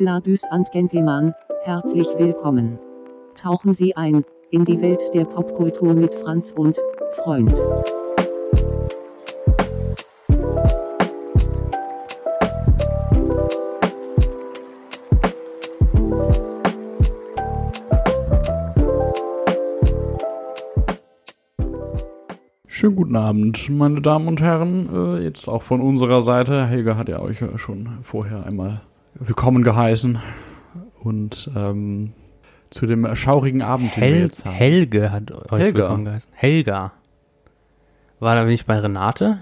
Ladies and Gentlemen, herzlich willkommen. Tauchen Sie ein in die Welt der Popkultur mit Franz und Freund. Schönen guten Abend, meine Damen und Herren. Äh, jetzt auch von unserer Seite. Helga hat ja euch schon vorher einmal willkommen geheißen. Und ähm, zu dem schaurigen Abend, den wir Hel jetzt haben. Helge hat euch Helga. willkommen geheißen. Helga. War da nicht bei Renate?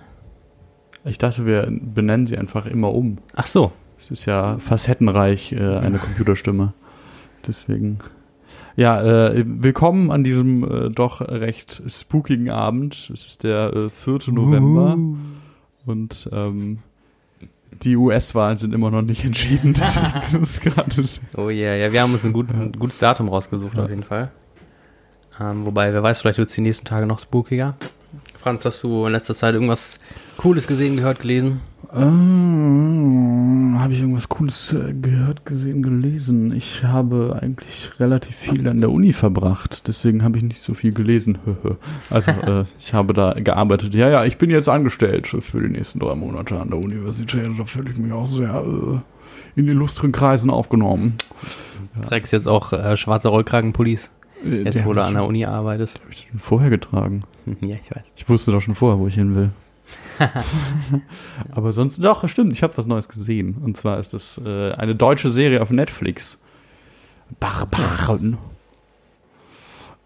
Ich dachte, wir benennen sie einfach immer um. Ach so. Es ist ja facettenreich, äh, eine Computerstimme. Deswegen. Ja, äh, willkommen an diesem äh, doch recht spookigen Abend. Es ist der äh, 4. November und ähm, die US-Wahlen sind immer noch nicht entschieden. Deswegen ist gerade Oh ja, ja, wir haben uns ein, gut, ein gutes Datum rausgesucht Ja. auf jeden Fall. Ähm, wobei, wer weiß, vielleicht wird es die nächsten Tage noch spookiger. Franz, hast du in letzter Zeit irgendwas Cooles gesehen, gehört, gelesen? Ähm, habe ich irgendwas Cooles äh, gehört, gesehen, gelesen? Ich habe eigentlich relativ viel an der Uni verbracht, deswegen habe ich nicht so viel gelesen. also äh, ich habe da gearbeitet. Ja, ja, ich bin jetzt angestellt für die nächsten drei Monate an der Universität. Da fühle ich mich auch sehr äh, in illustren Kreisen aufgenommen. Trägst jetzt auch äh, schwarze Rollkragenpullis, Äh, jetzt der wo du an der Uni arbeitest. hab ich schon vorher getragen. ja, ich weiß. Ich wusste doch schon vorher, wo ich hin will. Aber sonst, doch, stimmt, ich habe was Neues gesehen. Und zwar ist das äh, eine deutsche Serie auf Netflix. Barbaren.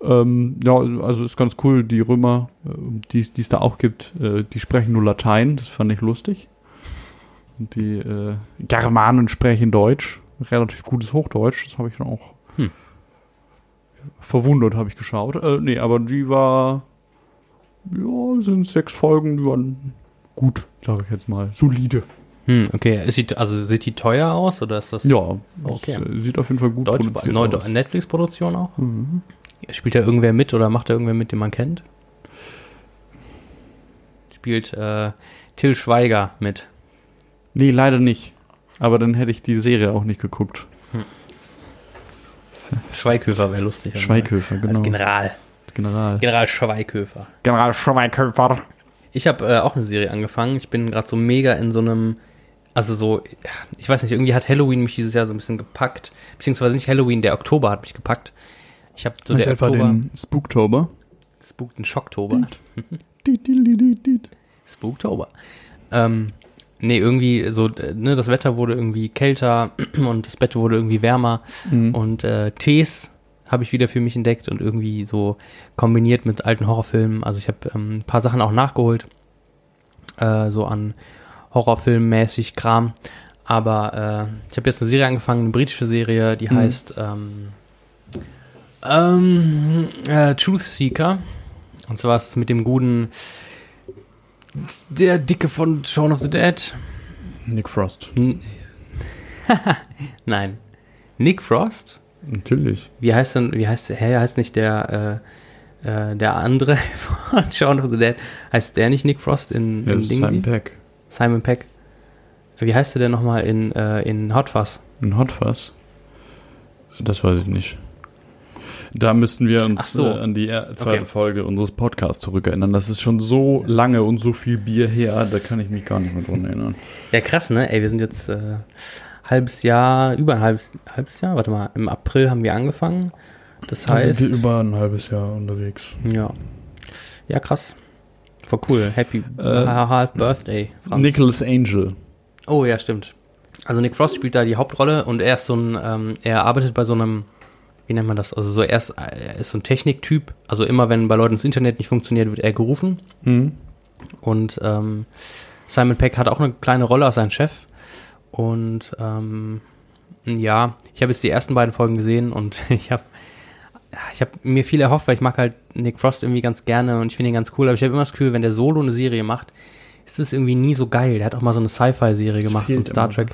Ähm, ja, also ist ganz cool, die Römer, äh, die es die es da auch gibt, äh, die sprechen nur Latein, das fand ich lustig. Und die äh, Germanen sprechen Deutsch, relativ gutes Hochdeutsch, das habe ich dann auch Hm. verwundert, habe ich geschaut. Äh, nee, aber die war, ja, sind sechs Folgen, die waren gut, sage ich jetzt mal, solide. Hm, okay. Ist die, also sieht die teuer aus oder ist das Ja, Okay. es, sieht auf jeden Fall gut Deutsch, produziert neu, aus. Netflix-Produktion auch? Mhm. Spielt da irgendwer mit oder macht da irgendwer mit, den man kennt? Spielt äh, Till Schweiger mit. Nee, leider nicht. Aber dann hätte ich die Serie auch nicht geguckt. Schweighöfer wäre lustig. Schweighöfer, genau. Als General. General. General Schweighöfer. General Schweighöfer. Ich habe äh, auch eine Serie angefangen. Ich bin gerade so mega in so einem, also so, ich weiß nicht, irgendwie hat Halloween mich dieses Jahr so ein bisschen gepackt. Beziehungsweise nicht Halloween, der Oktober hat mich gepackt. Ich habe so du der etwa Oktober, den Spooktober? Schocktober. Dit, dit, dit. Spooktober. Ähm, nee, irgendwie so, äh, ne, das Wetter wurde irgendwie kälter und das Bett wurde irgendwie wärmer Mhm. und äh, Tees habe ich wieder für mich entdeckt und irgendwie so kombiniert mit alten Horrorfilmen. Also ich habe ähm, ein paar Sachen auch nachgeholt, äh, so an Horrorfilmmäßig Kram. Aber äh, ich habe jetzt eine Serie angefangen, eine britische Serie, die Mhm. heißt ähm, ähm, äh, Truth Seeker. Und zwar ist es mit dem guten der Dicke von Shaun of the Dead. Nick Frost. N Nein. Nick Frost? Natürlich. Wie heißt denn, wie heißt, hä, heißt nicht der, äh, äh, der andere von Shaun of the Dead? Heißt der nicht Nick Frost in, Ja, in das ist Simon? Peck. Simon Peck. Wie heißt der denn nochmal in, äh, in Hot Fuzz? Ein Hot Fuzz? Das weiß ich nicht. Da müssten wir uns so. äh, an die zweite Okay. Folge unseres Podcasts zurückerinnern. Das ist schon so lange und so viel Bier her, da kann ich mich gar nicht mehr dran erinnern. Ja, krass, ne? Ey, wir sind jetzt äh, halbes Jahr, über ein halbes, halbes Jahr, warte mal, im April haben wir angefangen. Das Dann heißt, sind wir über ein halbes Jahr unterwegs. ja. Ja, krass. Voll cool. Happy Äh, Half Birthday. Franz. Nicholas Angel. Oh ja, stimmt. Also Nick Frost spielt da die Hauptrolle und er ist so ein, ähm, er arbeitet bei so einem, wie nennt man das? Also so er ist, er ist so ein Techniktyp. Also immer wenn bei Leuten das Internet nicht funktioniert, wird er gerufen. Mhm. Und ähm, Simon Peck hat auch eine kleine Rolle als sein Chef. Und ähm, ja, ich habe jetzt die ersten beiden Folgen gesehen und ich habe ich habe mir viel erhofft, weil ich mag halt Nick Frost irgendwie ganz gerne und ich finde ihn ganz cool, aber ich habe immer das Gefühl, wenn der Solo eine Serie macht, ist es irgendwie nie so geil. Der hat auch mal so eine Sci-Fi-Serie gemacht, so ein Star Trek,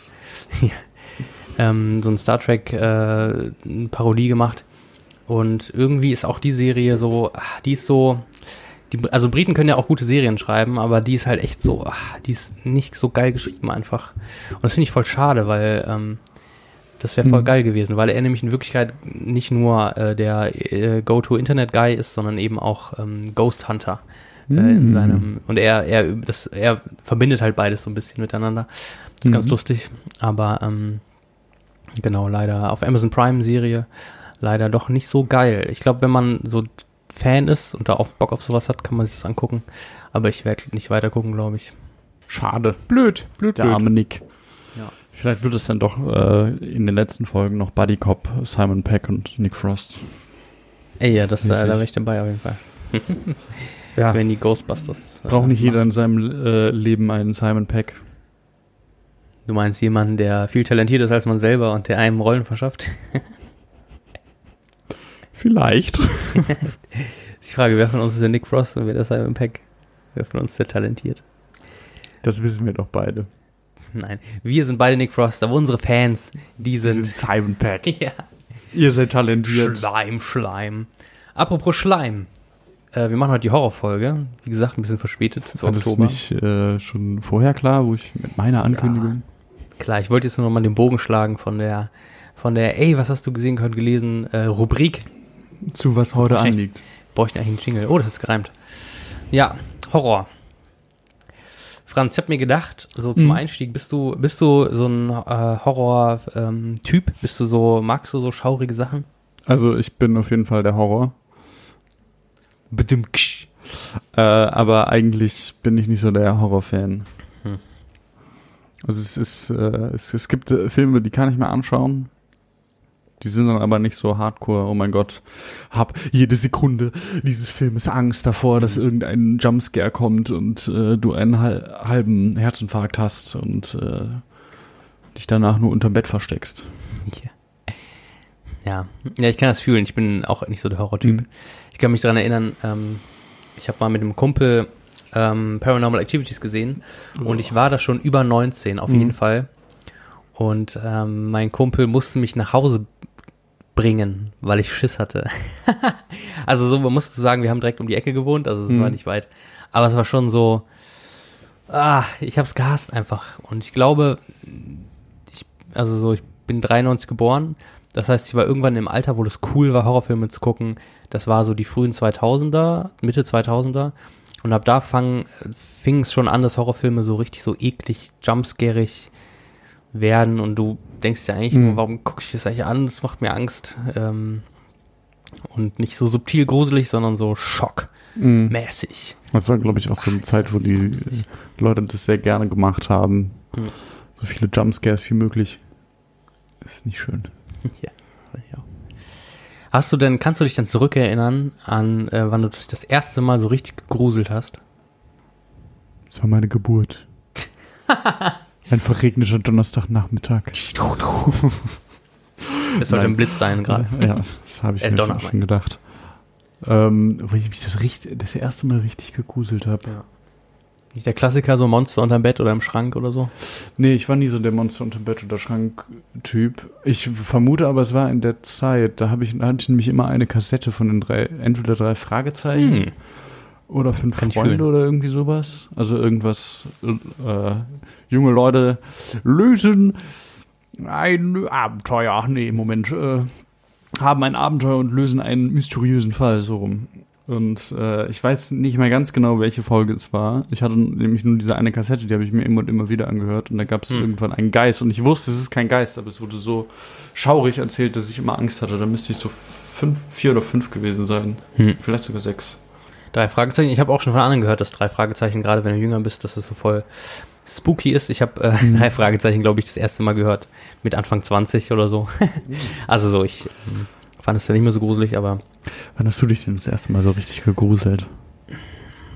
ähm, so ein Star Trek äh, Parodie gemacht. Und irgendwie ist auch die Serie so, ah, die ist so, die, also Briten können ja auch gute Serien schreiben, aber die ist halt echt so, ah, die ist nicht so geil geschrieben einfach. Und das finde ich voll schade, weil ähm, Das wäre voll Mhm. geil gewesen, weil er nämlich in Wirklichkeit nicht nur äh, der äh, Go-To-Internet-Guy ist, sondern eben auch ähm, Ghost Hunter. Äh, in Mhm. seinem, und er, er, das, er verbindet halt beides so ein bisschen miteinander. Das ist ganz Mhm. lustig. Aber ähm, genau, leider auf Amazon Prime-Serie leider doch nicht so geil. Ich glaube, wenn man so Fan ist und da auch Bock auf sowas hat, kann man sich das angucken. Aber ich werde nicht weiter gucken, glaube ich. Schade. Blöd, blöd, Der arme Nick. Ja. Vielleicht wird es dann doch äh, in den letzten Folgen noch Buddy Cop, Simon Peck und Nick Frost. Ey, ja, das, äh, da wäre ich dabei auf jeden Fall. Ja. Wenn die Ghostbusters. äh, Braucht nicht jeder in seinem äh, Leben einen Simon Peck. Du meinst jemanden, der viel talentierter ist als man selber und der einem Rollen verschafft? Vielleicht. ist die Frage, wer von uns ist der Nick Frost und wer der Simon Peck? Wer von uns ist der talentiert? Das wissen wir doch beide. Nein, wir sind beide Nick Frost, aber unsere Fans, die sind. Simon Peck. ja. Ihr seid talentiert. Schleim, Schleim. Apropos Schleim. Äh, wir machen heute die Horrorfolge. Wie gesagt, ein bisschen verspätet zu War das Oktober. nicht äh, schon vorher klar, wo ich mit meiner Ankündigung? Klar, ich wollte jetzt nur noch mal den Bogen schlagen von der, von der, ey, was hast du gesehen, gehört, gelesen, äh, Rubrik. Zu was heute Check. anliegt. Bräuchten eigentlich einen Jingle. Oh, das ist gereimt. Ja, Horror. Franz, ich habe mir gedacht, so zum Mhm. Einstieg, bist du, bist du so ein äh, Horror-Typ? bist du so, magst du so schaurige Sachen? Also ich bin auf jeden Fall der Horror. Bedimmt. Äh, aber eigentlich bin ich nicht so der Horrorfan. Hm. Also es ist, äh, es, es gibt äh, Filme, die kann ich mir anschauen. Die sind dann aber nicht so hardcore. Oh mein Gott, hab jede Sekunde dieses Filmes Angst davor, dass irgendein Jumpscare kommt und äh, du einen hal halben Herzinfarkt hast und äh, dich danach nur unterm Bett versteckst. Ja. ja. Ja, ich kann das fühlen. Ich bin auch nicht so der Horrortyp. Mhm. Ich kann mich daran erinnern, ähm, ich habe mal mit einem Kumpel ähm, Paranormal Activities gesehen und ich war da schon über 19 auf Mhm. jeden Fall. Und ähm, mein Kumpel musste mich nach Hause bringen, weil ich Schiss hatte. also so, man muss sagen, wir haben direkt um die Ecke gewohnt, also es Mhm. war nicht weit. Aber es war schon so, ah, ich hab's gehasst einfach. Und ich glaube, ich, also so, ich bin 93 geboren. Das heißt, ich war irgendwann im Alter, wo das cool war, Horrorfilme zu gucken. Das war so die frühen 2000er, Mitte 2000er. Und ab da fing es schon an, dass Horrorfilme so richtig so eklig, jumpscarig werden. Und du denkst ja eigentlich Mhm. nur, warum gucke ich das eigentlich an? Das macht mir Angst. Ähm, und nicht so subtil gruselig, sondern so schockmäßig. Das war, glaube ich, auch so eine Zeit, wo die Leute das sehr gerne gemacht haben. Mhm. So viele Jumpscares wie möglich. Ist nicht schön. ja. ja. Hast du denn, kannst du dich dann zurückerinnern an, äh, wann du dich das erste Mal so richtig gegruselt hast? Das war meine Geburt. Ein verregneter Donnerstagnachmittag. Es sollte ein Blitz sein gerade. Ja, das habe ich Äh, mir Donner, schon gedacht. Ähm, wo ich mich das, richtig, das erste Mal richtig gegruselt habe. Ja. Nicht der Klassiker, so Monster unterm Bett oder im Schrank oder so? Nee, ich war nie so der Monster unter Bett oder Schrank-Typ. Ich vermute aber, es war in der Zeit, da habe ich, hatte ich nämlich immer eine Kassette von den drei, entweder drei Fragezeichen Hm. Oder fünf Kann Freunde oder irgendwie sowas. Also irgendwas, äh, junge Leute lösen ein Abenteuer. Nee, Moment, äh, haben ein Abenteuer und lösen einen mysteriösen Fall, so rum. Und äh, ich weiß nicht mehr ganz genau, welche Folge es war. Ich hatte nämlich nur diese eine Kassette, die habe ich mir immer und immer wieder angehört. Und da gab es Hm. irgendwann einen Geist. Und ich wusste, es ist kein Geist, aber es wurde so schaurig erzählt, dass ich immer Angst hatte. Da müsste ich so fünf, vier oder fünf gewesen sein. Hm. Vielleicht sogar sechs. Drei Fragezeichen. Ich habe auch schon von anderen gehört, dass drei Fragezeichen, gerade wenn du jünger bist, dass es so voll spooky ist. Ich habe äh, Mhm. drei Fragezeichen, glaube ich, das erste Mal gehört. Mit Anfang 20 oder so. also so, ich ähm, fand es ja nicht mehr so gruselig, aber Wann hast du dich denn das erste Mal so richtig gegruselt?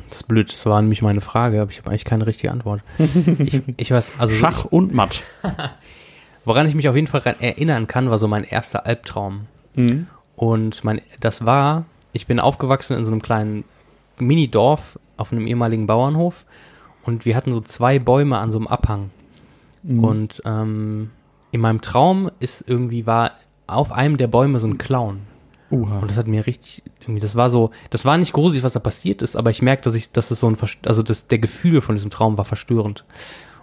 das ist blöd. Das war nämlich meine Frage, aber ich habe eigentlich keine richtige Antwort. Ich, ich weiß, also so, Schach und Matt. woran ich mich auf jeden Fall erinnern kann, war so mein erster Albtraum. Mhm. Und mein, das war, ich bin aufgewachsen in so einem kleinen Mini-Dorf auf einem ehemaligen Bauernhof und wir hatten so zwei Bäume an so einem Abhang. Mhm. Und ähm, in meinem Traum ist irgendwie war auf einem der Bäume so ein Clown. Uha. Und das hat mir richtig, irgendwie, das war so, das war nicht gruselig, was da passiert ist, aber ich merke, dass ich, dass es so ein, also das, der Gefühl von diesem Traum war verstörend.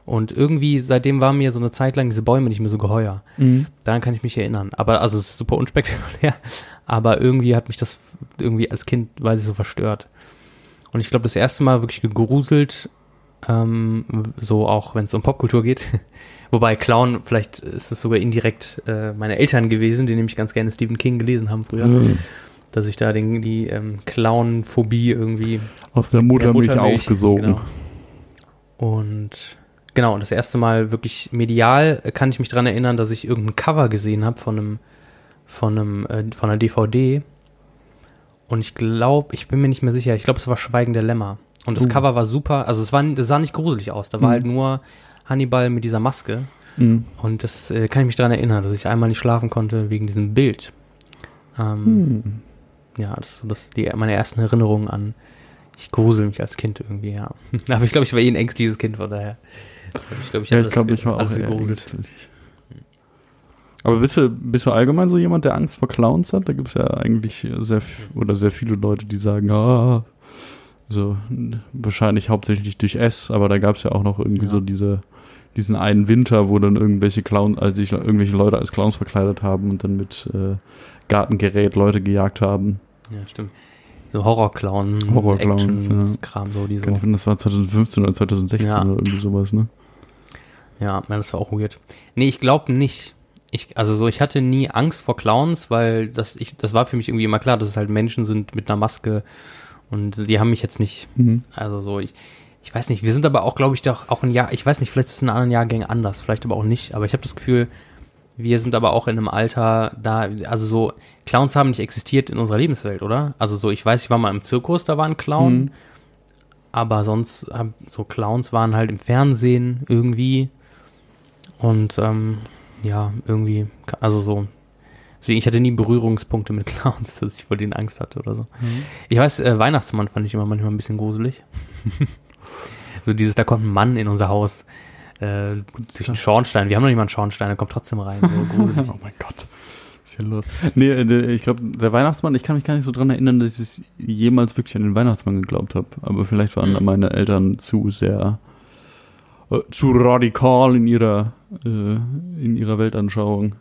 Und irgendwie seitdem war mir so eine Zeit lang diese Bäume nicht mehr so geheuer. Mhm. Daran kann ich mich erinnern. Aber also es ist super unspektakulär, aber irgendwie hat mich das irgendwie als Kind, weiß ich, so verstört. Und ich glaube, das erste Mal wirklich gegruselt, ähm, so auch wenn es um Popkultur geht. Wobei Clown, vielleicht ist es sogar indirekt äh, meine Eltern gewesen, die nämlich ganz gerne Stephen King gelesen haben früher, Mhm. dass ich da den, die ähm, Clown-Phobie irgendwie Aus der Muttermilch, Muttermilch, aufgesogen. genau. Und genau, und das erste Mal wirklich medial kann ich mich dran erinnern, dass ich irgendein Cover gesehen habe von einem, von einem, äh, von einer DVD. Und ich glaube, ich bin mir nicht mehr sicher, ich glaube, es war Schweigen der Lämmer. Und das Oh. Cover war super, also es war, das sah nicht gruselig aus, da war Mhm. halt nur Hannibal mit dieser Maske. Mhm. Und das äh, kann ich mich dran erinnern, dass ich einmal nicht schlafen konnte wegen diesem Bild. Ähm, Hm. ja, das das, die, meine ersten Erinnerungen an, ich grusel mich als Kind irgendwie, ja. Aber ich glaube, ich war eh ein ängstliches Kind, von daher. Ich glaube, ich, Ja, ich glaube, ich war auch alles eher gegruselt. ängstlich. Aber bist du, bist du allgemein so jemand, der Angst vor Clowns hat? Da gibt es ja eigentlich sehr oder sehr viele Leute, die sagen, ah, so wahrscheinlich hauptsächlich durch S, aber da gab es ja auch noch irgendwie Ja. so diese diesen einen Winter, wo dann irgendwelche Clowns, als sich irgendwelche Leute als Clowns verkleidet haben und dann mit äh, Gartengerät Leute gejagt haben. Ja, stimmt. So Horrorclown, Horrorclowns, Action, ja. Kram, so, die so. Ich finde, das war 2015 oder 2016 Ja. oder irgendwie sowas, ne? Ja, ja, das war auch weird. Nee, ich glaube nicht. Ich, also so, ich hatte nie Angst vor Clowns, weil das, ich, das war für mich irgendwie immer klar, dass es halt Menschen sind mit einer Maske und die haben mich jetzt nicht Mhm. Also so, ich, ich weiß nicht, wir sind aber auch, glaube ich, doch auch ein Jahr, ich weiß nicht, vielleicht ist es in anderen Jahrgängen anders, vielleicht aber auch nicht, aber ich habe das Gefühl, wir sind aber auch in einem Alter da, also so, Clowns haben nicht existiert in unserer Lebenswelt, oder? Also so, ich weiß, ich war mal im Zirkus, da war ein Clown, Mhm. aber sonst, so Clowns waren halt im Fernsehen irgendwie und ähm, ja, irgendwie, also so, deswegen, ich hatte nie Berührungspunkte mit Clowns, dass ich vor denen Angst hatte oder so. Ich weiß, äh, Weihnachtsmann fand ich immer manchmal ein bisschen gruselig. so dieses, da kommt ein Mann in unser Haus äh, durch einen Schornstein. Wir haben noch nicht mal einen Schornstein, der kommt trotzdem rein. So gruselig. Oh mein Gott. Was ist hier los? Nee, äh, ich glaube, der Weihnachtsmann, ich kann mich gar nicht so dran erinnern, dass ich jemals wirklich an den Weihnachtsmann geglaubt habe. Aber vielleicht waren da Mhm. meine Eltern zu sehr, äh, zu radikal in ihrer, äh, in ihrer Weltanschauung.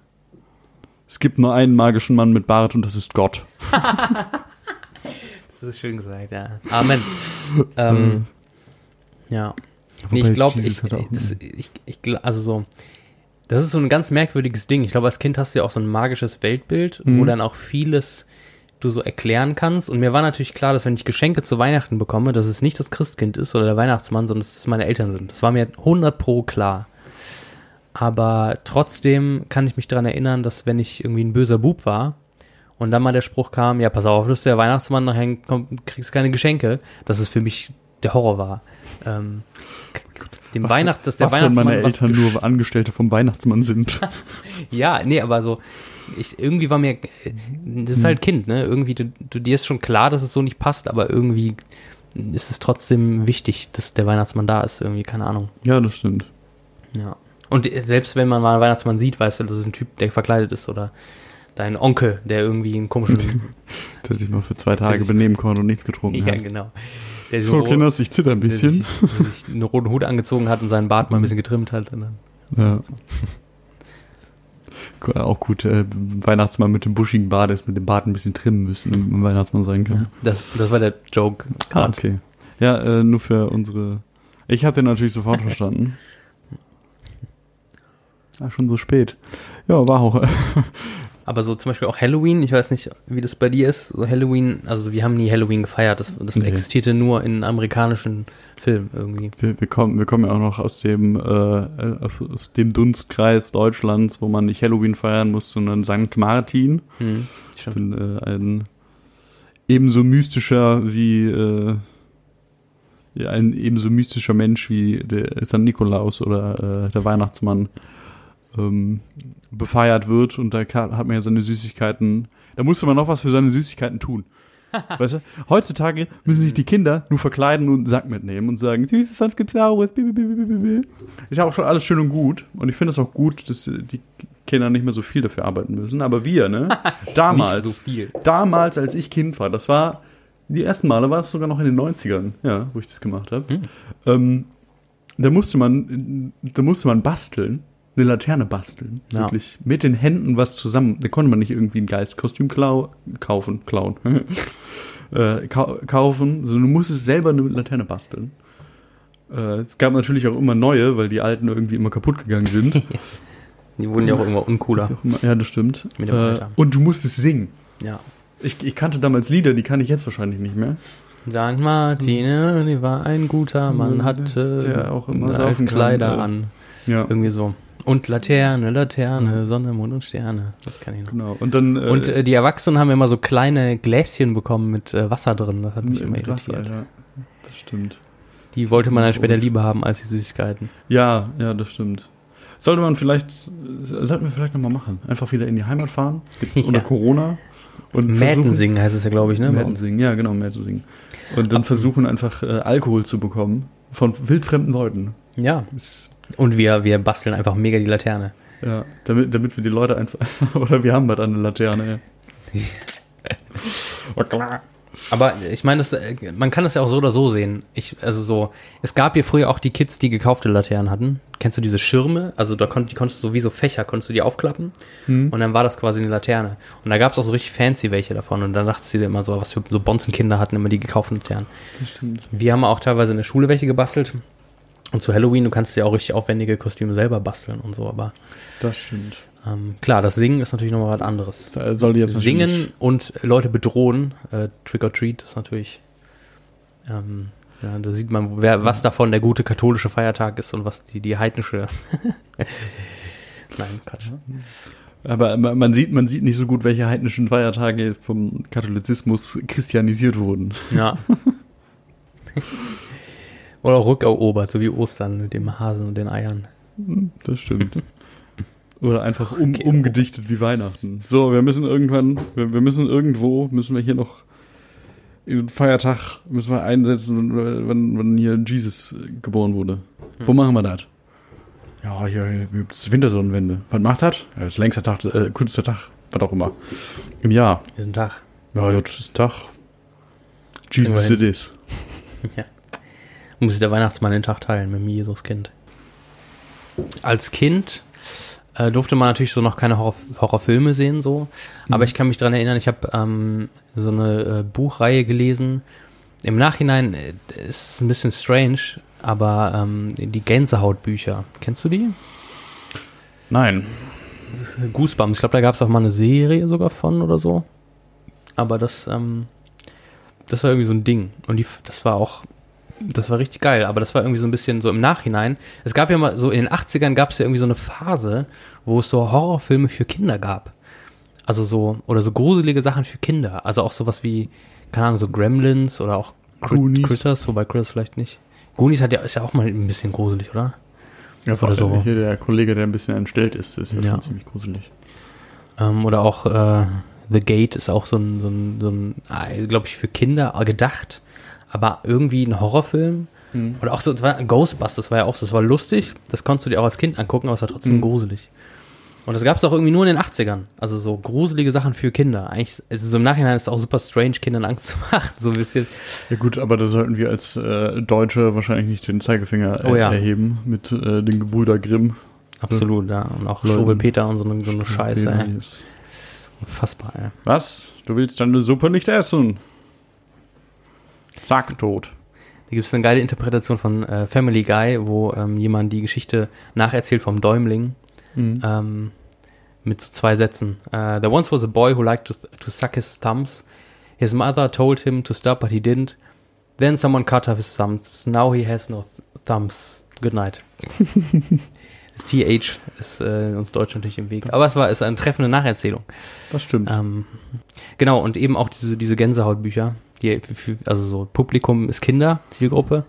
Es gibt nur einen magischen Mann mit Bart und das ist Gott. Das ist schön gesagt, ja. Amen. ähm, ja. Nee, ich glaube, ich, das, ich, ich, also so, das ist so ein ganz merkwürdiges Ding. Ich glaube, als Kind hast du ja auch so ein magisches Weltbild, wo Mhm. dann auch vieles du so erklären kannst. Und mir war natürlich klar, dass wenn ich Geschenke zu Weihnachten bekomme, dass es nicht das Christkind ist oder der Weihnachtsmann, sondern dass es meine Eltern sind. Das war mir 100 pro klar. Aber trotzdem kann ich mich daran erinnern, dass wenn ich irgendwie ein böser Bub war und dann mal der Spruch kam, ja, pass auf, du bist der Weihnachtsmann, nachher komm, kriegst keine Geschenke, dass es für mich der Horror war. Ähm, dem Was- Weihnacht, dass der Was, Weihnachtsmann meine Eltern nur Angestellte vom Weihnachtsmann sind? Ja, nee, aber so, ich, irgendwie war mir, das ist halt Kind, ne? Irgendwie, du, du, dir ist schon klar, dass es so nicht passt, aber irgendwie ist es trotzdem wichtig, dass der Weihnachtsmann da ist, irgendwie, keine Ahnung. ja, das stimmt. Ja. Und selbst wenn man mal einen Weihnachtsmann sieht, weißt du, das ist ein Typ, der verkleidet ist oder dein Onkel, der irgendwie einen komischen, Der sich mal für zwei Tage benehmen konnte und nichts getrunken ja, hat. genau. Der So, Kinders, ich zitter ein der bisschen. sich, der sich einen roten Hut angezogen hat und seinen Bart mal ein bisschen getrimmt hat. Und dann, Ja. Gu- Auch gut, äh, Weihnachtsmann mit dem buschigen Bart ist mit dem Bart ein bisschen trimmen müssen, damit man Weihnachtsmann sein kann. das, das war der Joke. Ah, okay. Ja, äh, nur für unsere. Ich hatte natürlich sofort verstanden. Ah, schon so spät. Ja, war auch. Aber so zum Beispiel auch Halloween, ich weiß nicht, wie das bei dir ist. So Halloween, also wir haben nie Halloween gefeiert. Das, das Nee. existierte nur in amerikanischen Filmen irgendwie. Wir, wir, kommen, wir kommen ja auch noch aus dem, äh, aus, aus dem Dunstkreis Deutschlands, wo man nicht Halloween feiern muss, sondern St. Martin. Hm. Bin, äh, ein ebenso mystischer wie äh, ja, ein ebenso mystischer Mensch wie der St. Nikolaus oder äh, der Weihnachtsmann ähm, befeiert wird und da hat man ja seine Süßigkeiten. Da musste man noch was für seine Süßigkeiten tun. weißt du? Heutzutage müssen sich die Kinder nur verkleiden und einen Sack mitnehmen und sagen, süßes was gezaubert. Ist ja auch schon alles schön und gut. Und ich finde es auch gut, dass die Kinder nicht mehr so viel dafür arbeiten müssen. Aber wir, ne? Damals so damals, als ich Kind war, das war, die ersten Male war es sogar noch in den 90ern, ja, wo ich das gemacht habe. Hm. Ähm, Da musste man, da musste man basteln, eine Laterne basteln. Ja. Wirklich. Mit den Händen was zusammen. Da konnte man nicht irgendwie ein Geistkostüm klau kaufen, klauen. äh, kau kaufen, sondern du musstest selber eine Laterne basteln. Äh, es gab natürlich auch immer neue, weil die alten irgendwie immer kaputt gegangen sind. Die wurden ja auch immer uncooler. ja, das stimmt. Äh, und du musstest singen. Ja. Ich, ich kannte damals Lieder, die kann ich jetzt wahrscheinlich nicht mehr. St. Martine, die war ein guter Mann, hatte Der auch immer kann, Kleider äh, an. Ja, Irgendwie so. Und Laterne, Laterne, Sonne, Mond und Sterne. Das kann ich noch. genau. Und dann äh, Und äh, die Erwachsenen haben immer so kleine Gläschen bekommen mit äh, Wasser drin. Das hat mich immer mit Wasser, irritiert. ja. Das stimmt. Die wollte man dann später lieber haben als die Süßigkeiten. Ja, ja, das stimmt. Sollte man vielleicht, sollten wir vielleicht nochmal machen. Einfach wieder in die Heimat fahren. Jetzt Ja. unter Corona. Und Mäten versuchen- singen heißt es ja, glaube ich, ne? bei Mäten uns. singen, ja, genau, Mäten singen. Und dann versuchen einfach äh, Alkohol zu bekommen von wildfremden Leuten. Ja. Ist, Und wir, wir basteln einfach mega die Laterne. ja, damit, damit wir die Leute einfach, oder wir haben bald eine Laterne. oh, klar. Aber ich meine, das, äh, man kann das ja auch so oder so sehen. Ich, also so, es gab hier früher auch die Kids, die gekaufte Laternen hatten. Kennst du diese Schirme? Also da konnt, die konntest du wie so Fächer, konntest du die aufklappen Hm. und dann war das quasi eine Laterne. Und da gab es auch so richtig fancy welche davon. Und dann dachte sie dir immer so, was für so Bonzenkinder hatten immer die gekauften Laternen. Das stimmt. Wir haben auch teilweise in der Schule welche gebastelt. Und zu Halloween, du kannst dir auch richtig aufwendige Kostüme selber basteln und so. Aber Das stimmt. ähm, klar, das Singen ist natürlich nochmal was anderes. Das soll jetzt Singen und Leute bedrohen, äh, Trick or Treat, ist natürlich, ähm, ja, da sieht man, wer, was davon der gute katholische Feiertag ist und was die, die heidnische. Nein, Quatsch. Aber man sieht, man sieht nicht so gut, welche heidnischen Feiertage vom Katholizismus christianisiert wurden. Ja. Oder rückerobert, so wie Ostern mit dem Hasen und den Eiern. Das stimmt. Oder einfach um, umgedichtet wie Weihnachten. So, wir müssen irgendwann, wir, wir müssen irgendwo, müssen wir hier noch Feiertag müssen wir einsetzen, wann, wann hier Jesus geboren wurde. Wo machen wir das? Ja, hier, hier gibt's Wintersonnenwende. Was macht das? Ja, das ist längster Tag, äh, kürzester Tag, was auch immer. Im Jahr. Diesen Tag. Ja, jetzt ist Tag. Jesus it is. Ja. Muss der Weihnachtsmann den Tag teilen mit dem Jesuskind. Als Kind äh, durfte man natürlich so noch keine Horror Horrorfilme sehen, so. Aber ich kann mich dran erinnern, ich habe ähm, so eine äh, Buchreihe gelesen. Im Nachhinein äh, ist es ein bisschen strange, aber ähm, die Gänsehautbücher. Kennst du die? Nein. Goosebumps. Ich glaube, da gab es auch mal eine Serie sogar von oder so. Aber das, ähm, das war irgendwie so ein Ding. Und die, das war auch, das war richtig geil. Aber das war irgendwie so ein bisschen so im Nachhinein. Es gab ja mal so in den 80ern gab es ja irgendwie so eine Phase, wo es so Horrorfilme für Kinder gab. Also so, oder so gruselige Sachen für Kinder. Also auch sowas wie, keine Ahnung, so Gremlins oder auch Crit. Critters, wobei Critters vielleicht nicht. Goonies hat ja, ist ja auch mal ein bisschen gruselig, oder? Ja, Oder so. Hier der Kollege, der ein bisschen entstellt ist, ist ja, Ja. schon ziemlich gruselig. Ähm, oder auch äh, The Gate ist auch so ein, so ein, so ein glaube ich, für Kinder gedacht, aber irgendwie ein Horrorfilm. Oder auch so, das war Ghostbusters war ja auch so, das war lustig, das konntest du dir auch als Kind angucken, aber es war trotzdem Mhm. gruselig. Und das gab es auch irgendwie nur in den 80ern. Also so gruselige Sachen für Kinder. Eigentlich, also so im Nachhinein ist es auch super strange, Kindern Angst zu machen. So ein bisschen. Ja gut, aber da sollten wir als äh, Deutsche wahrscheinlich nicht den Zeigefinger äh, Oh ja. erheben mit äh, den Gebrüder Grimm. Absolut, ja. Und auch Leuten. Schwurbelpeter und so eine, so eine Scheiße, ey. Unfassbar, ey. Was? Du willst deine Suppe nicht essen? Zack, tot. Da gibt es eine geile Interpretation von äh, Family Guy, wo ähm, jemand die Geschichte nacherzählt vom Däumling. ähm, mit so zwei Sätzen. Uh, there once was a boy who liked to, to suck his thumbs. His mother told him to stop, but he didn't. Then someone cut off his thumbs. Now he has no th thumbs. Good night. das TH ist äh, uns Deutsch natürlich im Weg. Aber es war ist eine treffende Nacherzählung. Das stimmt. Ähm, genau, und eben auch diese, diese Gänsehautbücher, die also so Publikum ist Kinder, Zielgruppe.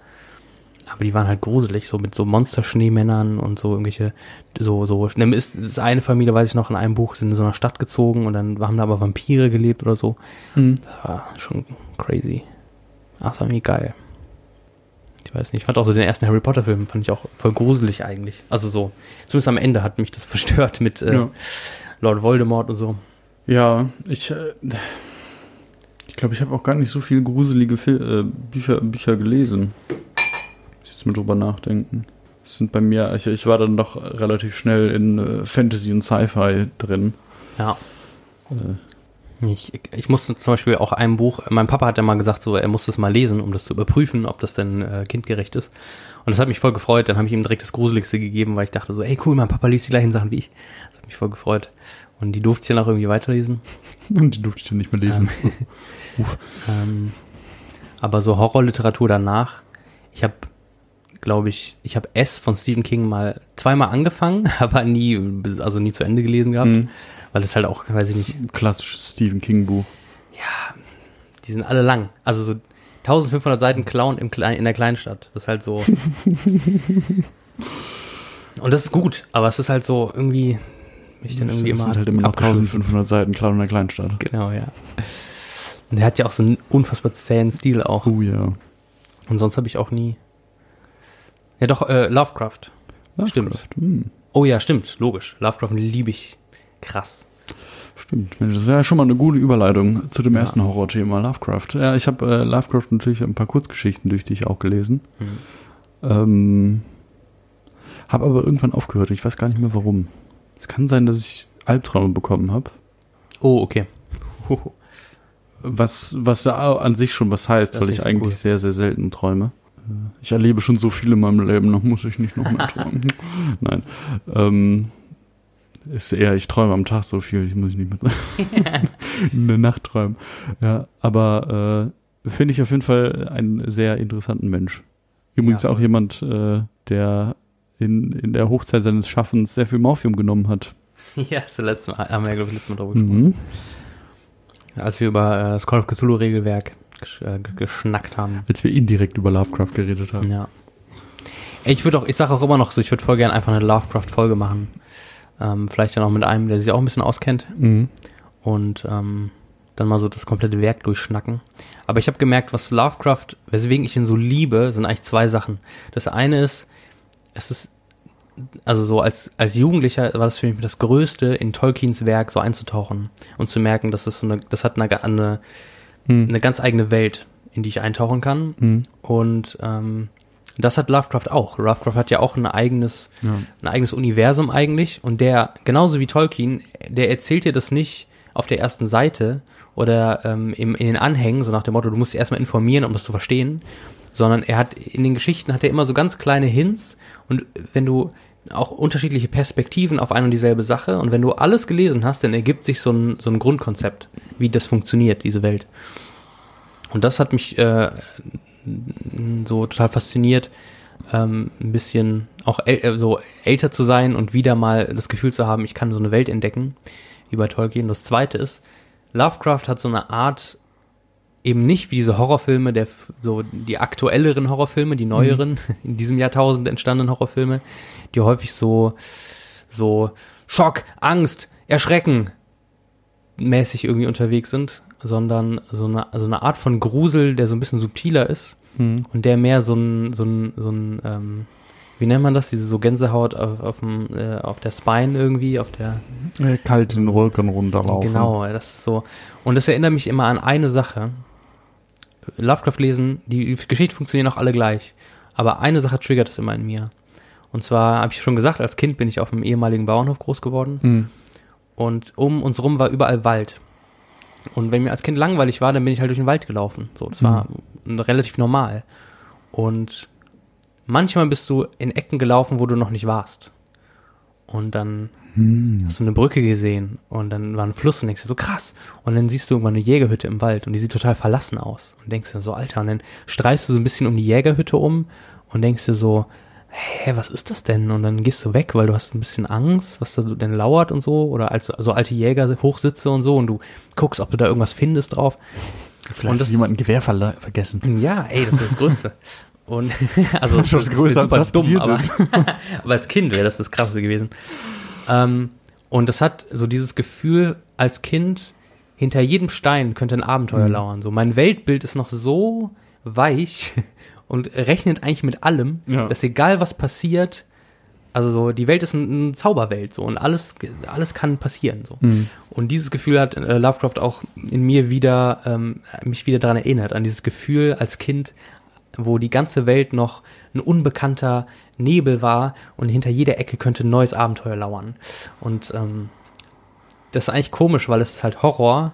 Aber die waren halt gruselig, so mit so Monster-Schneemännern und so irgendwelche, so, so, ist, ist eine Familie, weiß ich noch, in einem Buch, sind in so einer Stadt gezogen und dann haben da aber Vampire gelebt oder so. Mhm. Das war schon crazy. Ach, das war irgendwie geil. Ich weiß nicht, ich fand auch so den ersten Harry Potter Film, fand ich auch voll gruselig eigentlich. Also so, zumindest am Ende hat mich das verstört mit äh, Ja. Lord Voldemort und so. Ja, ich, äh, ich glaube, ich habe auch gar nicht so viel gruselige Fil äh, Bücher, Bücher gelesen. Muss ich jetzt mal drüber nachdenken. Das sind bei mir, ich, ich war dann doch relativ schnell in äh, Fantasy und Sci-Fi drin. Ja. Ich, ich musste zum Beispiel auch ein Buch, mein Papa hat ja mal gesagt, so, er muss das mal lesen, um das zu überprüfen, ob das denn äh, kindgerecht ist. Und das hat mich voll gefreut. Dann habe ich ihm direkt das Gruseligste gegeben, weil ich dachte so, ey cool, mein Papa liest die gleichen Sachen wie ich. Das hat mich voll gefreut. Und die durfte ich dann auch irgendwie weiterlesen. Und die durfte ich dann nicht mehr lesen. Ähm, aber so Horrorliteratur danach, ich habe, glaube ich, ich habe S von Stephen King mal zweimal angefangen, aber nie, also nie zu Ende gelesen gehabt, Mhm. weil es halt auch, weiß ich nicht, ist ein klassisches Stephen King-Buch. die sind alle lang. Also so 1500 Seiten Clown im Klein, in der Kleinstadt. Das ist halt so. Und das ist gut, aber es ist halt so irgendwie, mich dann irgendwie das immer. sind halt immer noch abgeschliffen. 1500 Seiten, klar in der Kleinstadt. Genau, ja. Und der hat ja auch so einen unfassbar zähen Stil auch. Oh ja. Und sonst habe ich auch nie. Ja, doch, äh, Lovecraft. Stimmt. Lovecraft, hm. Oh ja, stimmt, logisch. Lovecraft liebe ich. Krass. Stimmt, Mensch, das ist ja schon mal eine gute Überleitung zu dem Ja. ersten Horrorthema, Lovecraft. Ja, ich habe äh, Lovecraft natürlich ein paar Kurzgeschichten durch dich auch gelesen. Mhm. Ähm, habe aber irgendwann aufgehört. Ich weiß gar nicht mehr warum. Es kann sein, dass ich Albträume bekommen habe. Oh, okay. Was, was ja an sich schon was heißt, Das weil ich so eigentlich cool. sehr, sehr selten träume. Äh, Ich erlebe schon so viel in meinem Leben, noch muss ich nicht noch mehr träumen. Nein. Ähm, ist eher, ich träume am Tag so viel, ich muss nicht mehr in der Nacht träumen. Ja, aber äh, finde ich auf jeden Fall einen sehr interessanten Mensch. Übrigens Ja. auch jemand, äh, der in, in der Hochzeit seines Schaffens sehr viel Morphium genommen hat. ja, das letzte Mal, haben wir ja, glaube ich, letztes Mal drüber gesprochen. Mhm. Als wir über äh, das Call of Cthulhu-Regelwerk gesch äh, ge- geschnackt haben. Als wir indirekt über Lovecraft geredet haben. Ja. Ich würde auch, ich sage auch immer noch so, ich würde voll gerne einfach eine Lovecraft-Folge machen. Ähm, vielleicht dann auch mit einem, der sich auch ein bisschen auskennt. Mhm. und ähm, dann mal so das komplette Werk durchschnacken. Aber ich habe gemerkt, was Lovecraft, weswegen ich ihn so liebe, sind eigentlich zwei Sachen. Das eine ist, es ist, also so als, als Jugendlicher war das für mich das Größte, in Tolkiens Werk so einzutauchen und zu merken, dass es so eine, das hat eine, eine, Mhm. eine ganz eigene Welt, in die ich eintauchen kann. Mhm. Und ähm, das hat Lovecraft auch. Lovecraft hat ja auch ein eigenes, Ja. ein eigenes Universum eigentlich und der, genauso wie Tolkien, der erzählt dir das nicht auf der ersten Seite oder ähm, im, in den Anhängen, so nach dem Motto, du musst dich erstmal informieren, um das zu verstehen, sondern er hat, in den Geschichten hat er immer so ganz kleine Hints und wenn du auch unterschiedliche Perspektiven auf eine und dieselbe Sache und wenn du alles gelesen hast, dann ergibt sich so ein, so ein Grundkonzept, wie das funktioniert, diese Welt. Und das hat mich äh, so total fasziniert, ähm, ein bisschen auch äl äh, so älter zu sein und wieder mal das Gefühl zu haben, ich kann so eine Welt entdecken, wie bei Tolkien. Das zweite ist, Lovecraft hat so eine Art, eben nicht wie diese Horrorfilme, der so die aktuelleren Horrorfilme, die neueren, in diesem Jahrtausend entstandenen Horrorfilme, die häufig so, so Schock, Angst, Erschrecken mäßig irgendwie unterwegs sind, sondern so eine, so eine Art von Grusel, der so ein bisschen subtiler ist Mhm. und der mehr so ein, so ein, so ein ähm, wie nennt man das, diese so Gänsehaut auf, auf, dem, äh, auf der Spine irgendwie, auf der, Äh, Kalt den Rücken runterlaufen. genau, das ist so. Und das erinnert mich immer an eine Sache. Lovecraft lesen, die Geschichte funktionieren auch alle gleich. Aber eine Sache triggert es immer in mir. Und zwar, habe ich schon gesagt, als Kind bin ich auf einem ehemaligen Bauernhof groß geworden. Mhm. Und um uns rum war überall Wald. Und wenn mir als Kind langweilig war, dann bin ich halt durch den Wald gelaufen. So, das war relativ normal. Und manchmal bist du in Ecken gelaufen, wo du noch nicht warst. Und dann Mhm. hast du eine Brücke gesehen und dann war ein Fluss und denkst dir so krass. Und dann siehst du irgendwann eine Jägerhütte im Wald und die sieht total verlassen aus. Und denkst dir so, Alter, und dann streifst du so ein bisschen um die Jägerhütte um und denkst dir so, hä, was ist das denn? Und dann gehst du weg, weil du hast ein bisschen Angst, was da denn lauert und so. Oder als so alte Jäger hochsitze und so und du guckst, ob du da irgendwas findest drauf. Vielleicht Und das- hat jemand ein Gewehr vergessen. Ja, ey, das wäre das Größte. Und also Schon das Größte, super als dumm, aber, aber als Kind wäre das das Krasse gewesen. Ähm, und das hat so dieses Gefühl als Kind, hinter jedem Stein könnte ein Abenteuer Mhm. lauern. So mein Weltbild ist noch so weich und rechnet eigentlich mit allem, Ja. dass egal was passiert, also so die Welt ist ein- eine Zauberwelt so und alles alles kann passieren so. Mhm. Und dieses Gefühl hat äh, Lovecraft auch in mir wieder, ähm, mich wieder daran erinnert, an dieses Gefühl als Kind, wo die ganze Welt noch ein unbekannter Nebel war und hinter jeder Ecke könnte ein neues Abenteuer lauern. Und ähm, das ist eigentlich komisch, weil es ist halt Horror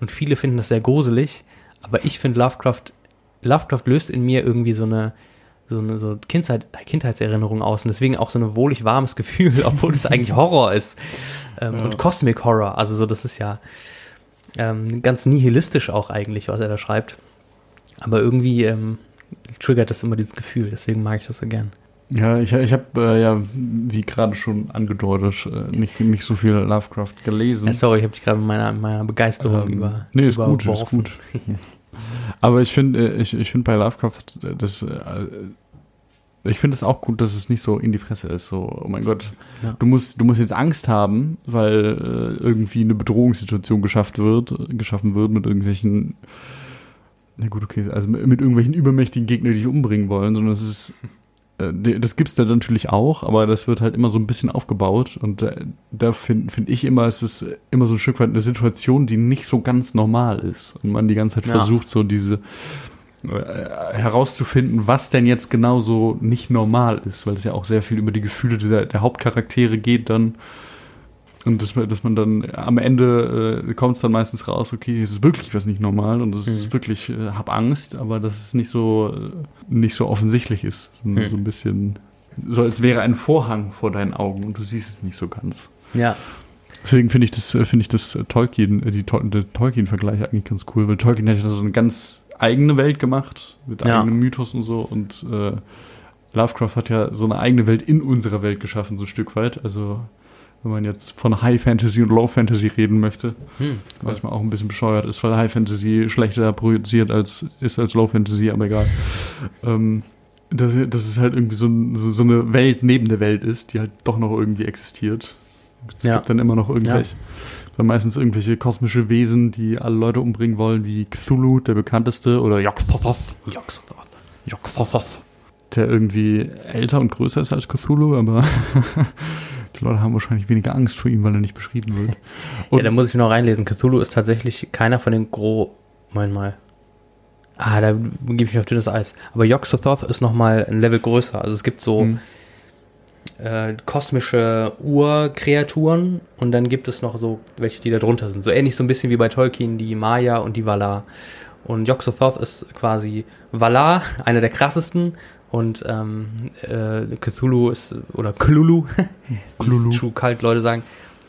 und viele finden das sehr gruselig, aber ich finde Lovecraft, Lovecraft löst in mir irgendwie so eine, so eine so Kindheit, Kindheitserinnerung aus und deswegen auch so ein wohlig warmes Gefühl, obwohl es eigentlich Horror ist ähm, Ja. und Cosmic Horror, also so das ist ja ähm, ganz nihilistisch auch eigentlich, was er da schreibt, aber irgendwie ähm, triggert das immer dieses Gefühl, deswegen mag ich das so gern. Ja, ich, ich habe äh, ja, wie gerade schon angedeutet, äh, nicht, nicht so viel Lovecraft gelesen. Äh, sorry, ich habe dich gerade mit meiner, meiner Begeisterung Ähm, über nee, ist gut, ist gut. Aber ich finde, äh, ich, ich finde bei Lovecraft, das, äh, ich finde es auch gut, dass es nicht so in die Fresse ist. So, oh mein Gott, Ja. du musst, du musst jetzt Angst haben, weil äh, irgendwie eine Bedrohungssituation geschafft wird, geschaffen wird mit irgendwelchen, na gut, okay, also mit, irgendwelchen übermächtigen Gegnern, die dich umbringen wollen, sondern es ist, äh, das gibt's da natürlich auch, aber das wird halt immer so ein bisschen aufgebaut und äh, da finde find ich immer, es ist immer so ein Stück weit eine Situation, die nicht so ganz normal ist und man die ganze Zeit Ja. versucht, so diese äh, herauszufinden, was denn jetzt genau so nicht normal ist, weil es ja auch sehr viel über die Gefühle dieser, der Hauptcharaktere geht dann und dass man, dass man dann am Ende äh, kommt es dann meistens raus, okay, es ist wirklich was nicht normal und es ist Mhm. wirklich, äh, hab Angst, aber dass es nicht so äh, nicht so offensichtlich ist, sondern Mhm. so ein bisschen so als wäre ein Vorhang vor deinen Augen und du siehst es nicht so ganz. Ja, Deswegen finde ich das, äh, finde ich das äh, Tolkien, äh, die, der Tolkien-Vergleich eigentlich ganz cool, weil Tolkien hat ja so eine ganz eigene Welt gemacht, mit Ja. eigenem Mythos und so und äh, Lovecraft hat ja so eine eigene Welt in unserer Welt geschaffen, so ein Stück weit. Also wenn man jetzt von High Fantasy und Low Fantasy reden möchte, hm, cool. manchmal auch ein bisschen bescheuert ist, weil High Fantasy schlechter produziert als ist als Low Fantasy, aber egal. ähm, dass, dass es halt irgendwie so, so, so eine Welt neben der Welt ist, die halt doch noch irgendwie existiert. Es Ja. gibt dann immer noch irgendwelche, dann meistens irgendwelche kosmische Wesen, die alle Leute umbringen wollen, wie Cthulhu, der bekannteste, oder Yog-Sothoth, Yog-Sothoth, der irgendwie älter und größer ist als Cthulhu, aber die Leute haben wahrscheinlich weniger Angst vor ihm, weil er nicht beschrieben wird. ja, da muss ich noch reinlesen. Cthulhu ist tatsächlich keiner von den Gro... Mein mal. Ah, da gebe ich mich auf dünnes Eis. Aber Yog-Sothoth ist noch mal ein Level größer. Also es gibt so Hm. äh, kosmische Urkreaturen und dann gibt es noch so welche, die da drunter sind. So ähnlich so ein bisschen wie bei Tolkien die Maya und die Valar. Und Yog-Sothoth ist quasi Valar, einer der krassesten. Und ähm, äh, Cthulhu ist, oder Cthulhu. wie True Cult Leute sagen,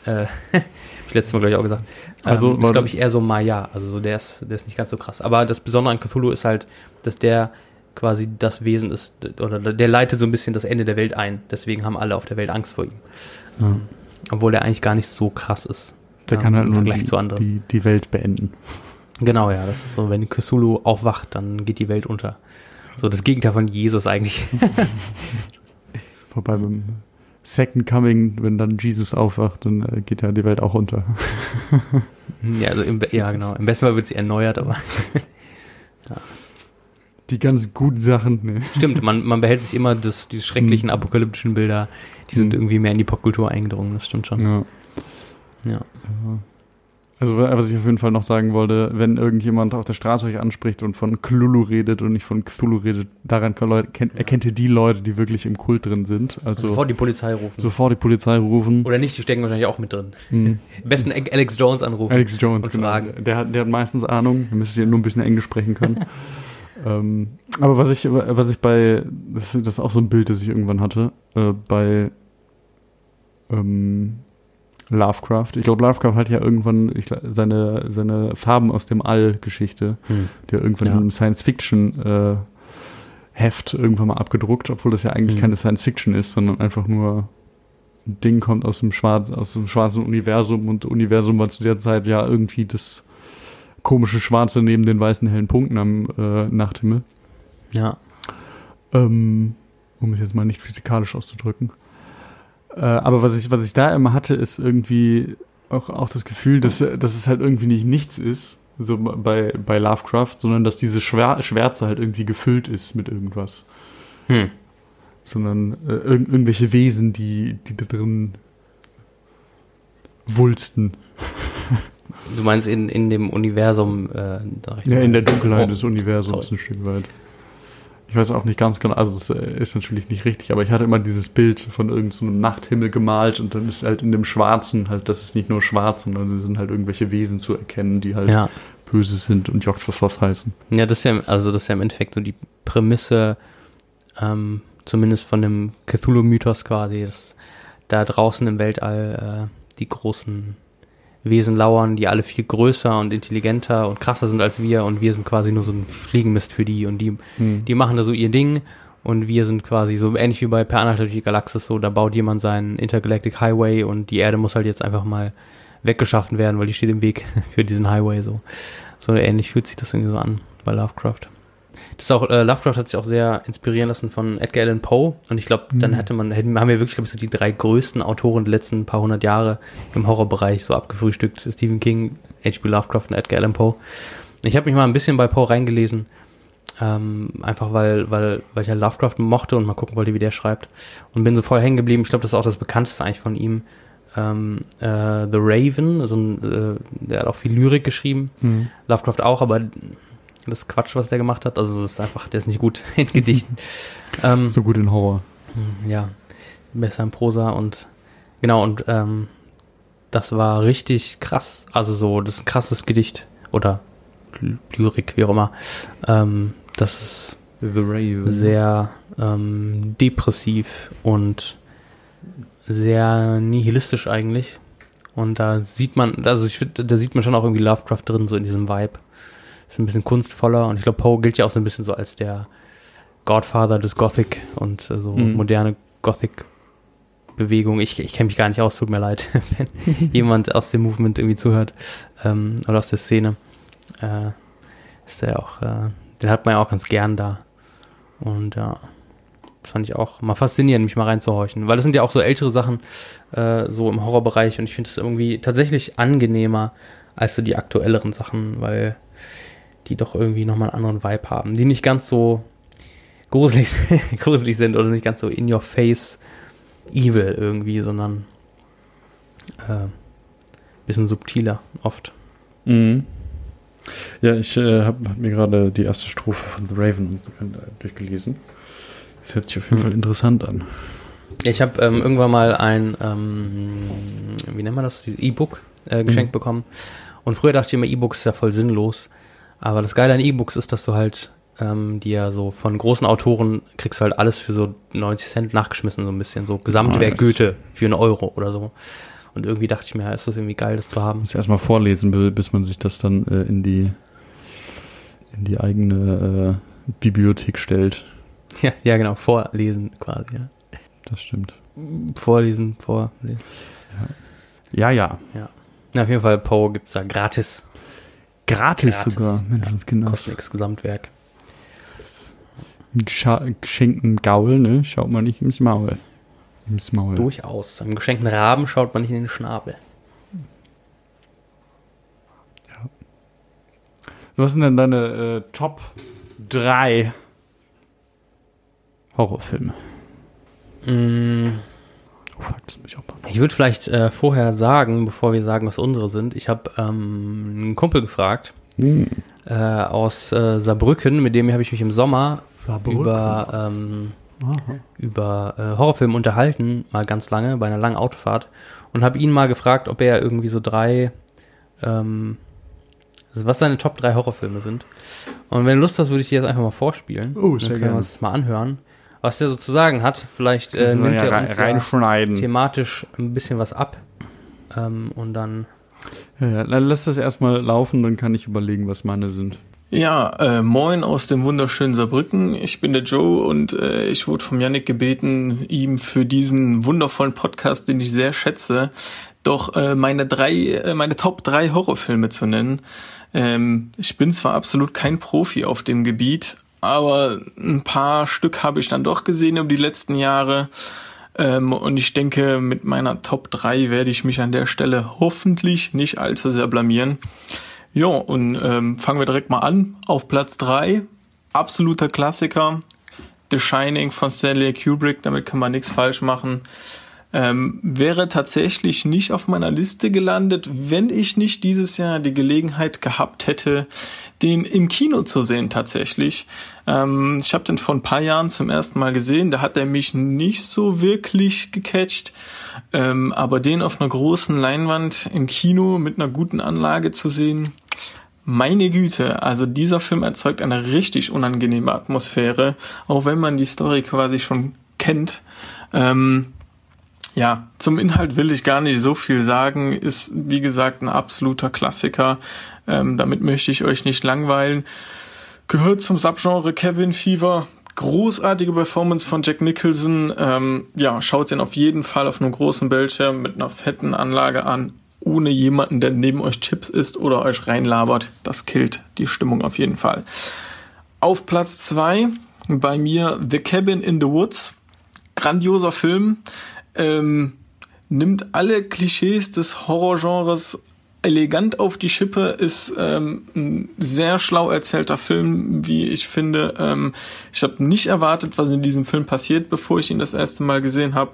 äh, hab ich letztes Mal, glaube ich, auch gesagt. Also, ähm, ist, glaube ich, eher so Maya. Also so der ist, der ist nicht ganz so krass. Aber das Besondere an Cthulhu ist halt, dass der quasi das Wesen ist, oder der leitet so ein bisschen das Ende der Welt ein. Deswegen haben alle auf der Welt Angst vor ihm. Ja. Obwohl er eigentlich gar nicht so krass ist. Der ähm, kann halt im nur Vergleich die, zu anderen. die, die Welt beenden. Genau, ja. Das ist so, wenn Cthulhu aufwacht, dann geht die Welt unter. So das Gegenteil von Jesus eigentlich. Wobei beim Second Coming, wenn dann Jesus aufwacht, dann äh, geht ja die Welt auch unter. ja, also im, ja, genau. Im besten Fall wird sie erneuert, aber Die ganz guten Sachen, ne? stimmt, man, man behält sich immer das, die schrecklichen apokalyptischen Bilder, die sind Mhm. irgendwie mehr in die Popkultur eingedrungen, das stimmt schon. Ja. Ja. Ja. Also was ich auf jeden Fall noch sagen wollte, wenn irgendjemand auf der Straße euch anspricht und von Cthulhu redet und nicht von Cthulhu redet, daran kennt, erkennt ihr die Leute, die wirklich im Kult drin sind. Also Sofort die Polizei rufen. sofort die Polizei rufen. Oder nicht, die stecken wahrscheinlich auch mit drin. Mhm. Am besten Alex Jones anrufen. Alex Jones, und genau. fragen. Der hat, der hat meistens Ahnung. Wir müssen ja nur ein bisschen Englisch sprechen können. ähm, aber was ich, was ich bei, das, ist- das ist auch so ein Bild, das ich irgendwann hatte, äh, bei ähm, Lovecraft. Ich glaube, Lovecraft hat ja irgendwann glaub, seine, seine Farben aus dem All-Geschichte, Hm. die er irgendwann Ja. in einem Science-Fiction äh, irgendwann mal abgedruckt, obwohl das ja eigentlich Mhm. keine Science-Fiction ist, sondern einfach nur ein Ding kommt aus dem, Schwarz, aus dem schwarzen Universum und Universum war zu der Zeit ja irgendwie das komische Schwarze neben den weißen hellen Punkten am äh, Nachthimmel. Ja. Ähm, um es jetzt mal nicht physikalisch auszudrücken. Äh, aber was ich, was ich da immer hatte, ist irgendwie auch, auch das Gefühl, dass, dass es halt irgendwie nicht nichts ist, so bei, bei Lovecraft, sondern dass diese Schwär Schwärze halt irgendwie gefüllt ist mit irgendwas. Hm. Sondern äh, irg irgendwelche Wesen, die, die da drin wulsten. Du meinst in, in dem Universum, äh, Ja, in der Dunkelheit Oh, des Universums sorry. ein Stück weit. Ich weiß auch nicht ganz genau, also es äh, ist natürlich nicht richtig, aber ich hatte immer dieses Bild von irgendeinem so Nachthimmel gemalt und dann ist halt in dem Schwarzen halt, das ist nicht nur schwarz, sondern es sind halt irgendwelche Wesen zu erkennen, die halt Ja. böse sind und Jokfos heißen. Ja, das ist ja, also das ist ja im Endeffekt so die Prämisse, ähm, zumindest von dem Cthulhu-Mythos quasi, dass da draußen im Weltall äh, die großen Wesen lauern, die alle viel größer und intelligenter und krasser sind als wir und wir sind quasi nur so ein Fliegenmist für die und die, Hm. die machen da so ihr Ding und wir sind quasi so ähnlich wie bei Per Anhalter durch die Galaxis so, da baut jemand seinen Intergalactic Highway und die Erde muss halt jetzt einfach mal weggeschaffen werden, weil die steht im Weg für diesen Highway so. So ähnlich fühlt sich das irgendwie so an bei Lovecraft. Das auch, äh, Lovecraft hat sich auch sehr inspirieren lassen von Edgar Allan Poe und ich glaube, dann Mhm. hätte man, hätten, haben wir wirklich, glaube ich, so die drei größten Autoren der letzten paar hundert Jahre im Horrorbereich so abgefrühstückt. Stephen King, H.P. Lovecraft und Edgar Allan Poe. Ich habe mich mal ein bisschen bei Poe reingelesen, ähm, einfach weil, weil, weil ich ja Lovecraft mochte und mal gucken wollte, wie der schreibt. Und bin so voll hängen geblieben. Ich glaube, das ist auch das bekannteste eigentlich von ihm. Ähm, äh, The Raven, also ein, äh, der hat auch viel Lyrik geschrieben. Hm. Lovecraft auch, aber das ist Quatsch, was der gemacht hat. Also das ist einfach, der ist nicht gut in Gedichten. ähm, Ist nur gut in Horror. ja, besser in Prosa und genau, und ähm, das war richtig krass. Also so, das ist ein krasses Gedicht oder Ly- Lyrik, wie auch immer. Ähm, das ist sehr ähm, depressiv und sehr nihilistisch eigentlich. Und da sieht man, also ich finde, da sieht man schon auch irgendwie Lovecraft drin, so in diesem Vibe. Ist ein bisschen kunstvoller und ich glaube, Poe gilt ja auch so ein bisschen so als der Godfather des Gothic und äh, so Mhm. moderne Gothic-Bewegung. Ich, ich kenne mich gar nicht aus, tut mir leid, wenn jemand aus dem Movement irgendwie zuhört ähm, oder aus der Szene. Äh, ist der auch, äh, den hat man ja auch ganz gern da. Und ja, das fand ich auch mal faszinierend, mich mal reinzuhorchen. Weil das sind ja auch so ältere Sachen, äh, so im Horrorbereich und ich finde es irgendwie tatsächlich angenehmer als so die aktuelleren Sachen, weil die doch irgendwie nochmal einen anderen Vibe haben. Die nicht ganz so gruselig, gruselig sind oder nicht ganz so in your face evil irgendwie, sondern äh, bisschen subtiler oft. Mhm. Ja, ich äh, habe hab mir gerade die erste Strophe von The Raven äh, durchgelesen. Das hört sich auf jeden Mhm. Fall interessant an. Ich habe ähm, irgendwann mal ein, ähm, wie nennt man das, E-Book äh, geschenkt Mhm. bekommen. Und früher dachte ich immer, E-Books ist ja voll sinnlos. Aber das Geile an E-Books ist, dass du halt ähm, die ja so von großen Autoren kriegst du halt alles für so 90 Cent nachgeschmissen, so ein bisschen. So Gesamtwerk Nice. Goethe für einen Euro oder so. Und irgendwie dachte ich mir, ist das irgendwie geil, das zu haben. muss erstmal vorlesen will, bis man sich das dann äh, in die in die eigene äh, Bibliothek stellt. Ja, ja, genau, vorlesen quasi. Ja. Das stimmt. Vorlesen, vorlesen. Ja, ja. Ja, auf jeden Fall, Poe gibt's da gratis. Gratis, Gratis. sogar. Mensch, das Kinder. Cosmix Gesamtwerk. Geschenkten Gaul, ne? Schaut man nicht ins Maul. Ins Maul. Durchaus. Einem geschenkten Raben schaut man nicht in den Schnabel. Was sind denn deine äh, Top 3 Horrorfilme? Mm, Oh, fuck, das muss ich auch mal. Ich würde vielleicht äh, vorher sagen, bevor wir sagen, was unsere sind, ich habe ähm, einen Kumpel gefragt Hm. äh, aus äh, Saarbrücken, mit dem habe ich mich im Sommer über, ähm, über äh, Horrorfilme unterhalten, mal ganz lange, bei einer langen Autofahrt. Und habe ihn mal gefragt, ob er irgendwie so drei, ähm, also was seine Top 3 Horrorfilme sind. Und wenn du Lust hast, würde ich dir jetzt einfach mal vorspielen. Oh, Dann sehr können wir gerne. uns das mal anhören. Was der so zu sagen hat, vielleicht äh, nimmt ja er uns ja reinschneiden. thematisch ein bisschen was ab. Ähm, und dann Ja, ja, dann lass das erstmal laufen, dann kann ich überlegen, was meine sind. Ja, äh, moin aus dem wunderschönen Saarbrücken. Ich bin der Joe und äh, ich wurde vom Yannick gebeten, ihm für diesen wundervollen Podcast, den ich sehr schätze, doch äh, meine drei, äh, meine Top drei Horrorfilme zu nennen. Ähm, ich bin zwar absolut kein Profi auf dem Gebiet, aber ein paar Stück habe ich dann doch gesehen über die letzten Jahre. Ähm, und ich denke, mit meiner Top 3 werde ich mich an der Stelle hoffentlich nicht allzu sehr blamieren. Ja, und ähm, fangen wir direkt mal an. Auf Platz 3, absoluter Klassiker, The Shining von Stanley Kubrick, damit kann man nichts falsch machen. Ähm, wäre tatsächlich nicht auf meiner Liste gelandet, wenn ich nicht dieses Jahr die Gelegenheit gehabt hätte, den im Kino zu sehen tatsächlich. Ähm, ich habe den vor ein paar Jahren zum ersten Mal gesehen. Da hat er mich nicht so wirklich gecatcht. Ähm, aber den auf einer großen Leinwand im Kino mit einer guten Anlage zu sehen, meine Güte, also dieser Film erzeugt eine richtig unangenehme Atmosphäre, auch wenn man die Story quasi schon kennt. Ähm, ja, zum Inhalt will ich gar nicht so viel sagen. Ist, wie gesagt, ein absoluter Klassiker. Ähm, damit möchte ich euch nicht langweilen. Gehört zum Subgenre Kevin Fever. Großartige Performance von Jack Nicholson. Ähm, ja, schaut den auf jeden Fall auf einem großen Bildschirm mit einer fetten Anlage an. Ohne jemanden, der neben euch Chips isst oder euch reinlabert. Das killt die Stimmung auf jeden Fall. Auf Platz zwei bei mir The Cabin in the Woods. Grandioser Film ähm, nimmt alle Klischees des Horrorgenres elegant auf die Schippe, ist ähm, ein sehr schlau erzählter Film, wie ich finde. Ähm, ich habe nicht erwartet, was in diesem Film passiert, bevor ich ihn das erste Mal gesehen habe.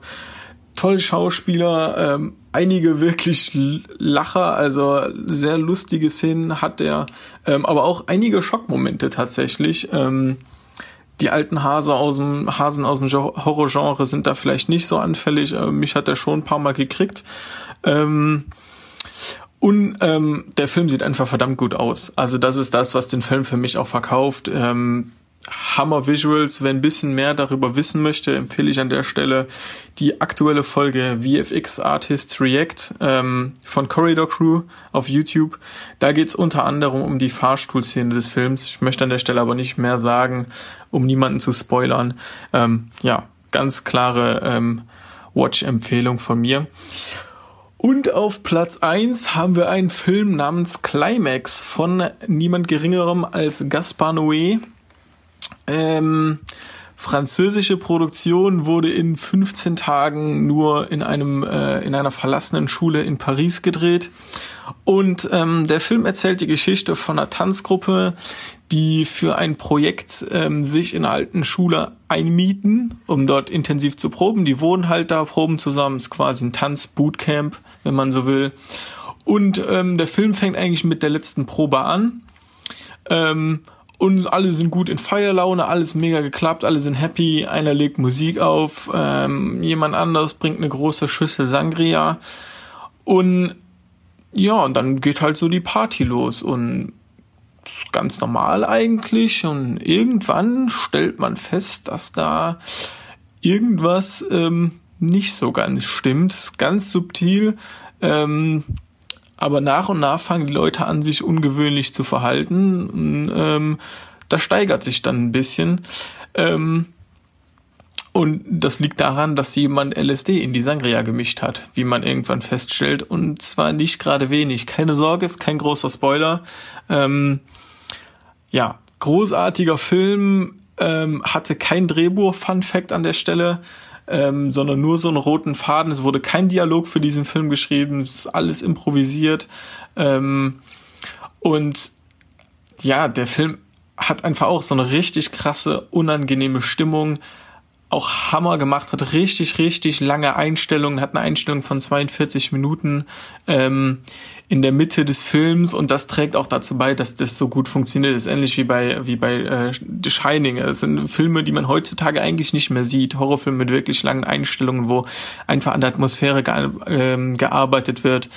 Tolle Schauspieler, ähm, einige wirklich Lacher, also sehr lustige Szenen hat er, ähm, aber auch einige Schockmomente tatsächlich. Ähm, die alten Hase aus dem, Hasen aus dem Horrorgenre sind da vielleicht nicht so anfällig. Äh, mich hat er schon ein paar Mal gekriegt. Ähm, und ähm, der Film sieht einfach verdammt gut aus. Also das ist das, was den Film für mich auch verkauft. Ähm, Hammer Visuals. Wer ein bisschen mehr darüber wissen möchte, empfehle ich an der Stelle die aktuelle Folge VFX Artists React ähm, von Corridor Crew auf YouTube. Da geht's unter anderem um die Fahrstuhlszene des Films. Ich möchte an der Stelle aber nicht mehr sagen, um niemanden zu spoilern. Ähm, ja, ganz klare ähm, Watch-Empfehlung von mir. Und auf Platz eins haben wir einen Film namens Climax von niemand geringerem als Gaspar Noé. Ähm, französische Produktion wurde in 15 Tagen nur in einem äh, in einer verlassenen Schule in Paris gedreht. Und ähm, der Film erzählt die Geschichte von einer Tanzgruppe, die für ein Projekt ähm, sich in einer alten Schule einmieten, um dort intensiv zu proben. Die wohnen halt da, proben zusammen, ist quasi ein Tanzbootcamp, wenn man so will. Und ähm, der Film fängt eigentlich mit der letzten Probe an. Ähm, und alle sind gut in Feierlaune, alles mega geklappt, alle sind happy, einer legt Musik auf, ähm, jemand anderes bringt eine große Schüssel Sangria und ja, und dann geht halt so die Party los und ganz normal eigentlich und irgendwann stellt man fest, dass da irgendwas ähm, nicht so ganz stimmt, ganz subtil. Ähm, aber nach und nach fangen die Leute an, sich ungewöhnlich zu verhalten. Und, ähm, das steigert sich dann ein bisschen. Ähm, und das liegt daran, dass jemand LSD in die Sangria gemischt hat, wie man irgendwann feststellt. Und zwar nicht gerade wenig. Keine Sorge, ist kein großer Spoiler. Ähm, ja, großartiger Film, ähm, hatte kein Drehbuch, Fun Fact an der Stelle ähm, sondern nur so einen roten Faden. Es wurde kein Dialog für diesen Film geschrieben, es ist alles improvisiert. Ähm, und ja, der Film hat einfach auch so eine richtig krasse, unangenehme Stimmung auch Hammer gemacht, hat richtig, richtig lange Einstellungen, hat eine Einstellung von 42 Minuten ähm, in der Mitte des Films und das trägt auch dazu bei, dass das so gut funktioniert. Das ist ähnlich wie bei wie bei äh, The Shining. Es sind Filme, die man heutzutage eigentlich nicht mehr sieht. Horrorfilme mit wirklich langen Einstellungen, wo einfach an der Atmosphäre ge ähm, gearbeitet wird.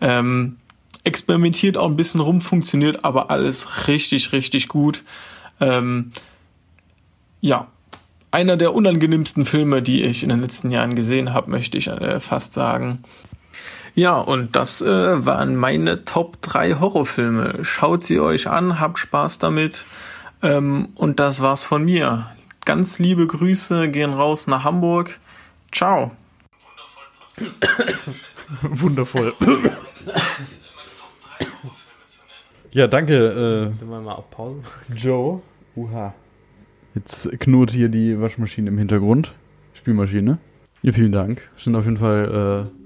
Ähm, experimentiert auch ein bisschen rum, funktioniert aber alles richtig, richtig gut. Ähm, ja, einer der unangenehmsten Filme, die ich in den letzten Jahren gesehen habe, möchte ich äh, fast sagen. Ja, und das äh, waren meine Top 3 Horrorfilme. Schaut sie euch an, habt Spaß damit. Ähm, und das war's von mir. Ganz liebe Grüße gehen raus nach Hamburg. Ciao. Wundervoll. ja, danke. Äh, wir mal auf Pause. Joe. Uha. Jetzt knurrt hier die Waschmaschine im Hintergrund. Spielmaschine. Ja, vielen Dank. Sind auf jeden Fall, äh,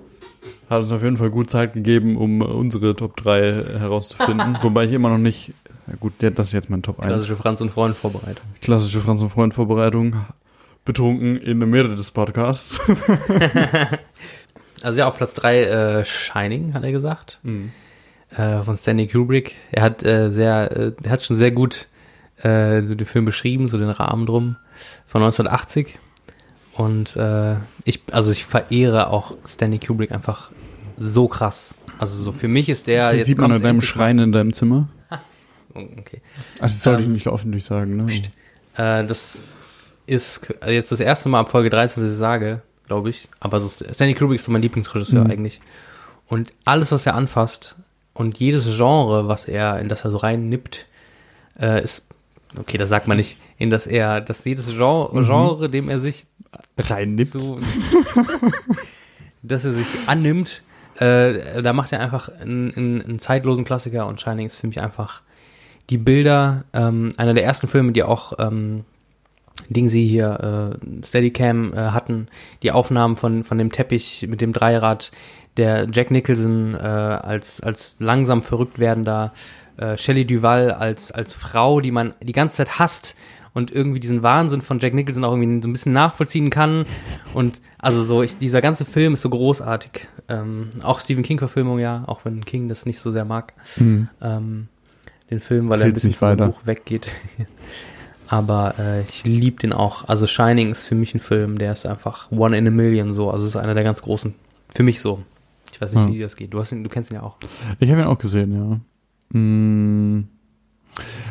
hat uns auf jeden Fall gut Zeit gegeben, um unsere Top 3 herauszufinden. Wobei ich immer noch nicht. Ja gut, das ist jetzt mein Top 1. Klassische Franz und Freund Vorbereitung. Klassische Franz und Freund Vorbereitung. Betrunken in der Mitte des Podcasts. also ja, auf Platz 3 äh, Shining, hat er gesagt. Mhm. äh, von Stanley Kubrick. Er hat äh, sehr, äh, er hat schon sehr gut äh, so den Film beschrieben, so den Rahmen drum von 1980. Und äh, ich, also ich verehre auch Stanley Kubrick einfach so krass. Also so für mich ist der. Das sieht man an kommt's deinem Schrein in deinem Zimmer. mal- Okay. Also das sollte ich Ähm, nicht öffentlich sagen, ne? Äh, das ist jetzt das erste Mal ab Folge 13, was ich sage, glaube ich. Aber so Stanley Kubrick ist so mein Lieblingsregisseur Mhm. eigentlich. Und alles, was er anfasst und jedes Genre, was er, in das er so reinnippt, äh, ist, okay, das sagt man nicht, in das er, dass jedes Genre, Mhm. Genre dem er sich Reinnippt. so, dass er sich annimmt, äh, da macht er einfach einen, einen, einen zeitlosen Klassiker und Shining ist für mich einfach die Bilder, ähm, einer der ersten Filme, die auch ähm, Ding sie hier äh, Steadicam äh, hatten, die Aufnahmen von, von dem Teppich mit dem Dreirad, der Jack Nicholson äh, als, als langsam verrückt werdender äh, Shelley Duval als, als Frau, die man die ganze Zeit hasst und irgendwie diesen Wahnsinn von Jack Nicholson auch irgendwie so ein bisschen nachvollziehen kann. Und also so, ich, dieser ganze Film ist so großartig. Ähm, auch Stephen King-Verfilmung, ja, auch wenn King das nicht so sehr mag. Hm. Ähm, den Film, weil er ein bisschen nicht weiter. Buch weggeht. Aber äh, ich liebe den auch. Also Shining ist für mich ein Film, der ist einfach one in a million so. Also es ist einer der ganz großen. Für mich so. Ich weiß nicht, Ja. wie das geht. Du hast ihn, du kennst ihn ja auch. Ich habe ihn auch gesehen, ja. Hm.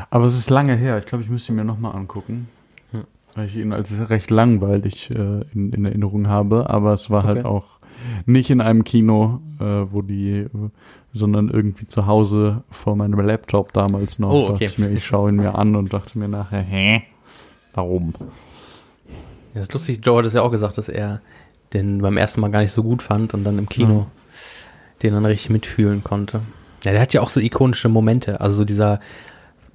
Aber es ist lange her. Ich glaube, ich müsste ihn mir nochmal angucken. Hm. Weil ich ihn als recht langweilig äh, in, in Erinnerung habe. Aber es war halt Okay. auch nicht in einem Kino, äh, wo die, sondern irgendwie zu Hause vor meinem Laptop damals noch. Oh, okay. Ich, mir, ich schaue ihn mir an und dachte mir nachher, hä? Warum? Ja, das ist lustig, Joe hat es ja auch gesagt, dass er den beim ersten Mal gar nicht so gut fand und dann im Kino den dann richtig mitfühlen konnte. Ja, der hat ja auch so ikonische Momente, also so dieser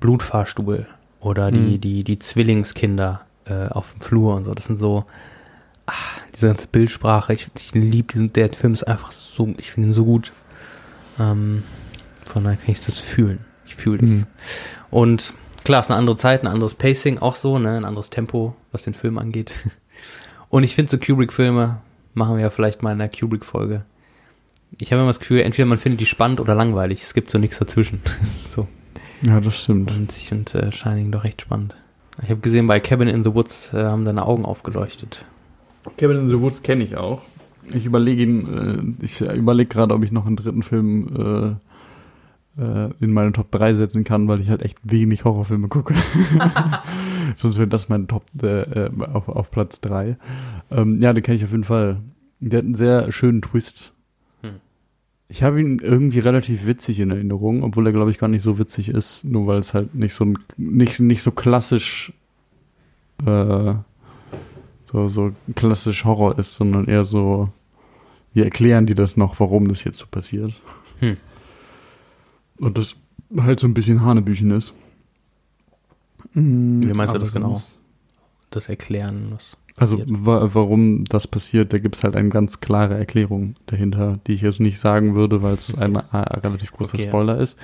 Blutfahrstuhl oder die, Mhm. die, die Zwillingskinder äh, auf dem Flur und so. Das sind so, ach, diese ganze Bildsprache. Ich, ich liebe diesen, der Film ist einfach so, ich finde ihn so gut. Ähm, von daher kann ich das fühlen. Ich fühle das. Mhm. Und klar, es ist eine andere Zeit, ein anderes Pacing auch so, ne, ein anderes Tempo, was den Film angeht. Und ich finde so Kubrick-Filme machen wir ja vielleicht mal in einer Kubrick-Folge. Ich habe immer das Gefühl, entweder man findet die spannend oder langweilig. Es gibt so nichts dazwischen. So. Ja, das stimmt. Und ich finde äh, Shining doch recht spannend. Ich habe gesehen, bei Cabin in the Woods äh, haben deine Augen aufgeleuchtet. Kevin in the Woods kenne ich auch. Ich überlege ihn, äh, ich überlege gerade, ob ich noch einen dritten Film äh, äh, in meine Top 3 setzen kann, weil ich halt echt wenig Horrorfilme gucke. Sonst wäre das mein Top äh, äh, auf, auf Platz 3. Ähm, ja, den kenne ich auf jeden Fall. Der hat einen sehr schönen Twist. Ich habe ihn irgendwie relativ witzig in Erinnerung, obwohl er, glaube ich, gar nicht so witzig ist, nur weil es halt nicht so nicht, nicht so klassisch äh, so, so klassisch Horror ist, sondern eher so, wie erklären die das noch, warum das jetzt so passiert. Hm. Und das halt so ein bisschen Hanebüchen ist. Wie meinst du das genau? Das Erklären, Also wa warum das passiert, da gibt's halt eine ganz klare Erklärung dahinter, die ich jetzt nicht sagen würde, weil es ein, äh, relativ großer Okay, ja. Spoiler ist.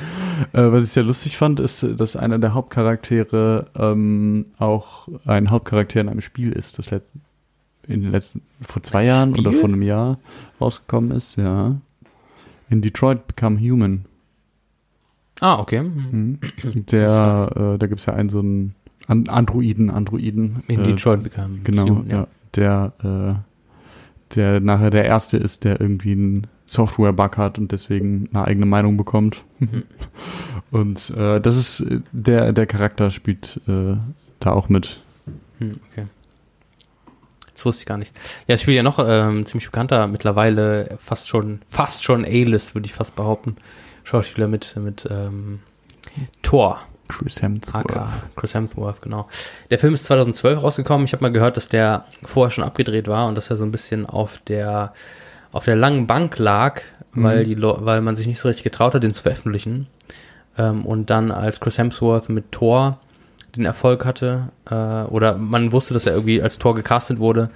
Äh, was ich sehr lustig fand, ist, dass einer der Hauptcharaktere ähm, auch ein Charakter in einem Spiel ist, das letzten, in den letzten, vor zwei Ein Jahren Spiel? oder vor einem Jahr rausgekommen ist, ja. In Detroit Become Human. Ah, okay. Mhm. Mhm. Der, äh, da gibt's ja einen so einen An Androiden, Androiden. In äh, Detroit bekam. Genau, Human, ja. Der, äh, der nachher der Erste ist, der irgendwie einen Software-Bug hat und deswegen eine eigene Meinung bekommt. Mhm. Und äh, das ist, äh, der, der Charakter spielt äh, da auch mit. Hm, okay. Das wusste ich gar nicht. Ja, ich spiele ja noch ähm, ziemlich bekannter, mittlerweile fast schon, fast schon A-List, würde ich fast behaupten. Schauspieler mit, mit ähm, Thor, Chris Hemsworth. aka Chris Hemsworth, genau. Der Film ist 2012 rausgekommen. Ich habe mal gehört, dass der vorher schon abgedreht war und dass er so ein bisschen auf der auf der langen Bank lag, weil Mhm. die Leu- weil man sich nicht so richtig getraut hat, den zu veröffentlichen. Ähm, und dann als Chris Hemsworth mit Thor den Erfolg hatte äh, oder man wusste, dass er irgendwie als Thor gecastet wurde,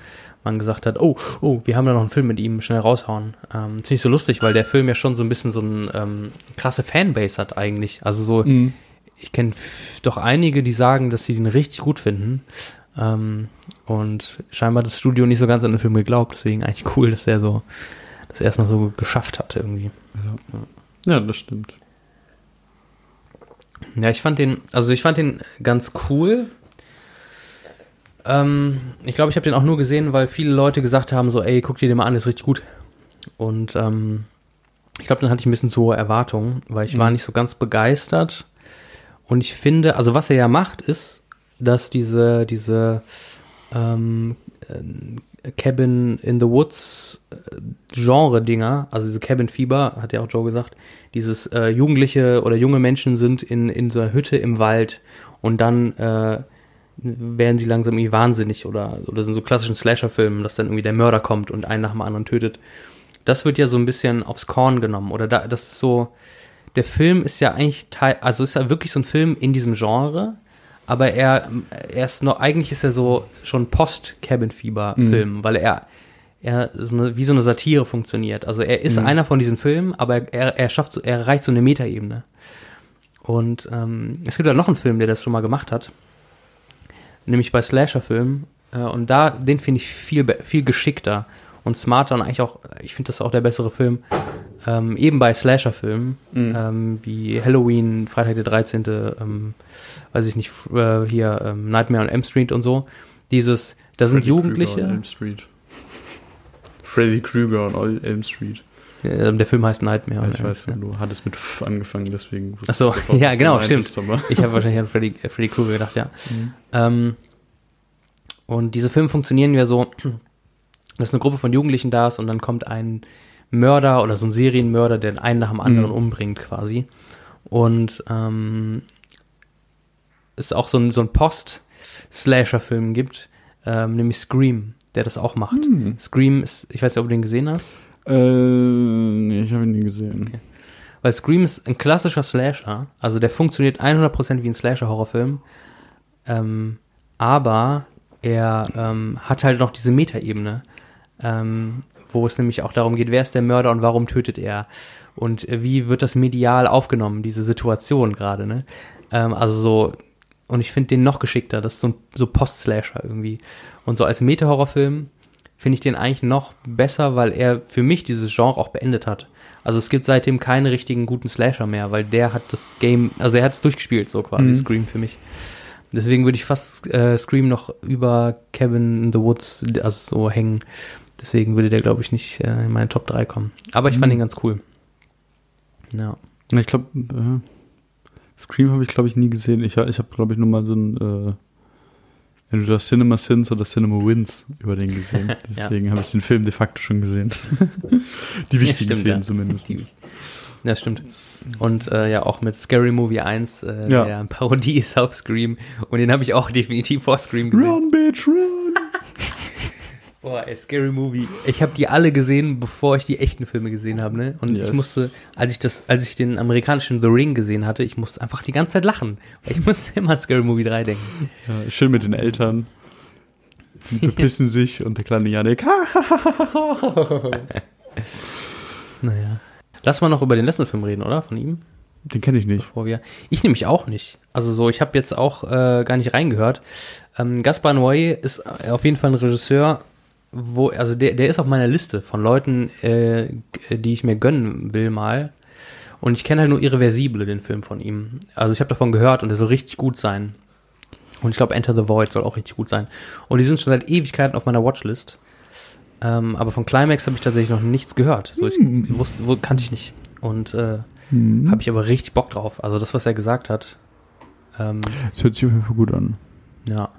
man gesagt hat, oh, oh, wir haben da noch einen Film mit ihm, schnell raushauen. Ähm, ziemlich so lustig, weil der Film ja schon so ein bisschen so ein ähm, krasse Fanbase hat eigentlich. Also so, Mhm. Ich kenne doch einige, die sagen, dass sie den richtig gut finden. Ähm, und scheinbar hat das Studio nicht so ganz an den Film geglaubt. Deswegen eigentlich cool, dass er so, dass er es noch so geschafft hat irgendwie. Ja, das stimmt. Ja, ich fand den, also ich fand den ganz cool. Ähm, ich glaube, ich habe den auch nur gesehen, weil viele Leute gesagt haben, so, ey, guck dir den mal an, ist richtig gut. Und ähm, ich glaube, dann hatte ich ein bisschen zu hohe Erwartungen, weil ich war nicht so ganz begeistert. Und ich finde, also was er ja macht, ist, dass diese, diese ähm, äh, Cabin in the Woods äh, Genre-Dinger, also diese Cabin Fieber, hat ja auch Joe gesagt, dieses äh, Jugendliche oder junge Menschen sind in, in so einer Hütte im Wald und dann äh, werden sie langsam irgendwie wahnsinnig oder, oder sind so klassischen Slasher-Filmen, dass dann irgendwie der Mörder kommt und einen nach dem anderen tötet. Das wird ja so ein bisschen aufs Korn genommen oder da, das ist so, der Film ist ja eigentlich Teil, also ist ja wirklich so ein Film in diesem Genre, aber er, er ist noch, eigentlich ist er so schon Post-Cabin-Fieber-Film, weil er, er so eine, wie so eine Satire funktioniert. Also er ist einer von diesen Filmen, aber er, er schafft so, er erreicht so eine Metaebene. Und ähm, es gibt ja noch einen Film, der das schon mal gemacht hat, nämlich bei Slasher-Filmen. Äh, und da, den finde ich viel, viel geschickter und smarter und eigentlich auch, ich finde das auch der bessere Film, ähm, eben bei Slasher-Filmen, ähm, wie Halloween, Freitag der 13., ähm, weiß ich nicht, äh, hier ähm, Nightmare on Elm Street und so. Dieses, da sind Freddy Jugendliche, Elm Street. Freddy Krüger on Ol- Elm Street. der Film heißt Nightmare on ich Elm weiß, Street. du hattest mit F angefangen, deswegen. wusste Ach so, ich sofort, ja, genau, stimmt. Ich habe wahrscheinlich an Freddy, Freddy Krueger gedacht, ja. Mhm. Ähm, und diese Filme funktionieren ja so, dass eine Gruppe von Jugendlichen da ist und dann kommt ein Mörder oder so ein Serienmörder, der einen nach dem anderen Mhm. umbringt quasi. Und ähm, es auch so ein, so ein Post-Slasher-Film gibt, ähm, nämlich Scream, der das auch macht. Hm. Scream ist, ich weiß nicht, ob du den gesehen hast. Äh, nee, ich habe ihn nie gesehen. Weil Scream ist ein klassischer Slasher. Also der funktioniert 100% wie ein Slasher-Horrorfilm. Ähm, aber er ähm, hat halt noch diese Metaebene, ähm, wo es nämlich auch darum geht, wer ist der Mörder und warum tötet er? Und äh, wie wird das medial aufgenommen, diese Situation gerade, ne? Ähm, also so, und ich finde den noch geschickter, das ist so, ein- so Post-Slasher irgendwie. Und so als Meta-Horrorfilm finde ich den eigentlich noch besser, weil er für mich dieses Genre auch beendet hat. Also es gibt seitdem keinen richtigen guten Slasher mehr, weil der hat das Game, also er hat es durchgespielt, so quasi Mhm. Scream für mich. Deswegen würde ich fast äh, Scream noch über Cabin in the Woods also so hängen. Deswegen würde der, glaube ich, nicht äh, in meine Top 3 kommen. Aber ich fand Mhm. ihn ganz cool. Ja. Ich glaube, äh, Scream habe ich, glaube ich, nie gesehen. Ich, ich habe, glaube ich, nur mal so ein, äh, entweder Cinema Sins oder Cinema Wins über den gesehen. Ja. Deswegen habe ich den Film de facto schon gesehen. Die wichtigen stimmt, Szenen ja. zumindest. Die- Ja, stimmt. Und äh, ja, auch mit Scary Movie 1, äh, Ja. der eine Parodie ist auf Scream. Und den habe ich auch definitiv vor Scream gesehen. Run, bitch, run! Boah, ey, Scary Movie. Ich habe die alle gesehen, bevor ich die echten Filme gesehen habe, ne? Und Yes. ich musste, als ich das, als ich den amerikanischen The Ring gesehen hatte, ich musste einfach die ganze Zeit lachen. Ich musste immer an Scary Movie 3 denken. Ja, schön mit den Eltern. Die bepissen sich und der kleine Janik. Naja. Lass mal noch über den letzten Film reden, oder? Von ihm? Den kenne ich nicht. Bevor wir. Ich nämlich auch nicht. Also so, ich habe jetzt auch äh, gar nicht reingehört. Ähm, Gaspar Noé ist äh, auf jeden Fall ein Regisseur, wo, also der, der ist auf meiner Liste von Leuten, äh, die ich mir gönnen will mal. Und ich kenne halt nur Irreversible, den Film von ihm. Also ich habe davon gehört und der soll richtig gut sein. Und ich glaube, Enter the Void soll auch richtig gut sein. Und die sind schon seit Ewigkeiten auf meiner Watchlist. Ähm, aber von Climax habe ich tatsächlich noch nichts gehört. So, ich wusste, wo, kannte ich nicht. Und äh, Hm. habe ich aber richtig Bock drauf. Also das, was er gesagt hat. Ähm, Das hört sich auf jeden Fall gut an. ja.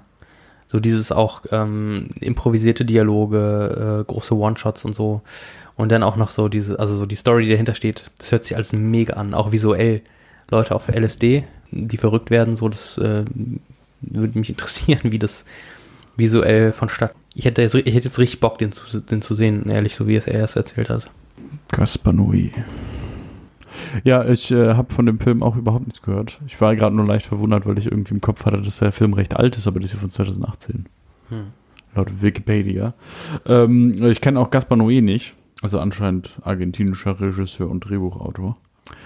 So dieses auch ähm, improvisierte Dialoge, äh, große One-Shots und so. Und dann auch noch so diese, also so die Story, die dahinter steht, das hört sich alles mega an. Auch visuell. Leute auf LSD, die verrückt werden, so, das äh, würde mich interessieren, wie das visuell vonstatten. Ich hätte jetzt, ich hätte jetzt richtig Bock, den zu, den zu sehen, ehrlich, so wie es er es erzählt hat. Gaspar Noé. Ja, ich äh, habe von dem Film auch überhaupt nichts gehört. Ich war gerade nur leicht verwundert, weil ich irgendwie im Kopf hatte, dass der Film recht alt ist, aber das ist ja von 2018. Hm. Laut Wikipedia. Ähm, ich kenne auch Gaspar Noé nicht. Also anscheinend argentinischer Regisseur und Drehbuchautor.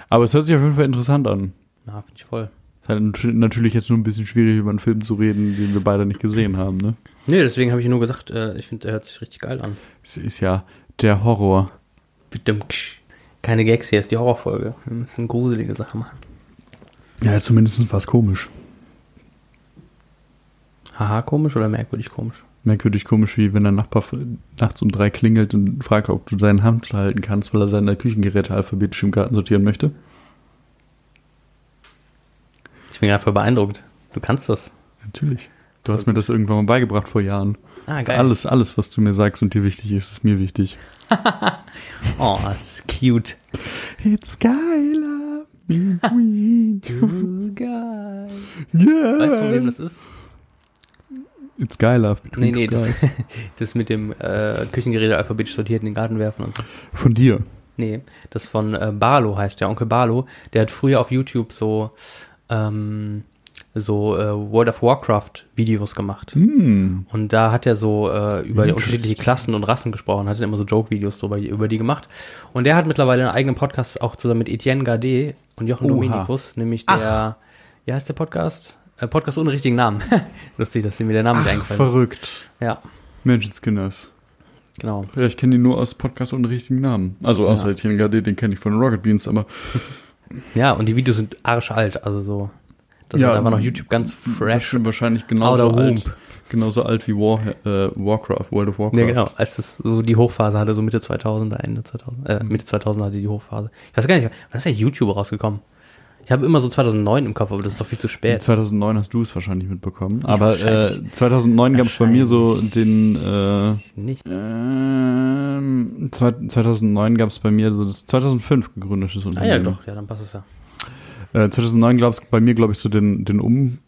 Aber es hört sich auf jeden Fall interessant an. Ja, finde ich voll. Es ist halt nat- natürlich jetzt nur ein bisschen schwierig, über einen Film zu reden, den wir beide nicht gesehen haben, ne? Nee, deswegen habe ich nur gesagt, äh, ich finde, der hört sich richtig geil an. Es ist ja der Horror. Bedumtsch. Keine Gags hier, ist die Horrorfolge. Wir müssen gruselige Sachen machen. Ja, zumindest war es komisch. Haha, komisch oder merkwürdig komisch? Merkwürdig komisch, wie wenn der Nachbar nachts um drei klingelt und fragt, ob du seinen Hamster halten kannst, weil er seine Küchengeräte alphabetisch im Garten sortieren möchte. Ich bin gerade voll beeindruckt. Du kannst das. Natürlich. Du hast mir das irgendwann mal beigebracht vor Jahren. Ah, geil. Alles, alles, was du mir sagst und dir wichtig ist, ist mir wichtig. Oh, das ist cute. It's geiler. geil. Yeah. Weißt du, von wem das ist? It's geiler. Nee, nee, das, das mit dem äh, Küchengeräte alphabetisch sortiert in den Garten werfen und so. Von dir. Nee, das von äh, Barlo heißt der Onkel Barlo. Der hat früher auf YouTube so ähm, so äh, World of Warcraft Videos gemacht. Hm. Und da hat er so äh, über unterschiedliche Klassen und Rassen gesprochen, hat immer so Joke-Videos drüber, über die gemacht. Und der hat mittlerweile einen eigenen Podcast auch zusammen mit Etienne Gardet und Jochen Oha. Dominikus, nämlich der, wie heißt der Podcast? Äh, Podcast ohne richtigen Namen. Lustig, dass mir der Name nicht Ach, eingefallen ist. verrückt. Ja, Menschenskinners. genau. Ja, ich kenne ihn nur aus Podcast ohne richtigen Namen. Also außer Ja. Etienne Gardet, den kenne ich von Rocket Beans, aber Ja, und die Videos sind arschalt, also so. Das Ja, war, da war noch YouTube ganz fresh. Wahrsch- wahrscheinlich genauso alt. Genauso alt wie War, äh, Warcraft, World of Warcraft. Ja, genau, als es so die Hochphase hatte, so Mitte 2000er, Ende 2000, äh, Mitte 2000 hatte die Hochphase. Ich weiß gar nicht, wann ist der YouTube rausgekommen? Ich habe immer so 2009 im Kopf, aber das ist doch viel zu spät. 2009 hast du es wahrscheinlich mitbekommen. Aber äh, wahrscheinlich. 2009 gab es bei mir so den äh, Nicht. zwei- 2009 gab es bei mir so das 2005 gegründetes Ah ja, Unternehmen. doch, ja, dann passt es ja. Äh, 2009 gab es bei mir, glaube ich, so den, den Um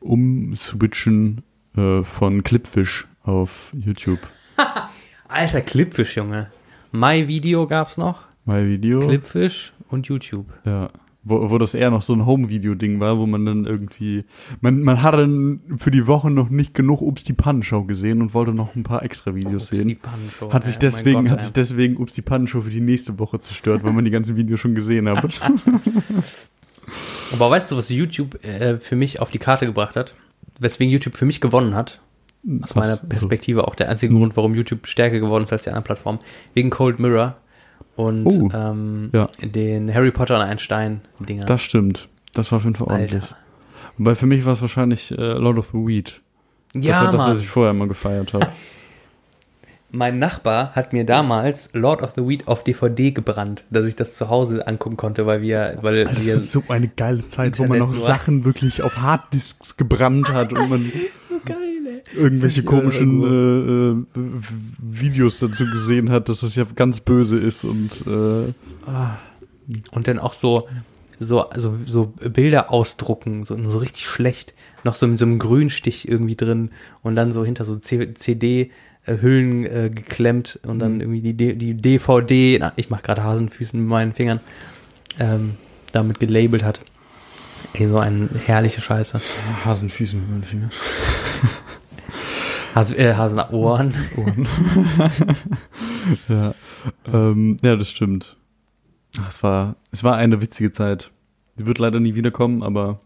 Umswitchen äh, von Clipfish auf YouTube. Alter, Clipfish, Junge. My Video gab's noch, Mein Video. Clipfish und YouTube. Ja. Wo, wo das eher noch so ein Home-Video-Ding war, wo man dann irgendwie, man, man hatte dann für die Woche noch nicht genug Ups die Pannenshow gesehen und wollte noch ein paar extra Videos Ups, sehen. Hat sich mein deswegen, Gott, hat sich deswegen Ups die Pannenshow für die nächste Woche zerstört, weil man die ganzen Videos schon gesehen hat. Aber weißt du, was YouTube äh, für mich auf die Karte gebracht hat? Weswegen YouTube für mich gewonnen hat? Aus meiner? Perspektive auch der einzige Mhm. Grund, warum YouTube stärker geworden ist als die anderen Plattformen. Wegen Cold Mirror und Oh, ähm, ja. den Harry Potter und Einstein-Dinger. Das stimmt. Das war auf jeden Fall ordentlich. Alter. Wobei für mich war es wahrscheinlich äh, Lord of the Weed. Das Ja, war das, Mann. was ich vorher immer gefeiert habe. Mein Nachbar hat mir damals Lord of the Weed auf DVD gebrannt, dass ich das zu Hause angucken konnte, weil wir, weil Das wir war so eine geile Zeit, wo man Internet noch Sachen wirklich auf Harddisks gebrannt hat und man geil. Irgendwelche komischen äh, äh, Videos dazu gesehen hat, dass das ja ganz böse ist und äh, Und dann auch so, so, so, so Bilder ausdrucken, so, so richtig schlecht. Noch so mit so einem Grünstich irgendwie drin und dann so hinter so CD-Hüllen äh, geklemmt und dann Mhm. irgendwie die, D die DVD, na, ich mache gerade Hasenfüßen mit meinen Fingern, ähm, damit gelabelt hat. Ey, so eine herrliche Scheiße. Hasenfüße mit meinen Fingern. Has äh, Hasenohren. Ohren. ja. Ähm, ja, das stimmt. Ach, es war, es war eine witzige Zeit. Die wird leider nie wiederkommen, aber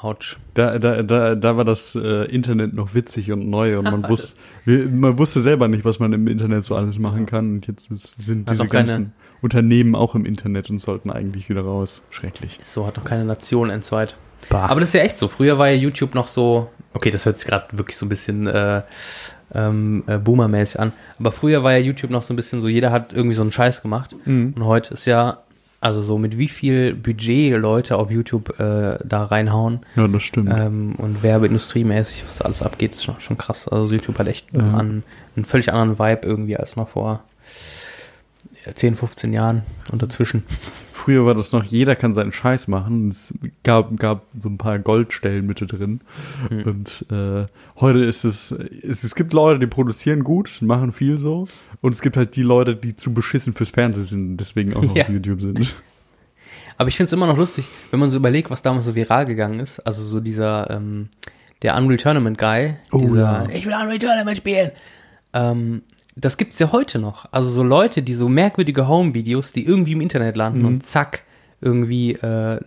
Autsch. da, da, da, da war das äh, Internet noch witzig und neu und man wusste, man wusste selber nicht, was man im Internet so alles machen kann. Und jetzt ist, sind diese ganzen Unternehmen auch im Internet und sollten eigentlich wieder raus. Schrecklich. So hat doch keine Nation entzweit. Aber das ist ja echt so. Früher war ja YouTube noch so, okay, das hört sich gerade wirklich so ein bisschen äh, ähm, äh, Boomer-mäßig an. Aber früher war ja YouTube noch so ein bisschen so, jeder hat irgendwie so einen Scheiß gemacht. Mhm. Und heute ist ja, also so mit wie viel Budget Leute auf YouTube äh, da reinhauen Ja, das stimmt. ähm, und Werbeindustriemäßig, was da alles abgeht, ist schon, schon krass. Also YouTube hat echt Ja. einen, einen völlig anderen Vibe irgendwie als noch vor 10, 15 Jahren und dazwischen. Früher war das noch, jeder kann seinen Scheiß machen. Es gab, gab so ein paar Goldstellen mit drin. Mhm. Und äh, heute ist es, es, es gibt Leute, die produzieren gut, machen viel so. Und es gibt halt die Leute, die zu beschissen fürs Fernsehen sind und deswegen auch noch Ja. auf YouTube sind. Aber ich finde es immer noch lustig, wenn man so überlegt, was damals so viral gegangen ist. Also so dieser, ähm, der Unreal Tournament Guy, Oh, dieser, ja. ich will Unreal Tournament spielen. Ähm, das gibt's ja heute noch. Also so Leute, die so merkwürdige Home-Videos, die irgendwie im Internet landen Mhm. und zack, irgendwie äh,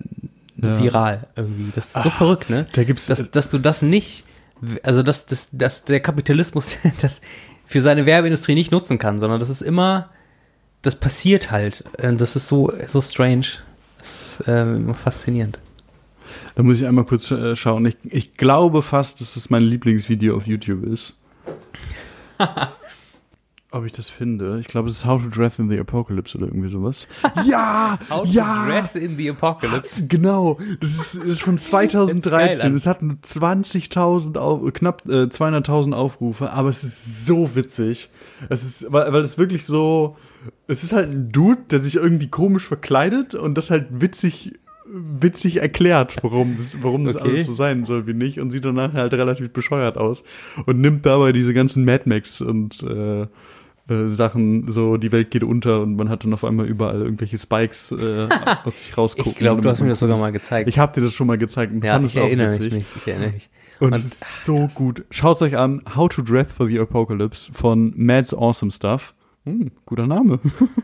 Ja. viral irgendwie. Das ist so Ah, verrückt, ne? Da gibt's Dass, dass du das nicht, also dass, dass, dass der Kapitalismus das für seine Werbeindustrie nicht nutzen kann, sondern das ist immer, das passiert halt. Äh, Das ist so, so strange. Das ist äh, immer faszinierend. Da muss ich einmal kurz äh, schauen. Ich, ich glaube fast, dass es mein Lieblingsvideo auf YouTube ist. Ob ich das finde? Ich glaube, es ist How to Dress in the Apocalypse oder irgendwie sowas. ja! How ja! to Dress in the Apocalypse. Genau, das ist, ist von 2013. an. Es hat nur 20.000, Auf- knapp äh, 200.000 Aufrufe, aber es ist so witzig. Es ist, weil, weil es wirklich so, es ist halt ein Dude, der sich irgendwie komisch verkleidet und das halt witzig, witzig erklärt, warum das, warum das Okay. alles so sein soll wie nicht und sieht danach halt relativ bescheuert aus und nimmt dabei diese ganzen Mad Max und äh, äh, Sachen, so die Welt geht unter und man hat dann auf einmal überall irgendwelche Spikes äh, aus sich rausgucken. Ich glaube, du hast mir das sogar mal gezeigt. ich habe dir das schon mal gezeigt und ja, fand ich es auch erinnere witzig. mich, ich erinnere mich. Und Und- es ist so gut. Schaut euch an, How to Dress for the Apocalypse von Mads Awesome Stuff. Hm, guter Name.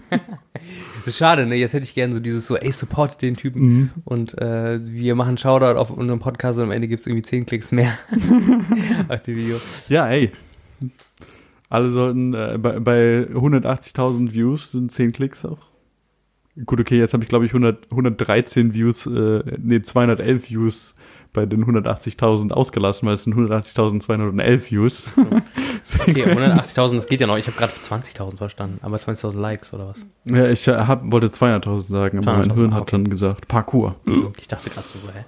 Das ist schade, ne? Jetzt hätte ich gerne so dieses so, ey, supportet den Typen. Mhm. Und äh, wir machen Shoutout auf unserem Podcast und am Ende gibt's irgendwie 10 Klicks mehr auf die Video. Ja, ey. Alle sollten, äh, bei, bei 180.000 Views sind 10 Klicks auch. Gut, okay, jetzt habe ich glaube ich 100, 113 Views, äh, nee, 211 Views bei den 180.000 ausgelassen, weil es sind 180.211 Views. Okay, 180.000, das geht ja noch. Ich habe gerade 20.000 verstanden, aber 20.000 Likes oder was? ja, ich äh, hab, wollte 200.000 sagen, aber mein 200.000, Hirn hat okay. dann gesagt, Parkour. Ich dachte gerade so, hä?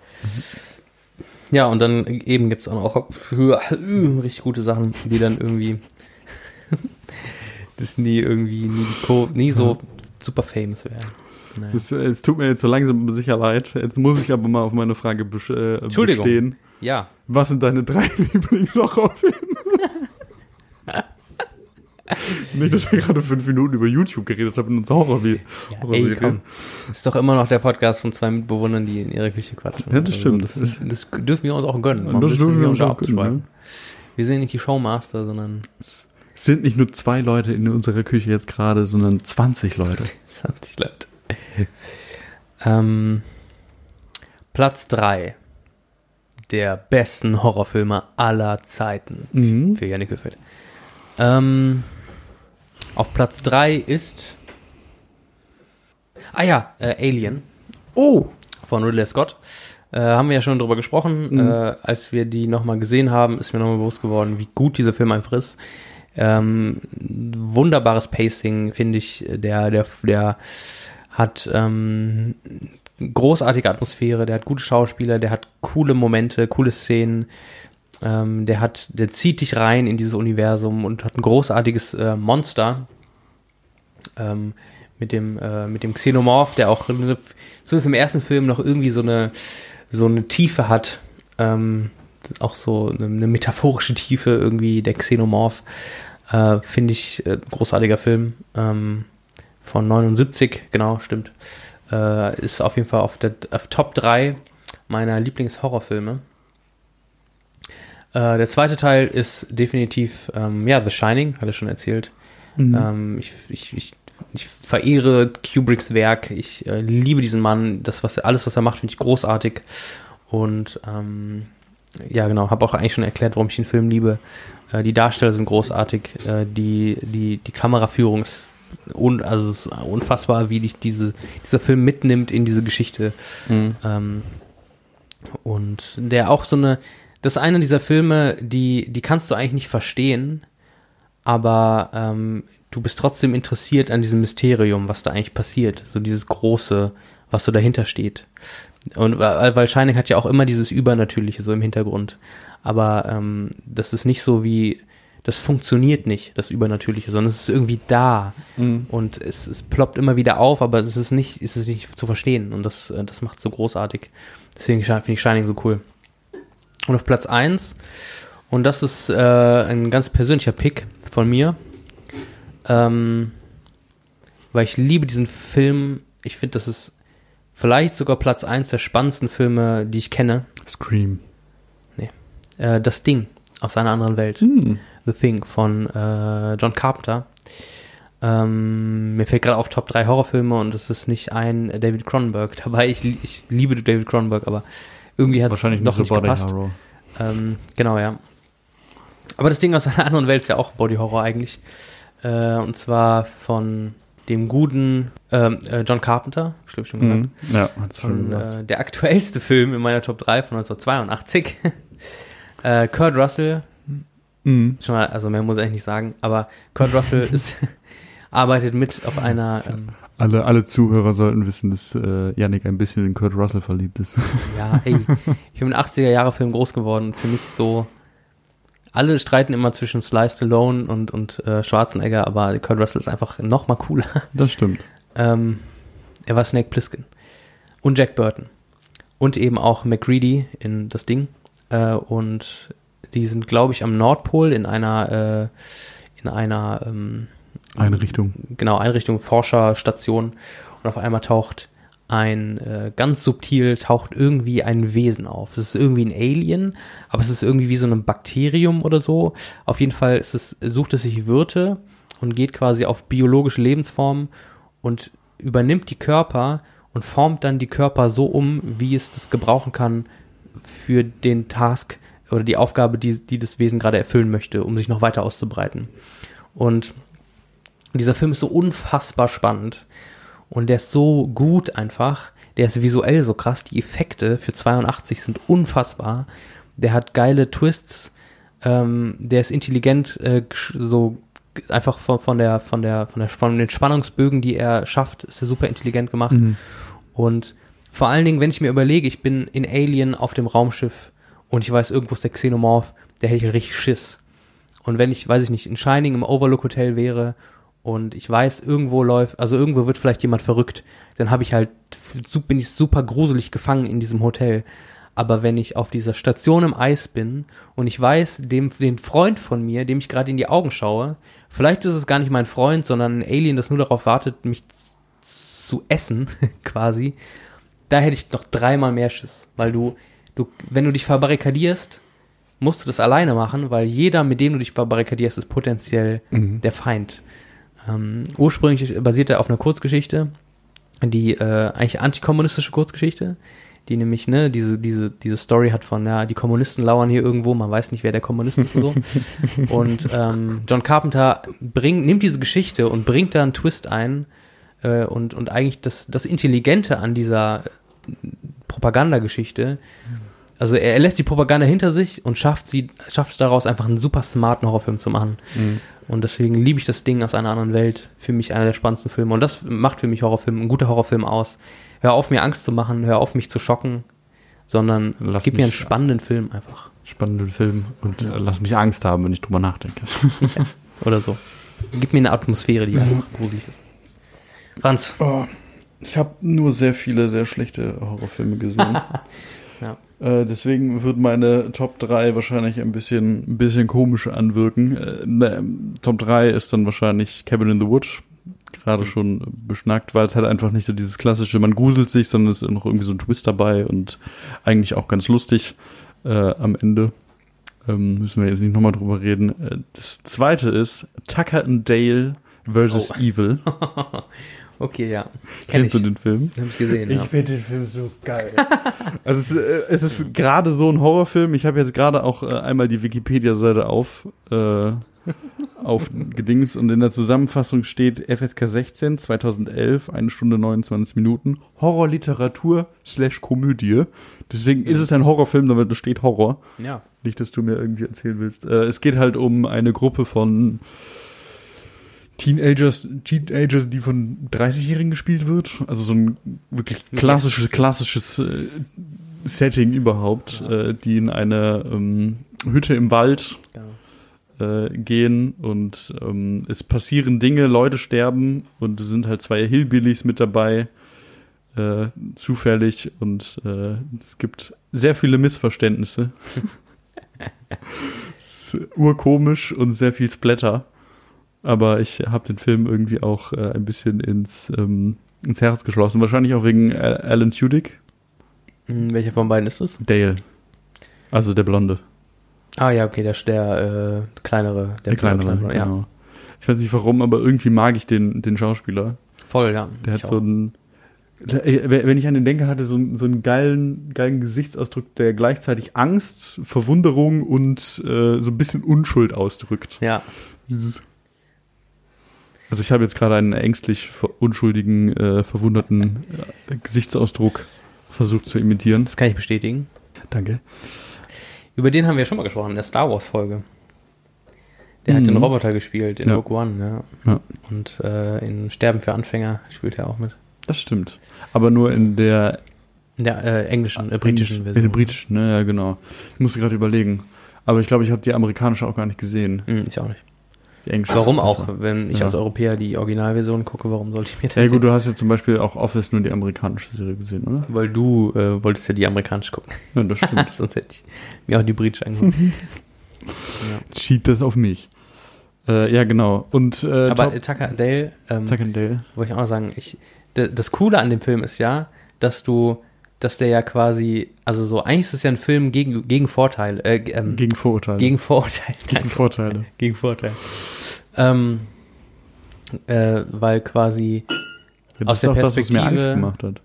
Ja, und dann eben gibt's auch noch äh, richtig gute Sachen, die dann irgendwie das nie irgendwie nie, Co nie so super famous werden. Naja. Es, es tut mir jetzt so langsam sicher leid. Jetzt muss ich aber mal auf meine Frage besch äh, Entschuldigung. bestehen. Ja, Was sind deine drei Lieblingshorrorfilme? Nicht, dass wir gerade fünf Minuten über YouTube geredet haben in unserer Horror ja Horrorserie. ey, komm. Ist doch immer noch der Podcast von zwei Mitbewohnern, die in ihrer Küche quatschen. Ja, das stimmt. Das, Das das, dürfen wir uns auch gönnen. Und das dürfen wir uns auch gönnen. ne? Wir sind nicht die Showmaster, sondern Es sind nicht nur zwei Leute in unserer Küche jetzt gerade, sondern 20 Leute. 20 Leute. ähm, Platz 3 der besten Horrorfilme aller Zeiten Mhm. für Janik Höfeld. Ähm, auf Platz 3 ist Ah ja, äh, Alien Oh! von Ridley Scott. Äh, haben wir ja schon drüber gesprochen. Mhm. Äh, als wir die nochmal gesehen haben, ist mir nochmal bewusst geworden, wie gut dieser Film einfach ist. Ähm, wunderbares Pacing, finde ich. Der, der, der hat ähm, großartige Atmosphäre, der hat gute Schauspieler, der hat coole Momente, coole Szenen. Ähm, der hat, der zieht dich rein in dieses Universum und hat ein großartiges äh, Monster. Ähm, mit dem, äh, mit dem Xenomorph, der auch zumindest im ersten Film noch irgendwie so eine, so eine Tiefe hat. Ähm, auch so eine, eine metaphorische Tiefe irgendwie, der Xenomorph. Äh, Finde ich äh, großartiger Film. Ähm, von 79, genau, stimmt. Äh, ist auf jeden Fall auf der auf Top 3 meiner Lieblingshorrorfilme. Äh, der zweite Teil ist definitiv, ähm, ja, The Shining, hatte ich schon erzählt. Mhm. Ähm, ich, ich, ich, ich verehre Kubricks Werk. Ich äh, liebe diesen Mann. Das, was er, alles, was er macht, finde ich großartig. Und ähm, ja, genau, habe auch eigentlich schon erklärt, warum ich den Film liebe. Äh, die Darsteller sind großartig. Äh, die, die, die Kameraführung ist, un, also ist unfassbar, wie dich diese, dieser Film mitnimmt in diese Geschichte. Mhm. Ähm, und der auch so eine, das ist einer dieser Filme, die, die kannst du eigentlich nicht verstehen, aber ähm, du bist trotzdem interessiert an diesem Mysterium, was da eigentlich passiert. So dieses Große, was so dahinter steht. Und weil, Shining hat ja auch immer dieses Übernatürliche so im Hintergrund. Aber ähm, das ist nicht so wie, das funktioniert nicht, das Übernatürliche, sondern es ist irgendwie da. Mhm. Und es, es ploppt immer wieder auf, aber es ist nicht, es ist nicht zu verstehen. Und das, äh, das macht so großartig. Deswegen finde ich Shining so cool. Und auf Platz 1, und das ist äh, ein ganz persönlicher Pick von mir, ähm, weil ich liebe diesen Film. Ich finde, das ist vielleicht sogar Platz 1 der spannendsten Filme, die ich kenne. Scream. Äh, das Ding aus einer anderen Welt. Mhm. The Thing von äh, John Carpenter. Ähm, mir fällt gerade auf Top 3 Horrorfilme und es ist nicht ein David Cronenberg dabei. Ich, ich liebe David Cronenberg, aber irgendwie hat es doch nicht so nicht Body gepasst. Horror. Ähm, genau, ja. Aber das Ding aus einer anderen Welt ist ja auch Body Horror eigentlich. Äh, und zwar von dem guten ähm, äh, John Carpenter, ich schon genannt. Mhm. Ja, hat's schon äh, der aktuellste Film in meiner Top 3 von 1982. äh, Kurt Russell, Mhm. schon mal, also mehr muss ich eigentlich nicht sagen, aber Kurt Russell ist, arbeitet mit auf einer, ähm, Alle, alle Zuhörer sollten wissen, dass äh, Yannick ein bisschen in Kurt Russell verliebt ist. ja, ey, ich bin mit 80er Jahre Film groß geworden und für mich so, alle streiten immer zwischen Sly Stallone und, und äh, Schwarzenegger, aber Kurt Russell ist einfach noch mal cooler. Das stimmt. Ähm, er war Snake Plissken. Und Jack Burton. Und eben auch McReady in das Ding. Äh, und die sind, glaube ich, am Nordpol in einer, äh, in einer ähm, Einrichtung. Genau, Einrichtung, Forscherstation. Und auf einmal taucht ein, äh, ganz subtil taucht irgendwie ein Wesen auf. Es ist irgendwie ein Alien, aber es ist irgendwie wie so ein Bakterium oder so. Auf jeden Fall ist es, sucht es sich Wirte und geht quasi auf biologische Lebensformen und übernimmt die Körper und formt dann die Körper so um, wie es das gebrauchen kann für den Task oder die Aufgabe, die, die das Wesen gerade erfüllen möchte, um sich noch weiter auszubreiten. Und dieser Film ist so unfassbar spannend und der ist so gut einfach. Der ist visuell so krass. Die Effekte für 82 sind unfassbar. Der hat geile Twists. Ähm, der ist intelligent, äh, so einfach von, von der, von der, von der, von den Spannungsbögen, die er schafft, ist er super intelligent gemacht. Und vor allen Dingen, wenn ich mir überlege, ich bin in Alien auf dem Raumschiff und ich weiß, irgendwo ist der Xenomorph, der hätte ich richtig Schiss. Und wenn ich, weiß ich nicht, in Shining im Overlook Hotel wäre und ich weiß, irgendwo läuft, also irgendwo wird vielleicht jemand verrückt, dann habe ich halt, bin ich super gruselig gefangen in diesem Hotel. Aber wenn ich auf dieser Station im Eis bin und ich weiß, dem, den Freund von mir, dem ich gerade in die Augen schaue, vielleicht ist es gar nicht mein Freund, sondern ein Alien, das nur darauf wartet, mich zu essen, quasi, da hätte ich noch dreimal mehr Schiss. Weil du, du, wenn du dich verbarrikadierst, musst du das alleine machen, weil jeder, mit dem du dich verbarrikadierst, ist potenziell Mhm. der Feind. Ähm, ursprünglich basiert er auf einer Kurzgeschichte, die äh, eigentlich antikommunistische Kurzgeschichte, die nämlich, ne, diese, diese, diese Story hat von, ja, die Kommunisten lauern hier irgendwo, man weiß nicht, wer der Kommunist ist und so. und ähm, John Carpenter bringt, nimmt diese Geschichte und bringt da einen Twist ein äh, und, und eigentlich das, das Intelligente an dieser Propagandageschichte, also er, er lässt die Propaganda hinter sich und schafft sie, schafft es daraus einfach einen super smarten Horrorfilm zu machen. Mhm. Und deswegen liebe ich das Ding aus einer anderen Welt. Für mich einer der spannendsten Filme. Und das macht für mich Horrorfilm, ein guter Horrorfilm aus. Hör auf, mir Angst zu machen, hör auf, mich zu schocken, sondern Lass gib mir einen spannenden Film einfach. Spannenden Film und äh, lass mich Angst haben, wenn ich drüber nachdenke. Oder so. Gib mir eine Atmosphäre, die einfach gruselig ist. Franz. Oh, ich habe nur sehr viele sehr schlechte Horrorfilme gesehen. Äh, deswegen wird meine Top 3 wahrscheinlich ein bisschen, ein bisschen komisch anwirken. Äh, ne, Top 3 ist dann wahrscheinlich Cabin in the Woods. Gerade schon beschnackt, weil es halt einfach nicht so dieses klassische, man gruselt sich, sondern es ist noch irgendwie so ein Twist dabei und eigentlich auch ganz lustig äh, am Ende. Ähm, müssen wir jetzt nicht nochmal drüber reden. Äh, das zweite ist Tucker and Dale versus Oh. Evil. Okay, ja. Kenn ich. Kennst du den Film? Hab ich gesehen, ja. finde den Film so geil. also es, äh, es ist gerade so ein Horrorfilm. Ich habe jetzt gerade auch äh, einmal die Wikipedia-Seite auf äh, auf Gedings und in der Zusammenfassung steht FSK 16 2011 eine Stunde 29 Minuten Horrorliteratur slash Komödie. Deswegen ist es ein Horrorfilm, damit da steht Horror. Ja. Nicht, dass du mir irgendwie erzählen willst. Äh, es geht halt um eine Gruppe von Teenagers, Teenagers, die von 30-Jährigen gespielt wird. Also so ein wirklich klassisches, klassisches äh, Setting überhaupt, Ja. äh, die in eine ähm, Hütte im Wald Genau. äh, gehen und ähm, es passieren Dinge, Leute sterben und es sind halt zwei Hillbillies mit dabei, äh, zufällig und äh, es gibt sehr viele Missverständnisse. es ist urkomisch und sehr viel Splatter, aber ich habe den Film irgendwie auch äh, ein bisschen ins, ähm, ins Herz geschlossen, wahrscheinlich auch wegen Al- Alan Tudyk, Hm, welcher von beiden ist es? Dale, also der Blonde. Ah ja, okay, der, der äh, kleinere. Der, kleinere, ja. genau. Ich weiß nicht warum, aber irgendwie mag ich den, den Schauspieler. Voll, ja. Der hat so einen. Ey, Wenn ich an den denke, hatte so einen, so einen geilen, geilen Gesichtsausdruck, der gleichzeitig Angst, Verwunderung und äh, so ein bisschen Unschuld ausdrückt. Ja, Dieses. Also ich habe jetzt gerade einen ängstlich unschuldigen, äh, verwunderten äh, Gesichtsausdruck versucht zu imitieren. Das kann ich bestätigen. Danke. Über den haben wir schon mal gesprochen, in der Star Wars Folge. Der hat Mhm. den Roboter gespielt in Ja. Rogue One, ja. Ja. Und äh, in Sterben für Anfänger spielt er auch mit. Das stimmt. Aber nur in der In der äh, englischen, äh, britischen In Version. der britischen, ne, ja, genau. Ich musste gerade überlegen. Aber ich glaube, ich habe die amerikanische auch gar nicht gesehen. Hm, ich auch nicht. Die englische. Warum auch? Wenn ich Ja. als Europäer die Originalversion gucke, warum sollte ich mir Ja gut, du hast ja zum Beispiel auch Office nur die amerikanische Serie gesehen, oder? Weil du äh, wolltest ja die amerikanisch gucken. Ja, das stimmt. Sonst hätte ich mir auch die britische angeguckt. Jetzt schiebt das auf mich. Äh, ja, genau. Und äh, Aber äh, Tucker Dale, ähm, Tuck and Dale. wollte ich auch noch sagen, ich, das Coole an dem Film ist ja, dass du, dass der ja quasi, also so, eigentlich ist es ja ein Film gegen, gegen Vorteile, äh, ähm, Gegen Vorurteile. gegen Vorurteile. Gegen Vorteile. gegen Vorteile. Ähm, äh, weil quasi Ja, Aus das der ist auch das, was mir Angst Perspektive- gemacht hat.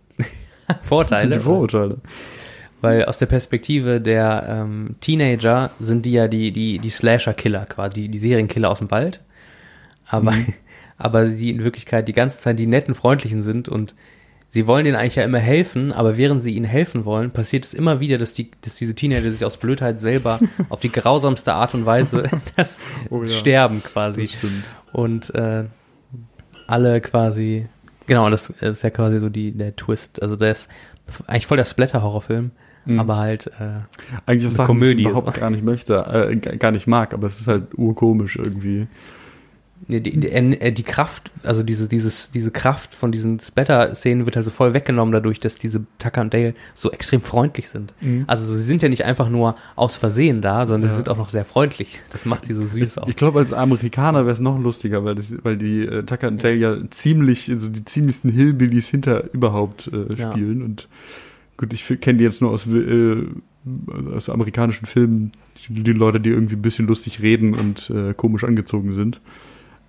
Vorteile. Die Vorurteile. Weil aus der Perspektive der ähm, Teenager sind die ja die, die, die Slasher-Killer quasi, die, die Serienkiller aus dem Wald. Aber, Mhm. aber sie in Wirklichkeit die ganze Zeit die netten, freundlichen sind und sie wollen denen eigentlich ja immer helfen, aber während sie ihnen helfen wollen, passiert es immer wieder, dass, die, dass diese Teenager sich aus Blödheit selber auf die grausamste Art und Weise das Oh ja. sterben quasi. Das stimmt. Und äh, alle quasi, genau, das ist ja quasi so die, der Twist. Also der ist eigentlich voll der Splatter-Horrorfilm, Mhm. aber halt, äh, Eigentlich Eine Sachen, Komödie die ich überhaupt gar nicht möchte, äh, gar nicht mag, aber es ist halt urkomisch irgendwie. Nee, die, die, äh, die Kraft, also diese, dieses, diese Kraft von diesen Splatter-Szenen wird halt so voll weggenommen dadurch, dass diese Tucker und Dale so extrem freundlich sind. Mhm. Also so, sie sind ja nicht einfach nur aus Versehen da, sondern sie Ja. sind auch noch sehr freundlich. Das macht sie so süß auch. Ich glaube, als Amerikaner wäre es noch lustiger, weil, das, weil die äh, Tucker und Dale ja ziemlich, also die ziemlichsten Hillbillies hinter überhaupt äh, Ja. spielen. Und gut, ich kenne die jetzt nur aus, äh, aus amerikanischen Filmen, die, die Leute, die irgendwie ein bisschen lustig reden und äh, komisch angezogen sind.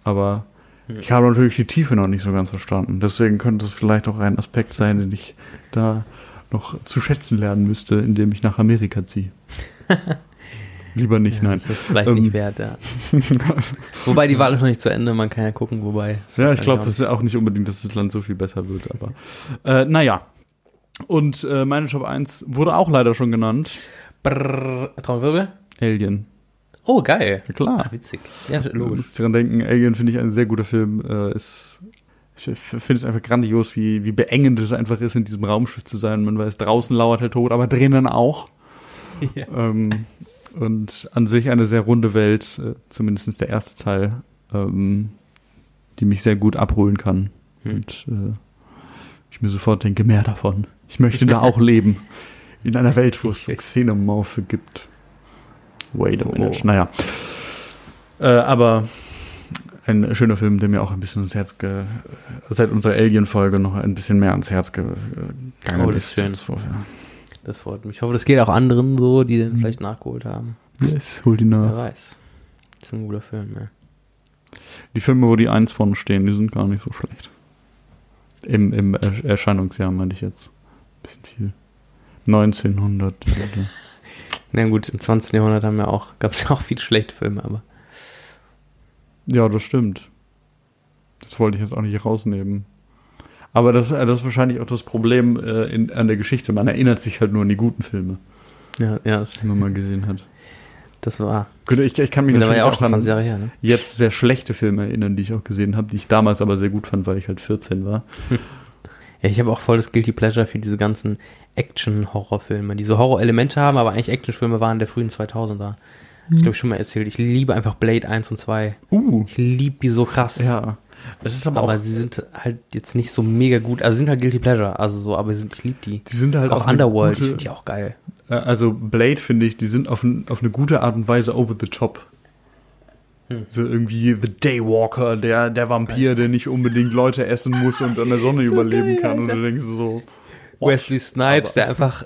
Aber Hm. ich habe natürlich die Tiefe noch nicht so ganz verstanden. Deswegen könnte es vielleicht auch ein Aspekt sein, den ich da noch zu schätzen lernen müsste, indem ich nach Amerika ziehe. Lieber nicht, Ja, nein. Das ist vielleicht Ähm. nicht wert, ja. Wobei die Wahl ist noch nicht zu Ende, man kann ja gucken, wobei. Ja, ich glaube, das ist auch nicht unbedingt, dass das Land so viel besser wird, aber äh, naja. Und äh, meine Top 1 wurde auch leider schon genannt. Brrr, Traumwirbel? Alien. Oh, geil. Ja klar. Ach, witzig. Ja, Du logisch. musst dran denken, Alien finde ich ein sehr guter Film. Äh, ist, ich finde es einfach grandios, wie, wie beengend es einfach ist, in diesem Raumschiff zu sein. Man weiß, draußen lauert der Tod, aber drinnen auch. Ja. Ähm, und an sich eine sehr runde Welt, äh, zumindest der erste Teil, ähm, die mich sehr gut abholen kann. Hm. Und äh, ich mir sofort denke, mehr davon. Ich möchte da auch leben. In einer Welt, wo es Xenomorphe gibt. Wait a minute. Oh. Naja. Äh, aber ein schöner Film, der mir auch ein bisschen ans Herz ge seit unserer Alien-Folge noch ein bisschen mehr ans Herz gegangen Oh, das ist. schön. vorher. Das freut mich. Ich hoffe, das geht auch anderen so, die den vielleicht nachgeholt haben. Yes, hol die Wer nach. weiß. Das ist ein guter Film, ja. Die Filme, wo die eins vorne stehen, die sind gar nicht so schlecht. Im, im Ersch- Erscheinungsjahr meinte ich jetzt. Bisschen viel. 1900. Na gut, im 20. Jahrhundert haben wir auch, gab es auch viele schlechte Filme, aber. ja, das stimmt. Das wollte ich jetzt auch nicht rausnehmen. Aber das, äh, das ist wahrscheinlich auch das Problem äh, in, an der Geschichte. Man erinnert sich halt nur an die guten Filme, Ja, ja, das, die man mal gesehen hat. das war. Gut, ich, ich kann mich natürlich ja auch auch schon 20 an Jahre her, ne? jetzt sehr schlechte Filme erinnern, die ich auch gesehen habe, die ich damals aber sehr gut fand, weil ich halt 14 war. Ja, ich habe auch voll das Guilty Pleasure für diese ganzen Action-Horrorfilme, die so Horror-Elemente haben, aber eigentlich Actionfilme waren der frühen 2000er. Ich glaube, ich schon mal erzählt. Ich liebe einfach Blade 1 und 2. Uh, Ich liebe die so krass. ja. Es ist aber, aber auch, sie sind halt jetzt nicht so mega gut. Also sie sind halt Guilty Pleasure, also so, aber sind, ich liebe die. die sind halt auch Underworld, ich gute- finde die auch geil. Also Blade finde ich, die sind auf, ein, auf eine gute Art und Weise over the top. Hm. So irgendwie The Daywalker, der, der Vampir, der nicht unbedingt Leute essen muss und an der Sonne überleben kann. Und du denkst so? Wesley Snipes, Aber- der einfach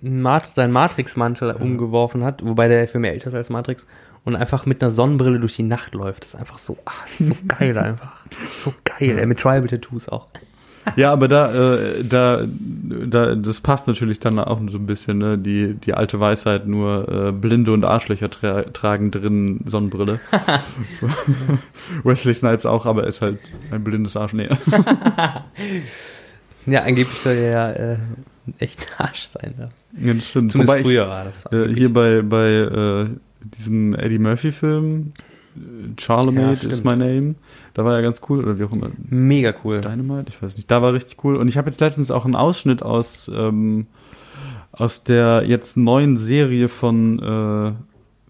Mat seinen Matrix-Mantel umgeworfen hat, wobei der Film ja älter ist als Matrix, und einfach mit einer Sonnenbrille durch die Nacht läuft. Das ist einfach so, ist so geil einfach. So geil, ey, mit Tribal Tattoos auch. Ja, aber da, äh, da, da, das passt natürlich dann auch so ein bisschen, ne? Die, die alte Weisheit, nur äh, Blinde und Arschlöcher tra tragen drin Sonnenbrille. Wesley Snipes auch, aber er ist halt ein blindes Arsch. Nee. Ja, angeblich soll er ja äh, echt ein Arsch sein. Ja. Ja, das stimmt. Zumindest Wobei ich, früher war das. äh, hier bei, bei äh, diesem Eddie Murphy-Film, äh, Charlemagne Ja, is my name, da war er ganz cool, oder wie auch immer. Mega cool. Dynamite, ich weiß nicht. Da war richtig cool. Und ich habe jetzt letztens auch einen Ausschnitt aus, ähm, aus der jetzt neuen Serie von, äh,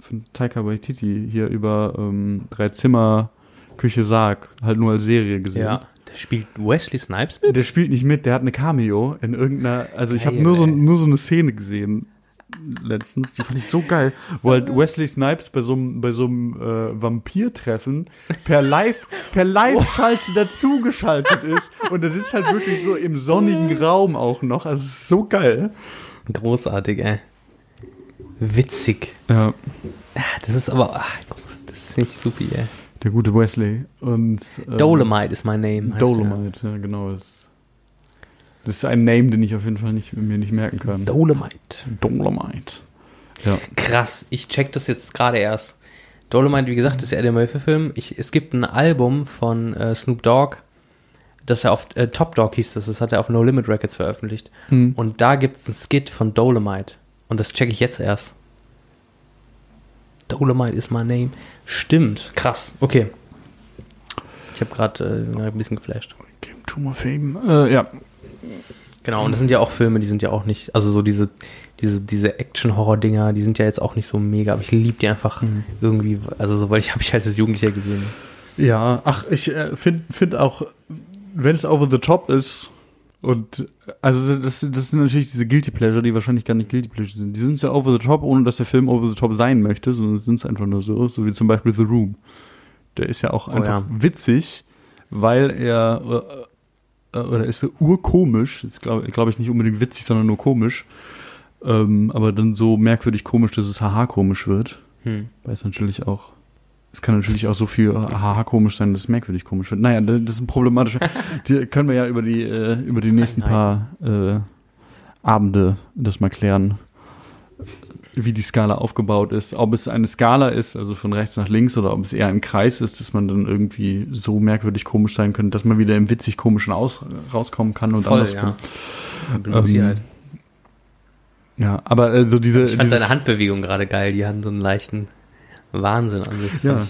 von Taika Waititi hier über ähm, drei Zimmer Küche Sarg, halt nur als Serie gesehen. Ja, der spielt Wesley Snipes mit? Der spielt nicht mit, der hat eine Cameo in irgendeiner, also ich habe nur so, nur so eine Szene gesehen letztens, die fand ich so geil, wo halt Wesley Snipes bei so einem bei so einem äh, Vampir-Treffen per Live per Live-Schalte dazugeschaltet ist und er sitzt halt wirklich so im sonnigen Raum auch noch, also es ist so geil. Großartig, ey. Witzig. Ja, Ah, Das ist aber, ach, das ist nicht super, ey. Der gute Wesley und ähm, Dolomite is my name. Dolomite, ja genau. Das, das ist ein Name, den ich auf jeden Fall nicht, mir nicht merken kann. Dolomite. Dolomite. Ja. Krass, ich check das jetzt gerade erst. Dolomite, wie gesagt, ist ja der Murphy-Film. Es gibt ein Album von äh, Snoop Dogg, das er auf äh, Top Dog hieß das, das hat er auf No Limit Records veröffentlicht. Mhm. Und da gibt es ein Skit von Dolomite. Und das check ich jetzt erst. Dolomite is my name. Stimmt, krass. Okay. Ich habe gerade äh, ein bisschen geflasht. Game to my fame. Äh, ja. Genau, und das sind ja auch Filme, die sind ja auch nicht, also so diese, diese, diese Action-Horror-Dinger, die sind ja jetzt auch nicht so mega, aber ich liebe die einfach irgendwie, also so, weil ich habe ich halt als Jugendlicher gesehen. Ja, ach, ich äh, finde find auch, wenn es over the top ist und also das, das sind natürlich diese Guilty Pleasure, die wahrscheinlich gar nicht Guilty Pleasure sind. Die sind ja over the top, ohne dass der Film over the top sein möchte, sondern sind es einfach nur so, so wie zum Beispiel The Room. Der ist ja auch Oh einfach ja. witzig, weil er äh, äh, oder ist so urkomisch, ist glaube glaub ich nicht unbedingt witzig, sondern nur komisch. Ähm, aber dann so merkwürdig komisch, dass es haha komisch wird. Hm. Weil es natürlich auch, es kann natürlich auch so viel haha komisch sein, dass es merkwürdig komisch wird. Naja, das ist ein problematischer. die können wir ja über die, äh, über die nächsten paar äh, Abende das mal klären, wie die Skala aufgebaut ist. Ob es eine Skala ist, also von rechts nach links, oder ob es eher ein Kreis ist, dass man dann irgendwie so merkwürdig komisch sein könnte, dass man wieder im witzig komischen aus, rauskommen kann und Voll, andersrum. ja. Ähm, halt. Ja, aber äh, so diese, Ich fand diese seine Handbewegung gerade geil, die hatten so einen leichten Wahnsinn an sich. Ja.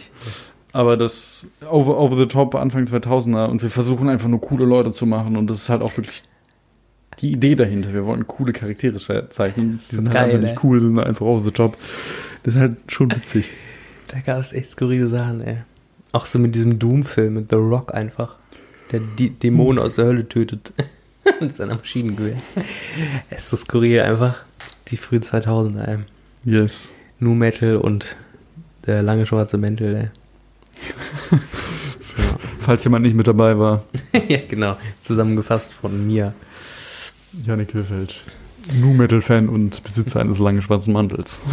Aber das over, over the top Anfang 2000er und wir versuchen einfach nur coole Leute zu machen und das ist halt auch wirklich die Idee dahinter. Wir wollen coole Charaktere zeichnen. Die sind halt einfach nicht cool, sind einfach over the top. Das ist halt schon witzig. Da gab es echt skurrile Sachen, ey. Auch so mit diesem Doom-Film, mit The Rock einfach. Der die Dämonen aus der Hölle tötet. mit seiner Maschinengewehr. Es ist so skurril einfach. Die frühen 2000er, ey. Yes. Nu Metal und der lange schwarze Mäntel, ey. Falls jemand nicht mit dabei war, ja, genau. Zusammengefasst von mir. Janik Höfeld. Nu Metal Fan und Besitzer eines langen schwarzen Mantels.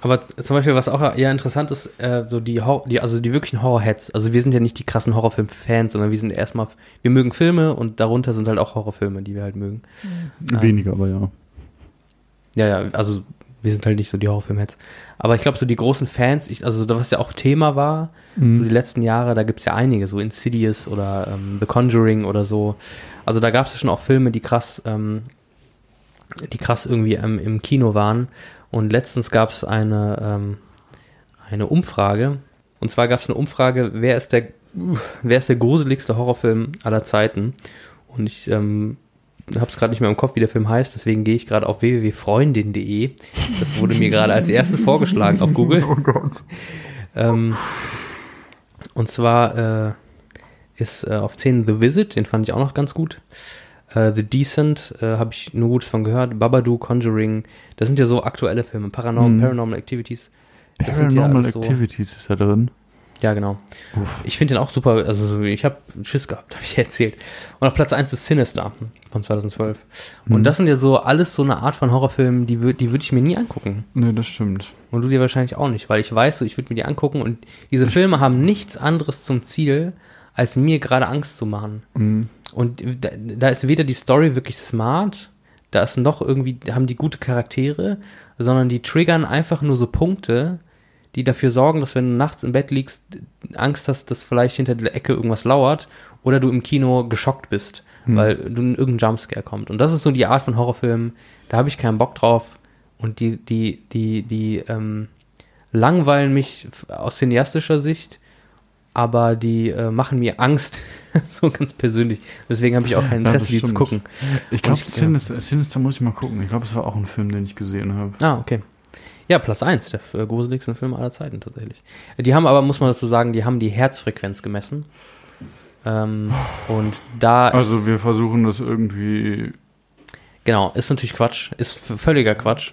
Aber zum Beispiel, was auch eher interessant ist, äh, so die, Hor die, also die wirklichen Horrorheads. Also wir sind ja nicht die krassen Horrorfilm-Fans, sondern wir sind erstmal, wir mögen Filme und darunter sind halt auch Horrorfilme, die wir halt mögen. Weniger, aber ja. Ja, ja, also wir sind halt nicht so die Horrorfilm-Heads. Aber ich glaube, so die großen Fans, ich, also was ja auch Thema war, so die letzten Jahre, da gibt's ja einige, so Insidious oder ähm, The Conjuring oder so. Also da gab's ja schon auch Filme, die krass, ähm, die krass irgendwie ähm, im Kino waren. Und letztens gab's eine, ähm, eine Umfrage. Und zwar gab's eine Umfrage, wer ist der, wer ist der gruseligste Horrorfilm aller Zeiten? Und ich ähm, hab's gerade nicht mehr im Kopf, wie der Film heißt, deswegen gehe ich gerade auf www.freundin.de. Das wurde mir gerade als erstes vorgeschlagen auf Google. Oh Gott. Ähm, und zwar äh, ist äh, auf 10 The Visit, den fand ich auch noch ganz gut. Äh, The Decent äh, habe ich nur gut von gehört. Babadook, Conjuring, das sind ja so aktuelle Filme. Paranorm Mhm. Paranormal Activities. Das sind ja Paranormal alles so- Activities ist da drin. Ja, genau. Uff. Ich finde den auch super. Also so, ich habe Schiss gehabt, habe ich erzählt. Und auf Platz 1 ist Sinister von 2012. Und Mhm. das sind ja so alles so eine Art von Horrorfilmen, die, wür die würde ich mir nie angucken. Nee, das stimmt. Und du dir wahrscheinlich auch nicht, weil ich weiß, so, ich würde mir die angucken und diese Filme haben nichts anderes zum Ziel, als mir gerade Angst zu machen. Mhm. Und da, da ist weder die Story wirklich smart, da ist noch irgendwie, haben die gute Charaktere, sondern die triggern einfach nur so Punkte, die dafür sorgen, dass wenn du nachts im Bett liegst, Angst hast, dass vielleicht hinter der Ecke irgendwas lauert oder du im Kino geschockt bist, Hm. weil du irgendein Jumpscare kommt. Und das ist so die Art von Horrorfilmen, da habe ich keinen Bock drauf. Und die, die, die, die ähm, langweilen mich aus cineastischer Sicht, aber die äh, machen mir Angst, so ganz persönlich. Deswegen habe ich auch kein Ja, Interesse, das die zu gucken. Ich glaube, Sinister, Sinister muss ich mal gucken. Ich glaube, es war auch ein Film, den ich gesehen habe. Ah, okay. Ja, Platz 1 der äh, gruseligsten Filme aller Zeiten tatsächlich. Die haben aber, muss man dazu sagen, die haben die Herzfrequenz gemessen. Ähm, und da ist, Also wir versuchen das irgendwie. genau, ist natürlich Quatsch, ist völliger Quatsch,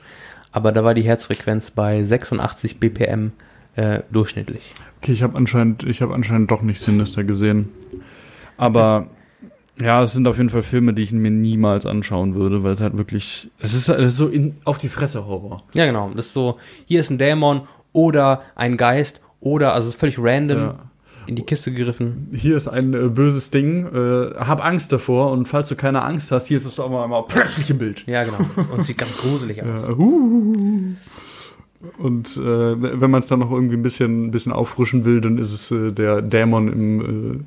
aber da war die Herzfrequenz bei 86 BPM äh, durchschnittlich. Okay, ich habe anscheinend, ich habe anscheinend doch nicht Sinister gesehen. Aber ja, es sind auf jeden Fall Filme, die ich mir niemals anschauen würde, weil es halt wirklich, es ist, es ist so in, auf die Fresse Horror. Ja, genau, das ist so, hier ist ein Dämon oder ein Geist oder, also es ist völlig random Ja. in die Kiste gegriffen. Hier ist ein äh, böses Ding, äh, hab Angst davor und falls du keine Angst hast, hier ist es doch mal, mal plötzlich im Bild. Ja, genau, und sieht ganz gruselig aus. Ja. Und äh, wenn man es dann noch irgendwie ein bisschen, ein bisschen auffrischen will, dann ist es äh, der Dämon im, äh,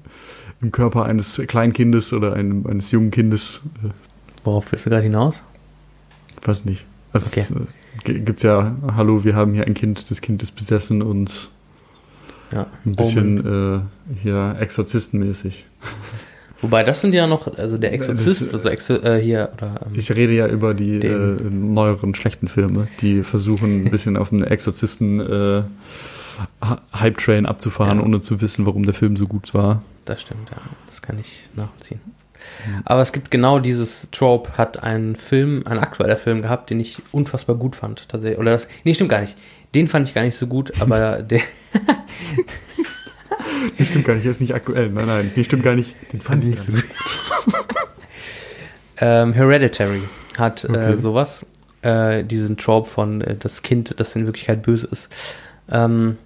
im Körper eines Kleinkindes oder einem, eines jungen Kindes. Äh, Worauf willst du gerade hinaus? weiß nicht. Also es äh, gibt ja, hallo, wir haben hier ein Kind, das Kind ist besessen und Ja. ein bisschen äh, hier exorzistenmäßig. Wobei das sind ja noch, also der Das Exorzist, ist- also Exo, äh, hier, oder, ähm, Ich rede ja über die äh, neueren schlechten Filme, die versuchen ein bisschen auf den Exorzisten äh, Hy- Hype-Train abzufahren, Ja. ohne zu wissen, warum der Film so gut war. Das stimmt, ja, das kann ich nachvollziehen. Aber es gibt genau dieses Trope, hat ein Film, ein aktueller Film gehabt, den ich unfassbar gut fand, tatsächlich, oder das, nee, stimmt gar nicht. Den fand ich gar nicht so gut, aber der, Nee, stimmt gar nicht, er ist nicht aktuell. Nein, nein, nee, stimmt gar nicht. Den fand ich nicht so gut. ähm, Hereditary hat Okay. äh, sowas, äh, diesen Trope von äh, das Kind, das in Wirklichkeit böse ist, ähm,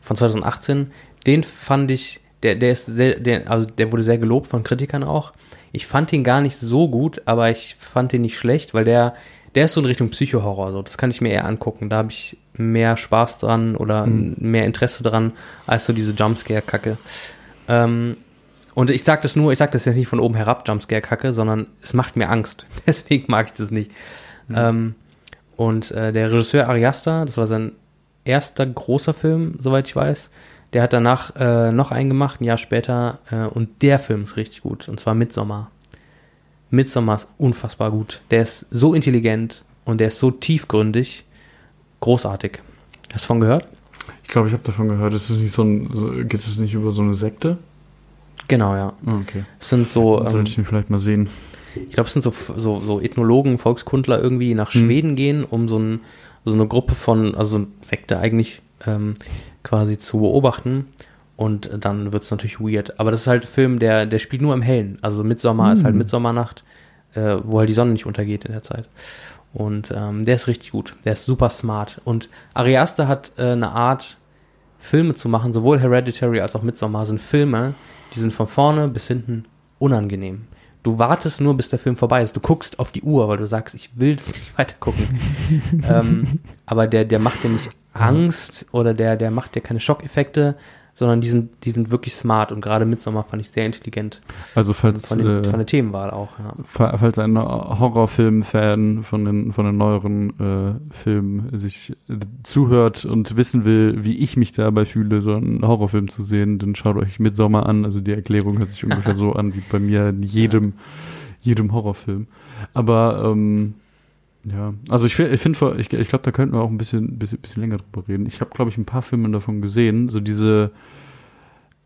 von 2018. Den fand ich, der, der ist sehr, der, also der wurde sehr gelobt von Kritikern auch. Ich fand ihn gar nicht so gut, aber ich fand ihn nicht schlecht, weil der, der ist so in Richtung Psychohorror, so. Das kann ich mir eher angucken. Da habe ich mehr Spaß dran oder mehr Interesse dran, als so diese Jumpscare-Kacke. Ähm, und ich sage das nur, ich sage das jetzt nicht von oben herab, Jumpscare-Kacke, sondern es macht mir Angst. Deswegen mag ich das nicht. Ähm, und äh, der Regisseur Ariasta, das war sein erster großer Film, soweit ich weiß, der hat danach äh, noch einen gemacht, ein Jahr später, äh, und der Film ist richtig gut, und zwar Midsommar. Midsommar ist unfassbar gut. Der ist so intelligent und der ist so tiefgründig, großartig. Hast du von gehört? Ich glaube, ich habe davon gehört, ist es nicht so ein, geht es nicht über so eine Sekte? Genau, ja. Ah, okay. Es sind so, ähm, sollte ich ihn vielleicht mal sehen. ich glaube, es sind so, so, so Ethnologen, Volkskundler irgendwie nach Hm. Schweden gehen, um so, ein, so eine Gruppe von, also so eine Sekte eigentlich ähm, quasi zu beobachten. Und dann wird es natürlich weird. Aber das ist halt ein Film, der, der spielt nur im Hellen. Also Midsommer ist halt Hm. Midsommernacht, äh, wo halt die Sonne nicht untergeht in der Zeit. Und ähm, der ist richtig gut. Der ist super smart. Und Ariaster hat äh, eine Art, Filme zu machen, sowohl Hereditary als auch Midsommar sind Filme, die sind von vorne bis hinten unangenehm. Du wartest nur, bis der Film vorbei ist. Du guckst auf die Uhr, weil du sagst, ich will es nicht weiter gucken. ähm, aber der, der macht dir nicht Angst oder der, der macht dir keine Schockeffekte, sondern die sind, die sind wirklich smart und gerade Midsommar fand ich sehr intelligent. Also falls, Von, den, äh, von der Themenwahl auch, ja. fa- falls ein Horrorfilm-Fan von den, von den neueren äh, Filmen sich äh, zuhört und wissen will, wie ich mich dabei fühle, so einen Horrorfilm zu sehen, dann schaut euch Midsommar an. Also die Erklärung hört sich ungefähr so an wie bei mir in jedem, jedem Horrorfilm. Aber ähm, ja, also ich, ich finde, ich, ich glaube, da könnten wir auch ein bisschen, bisschen, bisschen länger drüber reden. Ich habe, glaube ich, ein paar Filme davon gesehen. So diese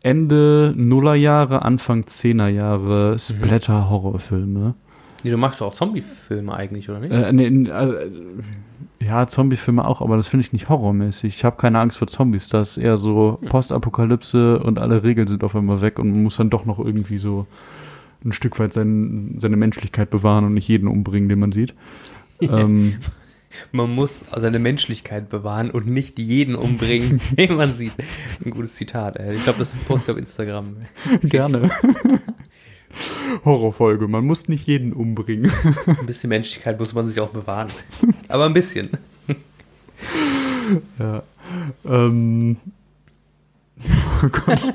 Ende Nullerjahre, Anfang Zehnerjahre Splatter-Horrorfilme. Nee, du magst doch auch Zombie-Filme eigentlich, oder nicht? Äh, nee, äh, ja, Zombie-Filme auch, aber das finde ich nicht horrormäßig. Ich habe keine Angst vor Zombies. Das ist eher so Postapokalypse und alle Regeln sind auf einmal weg und man muss dann doch noch irgendwie so ein Stück weit sein, seine Menschlichkeit bewahren und nicht jeden umbringen, den man sieht. Ähm, Man muss seine Menschlichkeit bewahren und nicht jeden umbringen, den man sieht. Das ist ein gutes Zitat. Ey. Ich glaube, das poste ich auf Instagram. Gerne. Horrorfolge. Man muss nicht jeden umbringen. Ein bisschen Menschlichkeit muss man sich auch bewahren. Aber ein bisschen. Ja. Ähm. Oh Gott.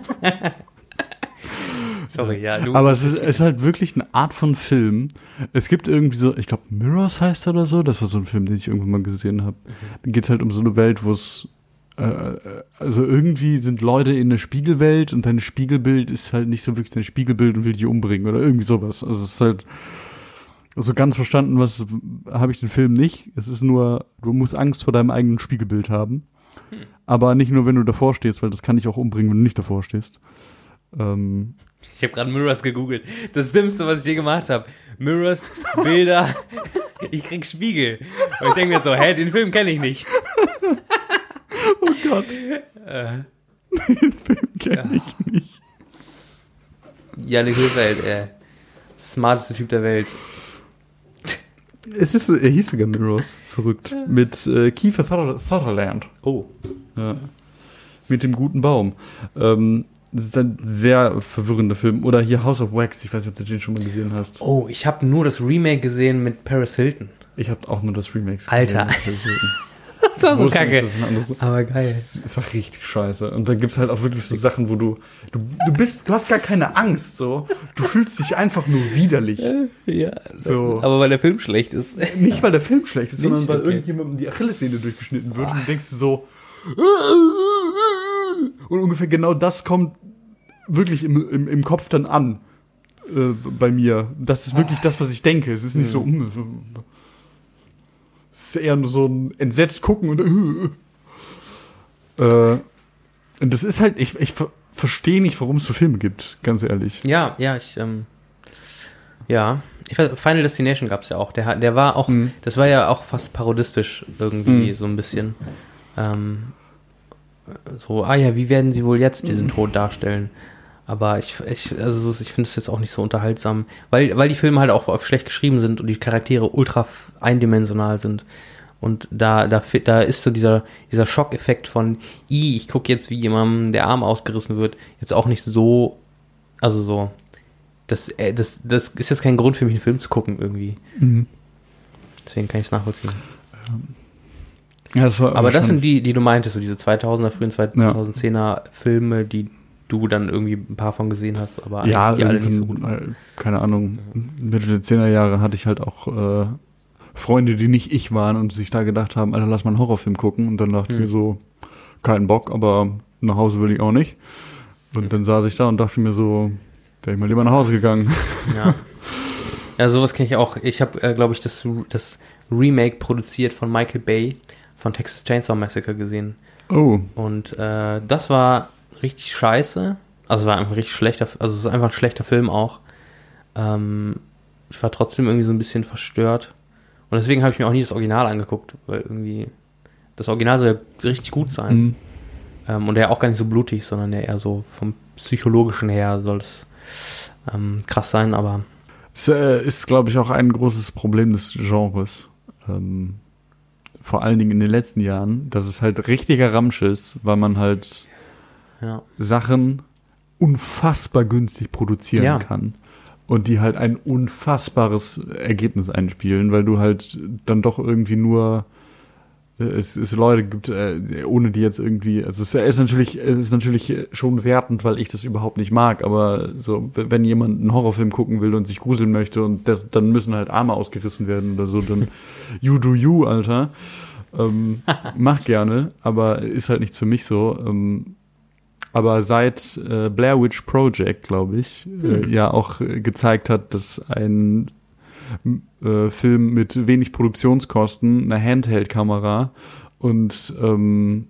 Sorry, ja. Du, Aber es ist, ist halt wirklich eine Art von Film. Es gibt irgendwie so, ich glaube, Mirrors heißt er oder so. Das war so ein Film, den ich irgendwann mal gesehen habe. Da geht es halt um so eine Welt, wo es äh, also irgendwie sind Leute in der Spiegelwelt und dein Spiegelbild ist halt nicht so wirklich dein Spiegelbild und will dich umbringen oder irgendwie sowas. Also es ist halt so ganz verstanden, was habe ich den Film nicht. Es ist nur, du musst Angst vor deinem eigenen Spiegelbild haben. Aber nicht nur, wenn du davor stehst, weil das kann dich auch umbringen, wenn du nicht davor stehst. Ähm, ich habe gerade Mirrors gegoogelt. Das Dümmste, was ich je gemacht habe. Mirrors, Bilder, ich krieg Spiegel. Und ich denke mir so, hä, den Film kenne ich nicht. oh Gott, Äh, den Film kenne ich nicht. Janik Hilfeld, äh, smarteste Typ der Welt. Es ist, er hieß sogar Mirrors, verrückt. Mit äh, Kiefer Suther- Sutherland. Oh. Ja. Mit dem guten Baum. Ähm, das ist ein sehr verwirrender Film. Oder hier House of Wax, ich weiß nicht, ob du den schon mal gesehen hast. Oh, ich habe nur das Remake gesehen mit Paris Hilton. Ich habe auch nur das Remake Alter. gesehen. Das war so nicht, kacke. ein anderes Aber geil. ist- es war richtig scheiße. Und dann gibt's halt auch wirklich so Sachen, wo du, du, du bist, du hast gar keine Angst, so. Du fühlst dich einfach nur widerlich. Ja, So. aber weil der Film schlecht ist. Nicht, weil der Film schlecht ist, sondern weil Okay. irgendjemandem die Achillessehne durchgeschnitten wird und du denkst dir so, und ungefähr genau das kommt wirklich im, im, im Kopf dann an. Äh, bei mir. Das ist wirklich das, was ich denke. Es ist nicht so, mm. Es ist eher nur so ein entsetzt gucken und äh, und das ist halt, ich, ich ver verstehe nicht, warum es so Filme gibt, ganz ehrlich. Ja, ja, ich, ähm, ja. Ich weiß, Final Destination gab's ja auch. Der, der war auch, Mhm. das war ja auch fast parodistisch irgendwie, Mhm. so ein bisschen. Ähm, so, ah ja, wie werden sie wohl jetzt diesen Tod darstellen? Aber ich, ich, also ich finde es jetzt auch nicht so unterhaltsam, weil, weil die Filme halt auch schlecht geschrieben sind und die Charaktere ultra eindimensional sind. Und da, da, da ist so dieser, dieser Schockeffekt von, i, ich gucke jetzt, wie jemandem der Arm ausgerissen wird, jetzt auch nicht so, also so, das, äh, das, das ist jetzt kein Grund für mich, einen Film zu gucken irgendwie. Deswegen kann ich es nachvollziehen. Ja, das war Aber das sind die, die du meintest, so diese 2000er, frühen 2010er Filme, die du dann irgendwie ein paar von gesehen hast, aber eigentlich ja, die alle nicht so gut. äh, keine Ahnung, Mitte der 10er Jahre hatte ich halt auch äh, Freunde, die nicht ich waren und sich da gedacht haben, Alter, lass mal einen Horrorfilm gucken. Und dann dachte ich Hm. mir so, keinen Bock, aber nach Hause will ich auch nicht. Und dann saß ich da und dachte mir so, wäre ich mal lieber nach Hause gegangen. Ja. ja, sowas kenne ich auch. Ich habe, äh, glaube ich, das, das Remake produziert von Michael Bay von Texas Chainsaw Massacre gesehen. Oh, Und äh, das war richtig scheiße. Also es war einfach richtig schlechter, also es ist einfach ein schlechter Film auch. Ähm, ich war trotzdem irgendwie so ein bisschen verstört. Und deswegen habe ich mir auch nie das Original angeguckt, weil irgendwie das Original soll ja richtig gut sein. mhm. Ähm, und der auch gar nicht so blutig, sondern der eher so vom psychologischen her soll es ähm, krass sein, aber Es äh, ist, glaube ich, auch ein großes Problem des Genres. Ähm, vor allen Dingen in den letzten Jahren, dass es halt richtiger Ramsch ist, weil man halt ja. Sachen unfassbar günstig produzieren Ja. kann. Und die halt ein unfassbares Ergebnis einspielen, weil du halt dann doch irgendwie nur äh, es, es Leute gibt, äh, ohne die jetzt irgendwie, also es ist natürlich, es ist natürlich schon wertend, weil ich das überhaupt nicht mag, aber so, wenn jemand einen Horrorfilm gucken will und sich gruseln möchte und das, dann müssen halt Arme ausgerissen werden oder so, dann you do you, Alter. Ähm, mach gerne, aber ist halt nichts für mich so. Ähm, aber seit äh, Blair Witch Project, glaube ich, äh, ja auch äh, gezeigt hat, dass ein äh, Film mit wenig Produktionskosten, einer Handheld-Kamera und ähm,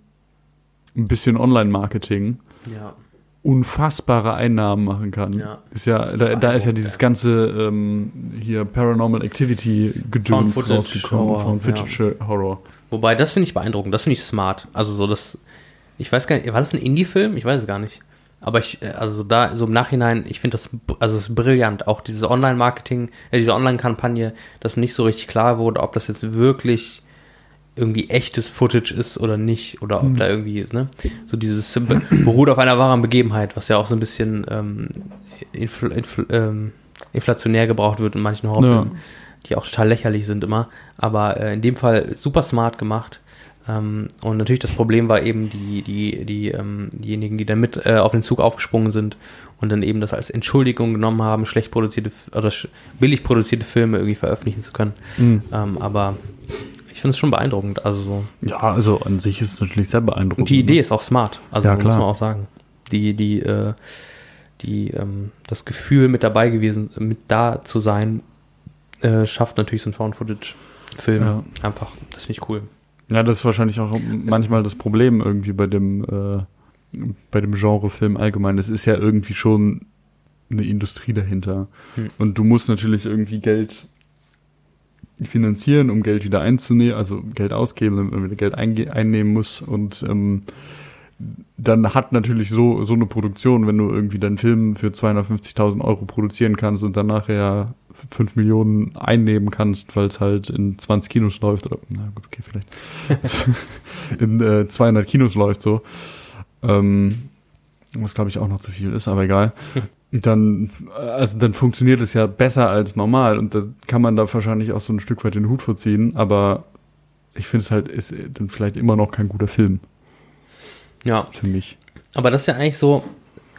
ein bisschen Online-Marketing Ja. unfassbare Einnahmen machen kann. Ja. Ist ja, da, da ist ja dieses ganze ähm, hier Paranormal Activity Found Gedöns Footage rausgekommen, Horror, Found Footage Horror. Wobei, das finde ich beeindruckend, das finde ich smart. Also so das, ich weiß gar nicht, war das ein Indie-Film? Ich weiß es gar nicht. Aber ich, äh, also da, so im Nachhinein, ich finde das, also es ist brillant. Auch dieses Online-Marketing, äh, diese Online-Kampagne, dass nicht so richtig klar wurde, ob das jetzt wirklich irgendwie echtes Footage ist oder nicht, oder ob da irgendwie, ne, so dieses be- beruht auf einer wahren Begebenheit, was ja auch so ein bisschen ähm, infl infl ähm, inflationär gebraucht wird in manchen Horrorfilmen, die auch total lächerlich sind immer. Aber äh, in dem Fall super smart gemacht. Ähm, und natürlich das Problem war eben die, die, die, ähm, diejenigen, die dann mit äh, auf den Zug aufgesprungen sind und dann eben das als Entschuldigung genommen haben, schlecht produzierte oder sch billig produzierte Filme irgendwie veröffentlichen zu können. Mhm. Ähm, aber ich finde es schon beeindruckend. Also so. Ja, also an sich ist es natürlich sehr beeindruckend. Und die Idee ist auch smart. Also Ja, muss man auch sagen. Die, die, äh, die, ähm, das Gefühl mit dabei gewesen, mit da zu sein, äh, schafft natürlich so ein Found-Footage-Film Ja. einfach. Das finde ich cool. Ja, das ist wahrscheinlich auch manchmal das Problem irgendwie bei dem, äh, bei dem Genrefilm allgemein. Es ist ja irgendwie schon eine Industrie dahinter. Hm. Und du musst natürlich irgendwie Geld finanzieren, um Geld wieder einzunehmen, also Geld ausgeben, wenn man wieder Geld einnehmen muss. Und ähm, dann hat natürlich so, so eine Produktion, wenn du irgendwie deinen Film für 250.000 Euro produzieren kannst und dann nachher 5 Millionen einnehmen kannst, weil es halt in 20 Kinos läuft oder, na gut, okay, vielleicht in äh, 200 Kinos läuft so, ähm, was glaube ich auch noch zu viel ist, aber egal. Dann, also dann funktioniert es ja besser als normal und da kann man da wahrscheinlich auch so ein Stück weit den Hut vorziehen, aber ich finde es halt, ist dann vielleicht immer noch kein guter Film Ja, für mich. aber das ist ja eigentlich so,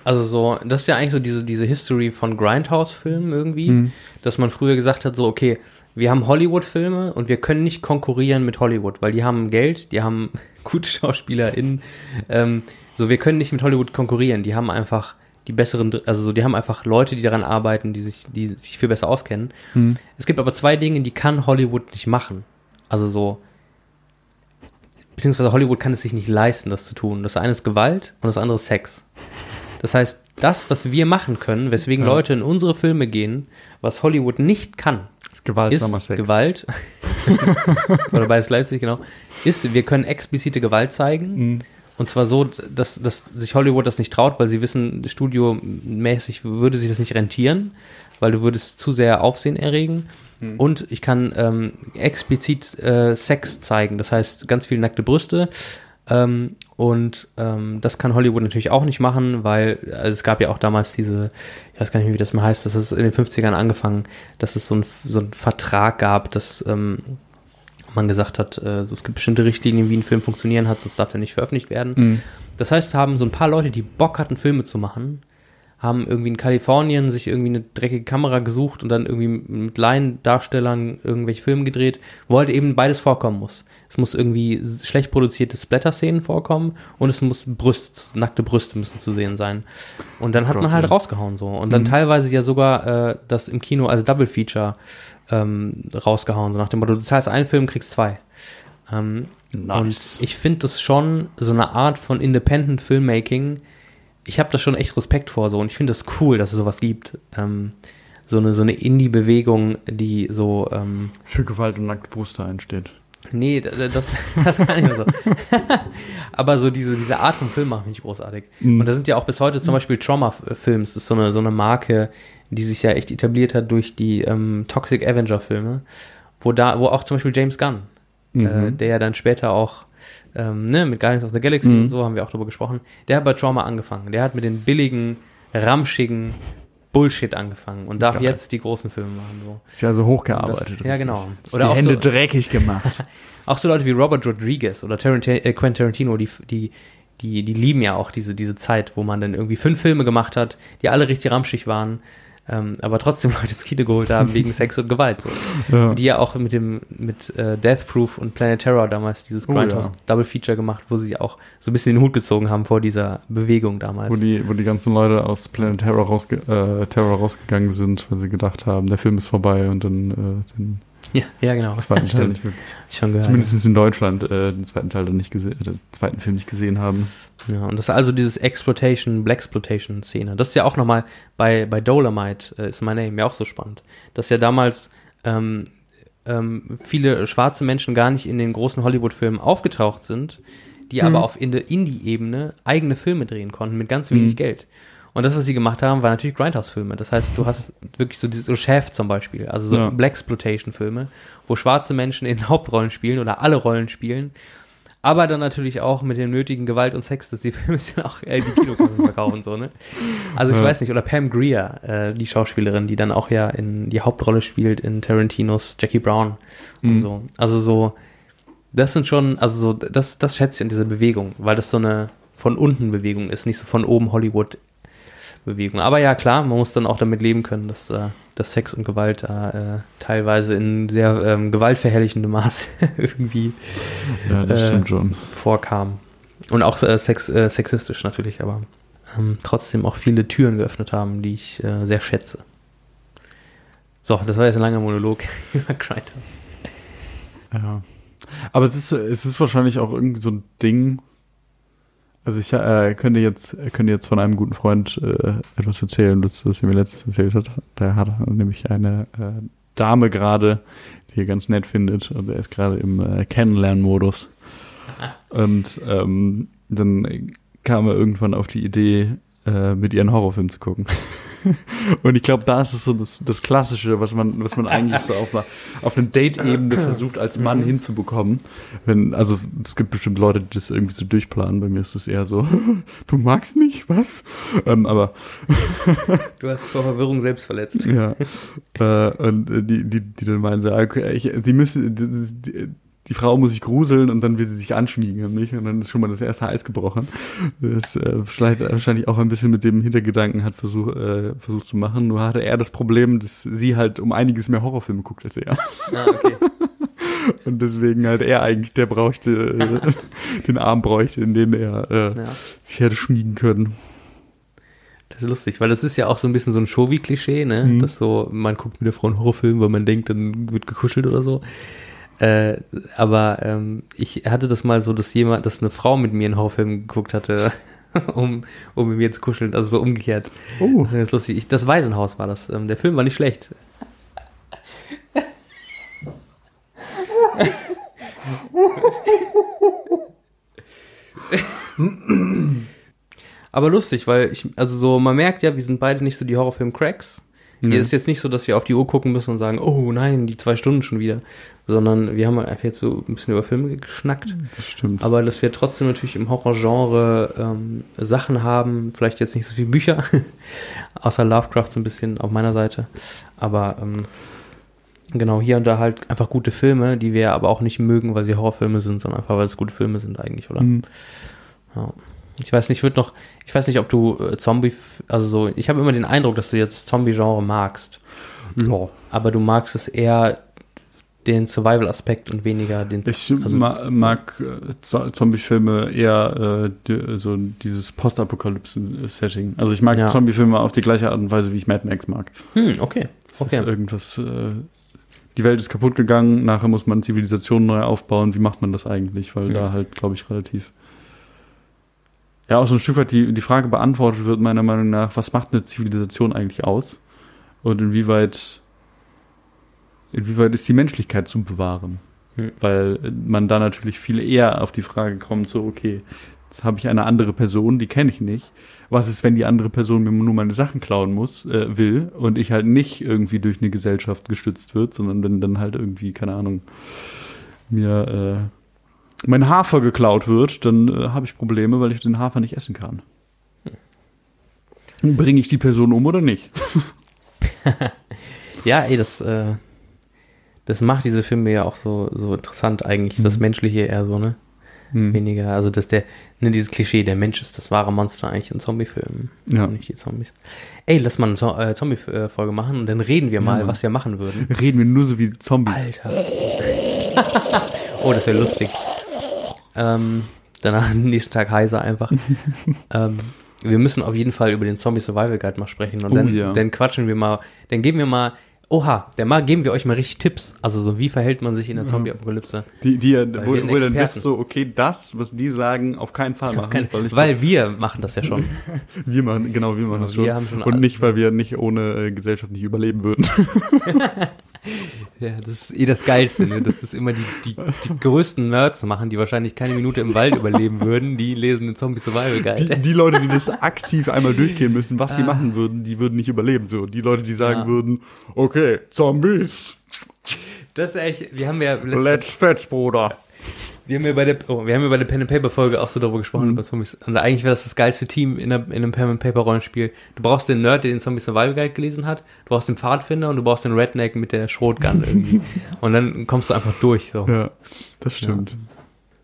also so, das ist ja eigentlich so diese, diese History von Grindhouse-Filmen irgendwie, Mhm. dass man früher gesagt hat, so, okay, wir haben Hollywood-Filme und wir können nicht konkurrieren mit Hollywood, weil die haben Geld, die haben gute SchauspielerInnen, ähm, so, wir können nicht mit Hollywood konkurrieren, die haben einfach die besseren, also so, die haben einfach Leute, die daran arbeiten, die sich, die sich viel besser auskennen. Mhm. Es gibt aber zwei Dinge, die kann Hollywood nicht machen. Also so, beziehungsweise Hollywood kann es sich nicht leisten, das zu tun. Das eine ist Gewalt und das andere ist Sex. Das heißt, das, was wir machen können, weswegen Ja. Leute in unsere Filme gehen, was Hollywood nicht kann, ist gewaltsamer ist Sex. Gewalt. Oder beides gleichzeitig, genau. Ist, wir können explizite Gewalt zeigen. Mhm. Und zwar so, dass, dass sich Hollywood das nicht traut, weil sie wissen, studiomäßig würde sich das nicht rentieren, weil du würdest zu sehr Aufsehen erregen. Mhm. Und ich kann ähm, explizit äh, Sex zeigen, das heißt ganz viele nackte Brüste. Ähm, und ähm, das kann Hollywood natürlich auch nicht machen, weil also es gab ja auch damals diese, ich weiß gar nicht mehr, wie das mal heißt, das ist in den 50ern angefangen, dass es so ein, so ein Vertrag gab, dass ähm, man gesagt hat, äh, so, es gibt bestimmte Richtlinien, wie ein Film funktionieren hat, sonst darf er nicht veröffentlicht werden. Mhm. Das heißt, haben so ein paar Leute, die Bock hatten, Filme zu machen, haben irgendwie in Kalifornien sich irgendwie eine dreckige Kamera gesucht und dann irgendwie mit Laiendarstellern irgendwelche Filme gedreht, wo halt eben beides vorkommen muss. Es muss irgendwie schlecht produzierte Splatter-Szenen vorkommen und es muss Brüste, nackte Brüste müssen zu sehen sein. Und dann hat Gott, man halt ja. rausgehauen so. Und dann Mhm. teilweise ja sogar äh, das im Kino als Double Feature ähm, rausgehauen, so nach dem Motto, du zahlst einen Film, kriegst zwei. Ähm, Nice. und ich finde das schon so eine Art von Independent Filmmaking. Ich habe da schon echt Respekt vor so und ich finde das cool, dass es sowas gibt. Ähm, so eine so eine Indie-Bewegung, die so ähm, Für Gewalt und nackte Brüste einsteht. nee, das das kann ich mehr so. Aber so diese diese Art von Film macht mich großartig. Mhm. Und da sind ja auch bis heute zum Beispiel Trauma-Films, das ist so eine so eine Marke, die sich ja echt etabliert hat durch die ähm, Toxic Avenger-Filme, wo da wo auch zum Beispiel James Gunn äh, Mhm. der ja dann später auch ähm, ne, mit Guardians of the Galaxy Mhm. und so haben wir auch drüber gesprochen. Der hat bei Trauma angefangen. Der hat mit den billigen, ramschigen Bullshit angefangen und darf Geil. jetzt die großen Filme machen. So. Ist ja so hochgearbeitet. Das- ja, genau. Oder die auch Hände so- dreckig gemacht. Auch so Leute wie Robert Rodriguez oder Tarantino, äh, Quentin Tarantino, die, die, die, die lieben ja auch diese, diese Zeit, wo man dann irgendwie fünf Filme gemacht hat, die alle richtig ramschig waren, ähm, aber trotzdem Leute ins Kino geholt haben wegen Sex und Gewalt. So. ja. Die ja auch mit dem mit äh, Death Proof und Planet Terror damals dieses Oh, Grindhouse ja. Double Feature gemacht, wo sie auch so ein bisschen den Hut gezogen haben vor dieser Bewegung damals. Wo die, wo die ganzen Leute aus Planet Terror, rausge äh, Terror rausgegangen sind, weil sie gedacht haben, der Film ist vorbei und dann äh, den ja, ja, genau. zweiten Teil nicht wirklich, Schon gehört. zumindest in Deutschland, äh, den zweiten Teil dann nicht gesehen, äh, den zweiten Film nicht gesehen haben. Ja, und das ist also dieses Exploitation, Blaxploitation-Szene. Das ist ja auch nochmal bei, bei Dolomite, äh, ist My Name, ja auch so spannend. Dass ja damals ähm, ähm, viele schwarze Menschen gar nicht in den großen Hollywood-Filmen aufgetaucht sind, die aber auf in der Indie-Ebene eigene Filme drehen konnten mit ganz wenig Mhm. Geld. Und das, was sie gemacht haben, war natürlich Grindhouse-Filme. Das heißt, du hast wirklich so diese so Chef zum Beispiel, also so Ja. Blaxploitation-Filme, wo schwarze Menschen in Hauptrollen spielen oder alle Rollen spielen. Aber dann natürlich auch mit dem nötigen Gewalt und Sex, dass die Filme dann auch äh, die Kinokassen verkaufen, so, ne? Also ich Ja. weiß nicht, oder Pam Grier, äh, die Schauspielerin, die dann auch ja in die Hauptrolle spielt in Tarantinos Jackie Brown und Mhm. so. Also so, das sind schon, also so, das, das schätze ich an dieser Bewegung, weil das so eine von unten Bewegung ist, nicht so von oben Hollywood Bewegung. Aber ja, klar, man muss dann auch damit leben können, dass, äh, dass Sex und Gewalt da äh, teilweise in sehr ähm, gewaltverherrlichendem Maß irgendwie Ja, Äh, vorkam. Und auch äh, sex, äh, sexistisch natürlich, aber ähm, trotzdem auch viele Türen geöffnet haben, die ich sehr schätze. So, das war jetzt ein langer Monolog über Grindhouse. Ja. Aber es ist, es ist wahrscheinlich auch irgendwie so ein Ding. Also ich äh, könnte jetzt könnte jetzt von einem guten Freund äh, etwas erzählen, das, was er mir letztens erzählt hat. Der hat nämlich eine äh, Dame gerade, die er ganz nett findet und er ist gerade im äh, Kennenlernmodus. Und ähm, dann kam er irgendwann auf die Idee, äh, mit ihr einen Horrorfilm zu gucken. Und ich glaube, da ist es so das, das Klassische, was man, was man eigentlich so auf, einer- auf einer Date-Ebene versucht, als Mann hinzubekommen. Wenn, also es gibt bestimmt Leute, die das irgendwie so durchplanen. Bei mir ist es eher so, du magst mich, was? Ähm, aber Du hast vor Verwirrung selbst verletzt. ja. äh, und äh, die, die, die dann meinen, so, okay, ich, die müssen, die, die, die Frau muss sich gruseln und dann will sie sich anschmiegen an mich und dann ist schon mal das erste Eis gebrochen. Das äh, vielleicht wahrscheinlich auch ein bisschen mit dem Hintergedanken hat versucht, äh, versucht zu machen. Nur hatte er das Problem, dass sie halt um einiges mehr Horrorfilme guckt als er. Ah, okay. Und deswegen halt er eigentlich, der bräuchte, äh, den Arm bräuchte, in den er äh, Ja. sich hätte schmiegen können. Das ist lustig, weil das ist ja auch so ein bisschen so ein Showy-Klischee, ne? Mhm. Dass so, man guckt mit der Frau einen Horrorfilm, weil man denkt, dann wird gekuschelt oder so. Äh, aber ähm, ich hatte das mal so, dass jemand, dass eine Frau mit mir einen Horrorfilm geguckt hatte, um, um mit mir zu kuscheln, also so umgekehrt. Oh, Das ist lustig. Ich, das Waisenhaus war das. Ähm, der Film war nicht schlecht. Aber lustig, weil ich, also so, man merkt ja, wir sind beide nicht so die Horrorfilm-Cracks. Hier Ja. ist jetzt nicht so, dass wir auf die Uhr gucken müssen und sagen, oh nein, die zwei Stunden schon wieder. Sondern wir haben halt einfach jetzt so ein bisschen über Filme geschnackt. das stimmt. Aber dass wir trotzdem natürlich im Horrorgenre ähm, Sachen haben, vielleicht jetzt nicht so viele Bücher, außer Lovecraft so ein bisschen auf meiner Seite. Aber ähm, genau, hier und da halt einfach gute Filme, die wir aber auch nicht mögen, weil sie Horrorfilme sind, sondern einfach, weil es gute Filme sind eigentlich, oder? Mhm. Ja. Ich weiß nicht, ich würde noch, ich weiß nicht, ob du äh, Zombie, also so, ich habe immer den Eindruck, dass du jetzt Zombie-Genre magst, Ja. aber du magst es eher den Survival-Aspekt und weniger den. Ich Also- ma mag äh, Zo- Zombie-Filme eher äh, die, so dieses Postapokalypsen-Setting. Also ich mag Ja. Zombie-Filme auf die gleiche Art und Weise, wie ich Mad Max mag. Hm, okay. Es Okay. ist irgendwas, äh, die Welt ist kaputt gegangen, nachher muss man Zivilisation neu aufbauen. Wie macht man das eigentlich? Weil Ja. da halt, glaube ich, relativ ja auch so ein Stück weit die, die Frage beantwortet wird, meiner Meinung nach, was macht eine Zivilisation eigentlich aus? Und inwieweit inwieweit ist die Menschlichkeit zu bewahren? Hm. Weil man da natürlich viel eher auf die Frage kommt, so, okay, jetzt habe ich eine andere Person, die kenne ich nicht. Was ist, wenn die andere Person mir nur meine Sachen klauen muss, äh, will und ich halt nicht irgendwie durch eine Gesellschaft gestützt wird, sondern wenn dann halt irgendwie, keine Ahnung, mir äh, mein Hafer geklaut wird, dann äh, habe ich Probleme, weil ich den Hafer nicht essen kann. Bringe ich die Person um oder nicht? Ja, ey, das, äh, das macht diese Filme ja auch so, so interessant eigentlich. Das Mhm. Menschliche eher so, ne? Hm. Weniger, also dass der, ne, dieses Klischee, der Mensch ist das wahre Monster eigentlich in Zombiefilmen. Ja. Nicht die Zombies. Ey, lass mal eine Zo äh, Zombie-Folge machen und dann reden wir mal, Mann. was wir machen würden. Reden wir nur so wie Zombies. Alter. oh, das wäre lustig. Ähm, danach am nächsten Tag heiser einfach. ähm, wir müssen auf jeden Fall über den Zombie Survival Guide mal sprechen und Oh, dann, ja. dann quatschen wir mal, dann geben wir mal, oha, dann mal geben wir euch mal richtig Tipps. Also so, wie verhält man sich in der Zombie-Apokalypse? Die, die, Weil wo, ihr dann wisst, so, okay, das, was die sagen, auf keinen Fall machen. Kein, ich weil wir machen das ja schon. wir machen, genau, wir machen das wir schon. haben schon Und nicht, weil wir nicht ohne äh, Gesellschaft nicht überleben würden. Ja, das ist eh das Geilste, ne? Das ist immer die, die, die größten Nerds machen, die wahrscheinlich keine Minute im Wald überleben würden, die lesen den Zombie Survival Guide. Die, die Leute, die das aktiv einmal durchgehen müssen, was sie machen würden, die würden nicht überleben. So, die Leute, die sagen Ah. Ja. würden, okay, Zombies, Das ist echt, wir haben ja, let's fetch, Bruder. Wir haben ja bei der, oh, wir haben ja bei der Pen and Paper Folge auch so darüber gesprochen, Mhm. über Zombies. Und eigentlich wäre das das geilste Team in, einer, in einem Pen and Paper Rollenspiel. Du brauchst den Nerd, der den Zombie Survival Guide gelesen hat, du brauchst den Pfadfinder und du brauchst den Redneck mit der Schrotgun irgendwie. und dann kommst du einfach durch, so. Ja, das stimmt.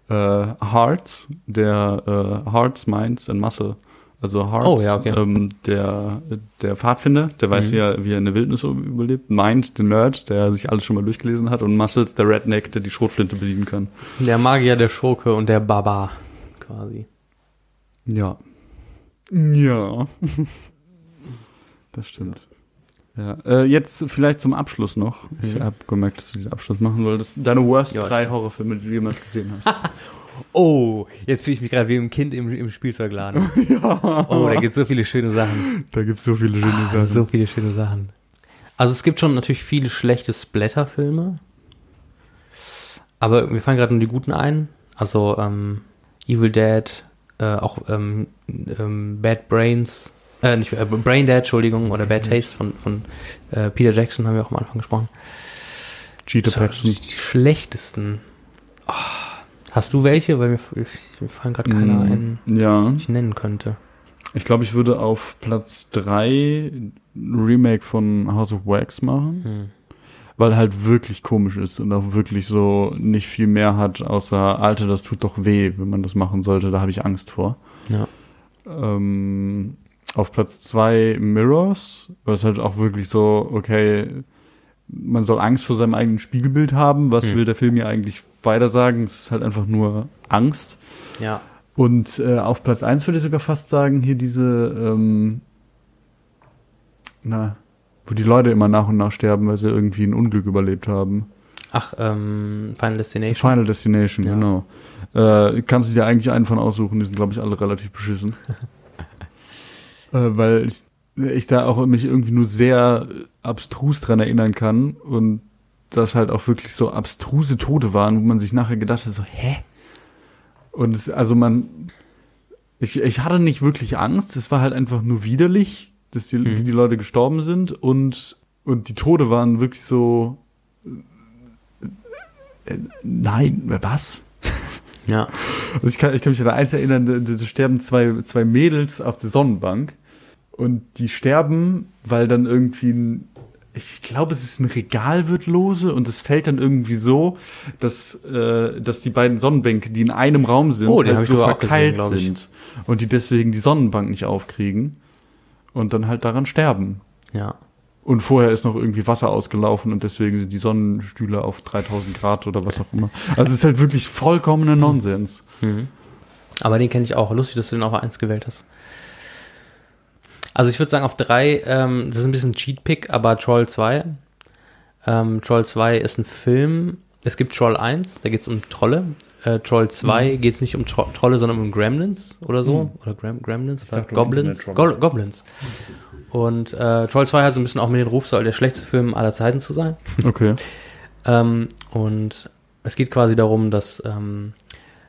Äh, Hearts, der äh, Hearts, Minds and Muscle. Also Hearts, Oh, ja, okay. ähm, der, der Pfadfinder, der weiß, Mhm. wie, er, wie er in der Wildnis überlebt. Mind, der Nerd, der sich alles schon mal durchgelesen hat. Und Muscles, der Redneck, der die Schrotflinte bedienen kann. Der Magier, der Schurke und der Barbar, quasi. Ja. Ja. Das stimmt. Ja, äh, jetzt vielleicht zum Abschluss noch. Ich Mhm. habe gemerkt, dass du den Abschluss machen wolltest. Deine worst Ja, drei Horrorfilme, die du jemals gesehen hast. Oh, jetzt fühle ich mich gerade wie ein Kind im, im Spielzeugladen. Oh, da gibt so viele schöne Sachen. da gibt's so viele schöne Sachen. So viele schöne Sachen. Also es gibt schon natürlich viele schlechte Splatter-Filme. Aber mir fallen gerade nur die guten ein. Also ähm, Evil Dead, äh, auch ähm, ähm, Bad Brains, äh, nicht äh, Brain Dead, Entschuldigung, oder Bad Taste von, von äh, Peter Jackson haben wir auch am Anfang gesprochen. Cheetah Paxton. die schlechtesten. Oh, hast du welche? Weil mir, mir fallen gerade keiner ein, Mm, Ja, die ich nennen könnte. ich glaube, ich würde auf Platz 3 ein Remake von House of Wax machen, Hm. weil halt wirklich komisch ist und auch wirklich so nicht viel mehr hat, außer, Alter, das tut doch weh, wenn man das machen sollte, da habe ich Angst vor. Ja. Ähm, auf Platz 2 Mirrors, was halt auch wirklich so, okay, man soll Angst vor seinem eigenen Spiegelbild haben, was Hm. will der Film ja eigentlich weiter sagen? Es ist halt einfach nur Angst. Ja. Und äh, auf Platz 1 würde ich sogar fast sagen, hier diese, ähm, na, wo die Leute immer nach und nach sterben, weil sie irgendwie ein Unglück überlebt haben. Ach, ähm, Final Destination. Final Destination, Ja. genau. Äh, kannst du dir eigentlich einen von aussuchen, die sind, glaube ich, alle relativ beschissen. äh, weil ich, ich da auch mich irgendwie nur sehr abstrus dran erinnern kann und das halt auch wirklich so abstruse Tote waren, wo man sich nachher gedacht hat, so, hä? Und es, also man, ich, ich hatte nicht wirklich Angst, es war halt einfach nur widerlich, dass die, Mhm. wie die Leute gestorben sind und, und die Tode waren wirklich so, äh, nein, was? Ja. Also ich kann, ich kann mich an eins erinnern, da, da sterben zwei, zwei Mädels auf der Sonnenbank und die sterben, weil dann irgendwie ein, ich glaube, es ist ein Regal wird lose und es fällt dann irgendwie so, dass, äh, dass die beiden Sonnenbänke, die in einem Raum sind, Oh, halt so auch verkeilt gesehen, sind und die deswegen die Sonnenbank nicht aufkriegen und dann halt daran sterben. Ja. Und vorher ist noch irgendwie Wasser ausgelaufen und deswegen sind die Sonnenstühle auf 3000 Grad oder was auch immer. Also es ist halt wirklich vollkommener Nonsens. Mhm. Aber den kenne ich auch. Lustig, dass du den auf eins gewählt hast. Also ich würde sagen auf drei, ähm, das ist ein bisschen Cheat-Pick, aber Troll 2. Ähm, Troll 2 ist ein Film. Es gibt Troll 1, da geht es um Trolle. Äh, Troll 2 geht es nicht um Tro Trolle, sondern um Gremlins oder so. Oder Grem Gremlins oder Goblins. Go Goblins. Und äh, Troll 2 hat so ein bisschen auch mit den Ruf, soll der schlechteste Film aller Zeiten zu sein. Okay. Ähm, und es geht quasi darum, dass ähm,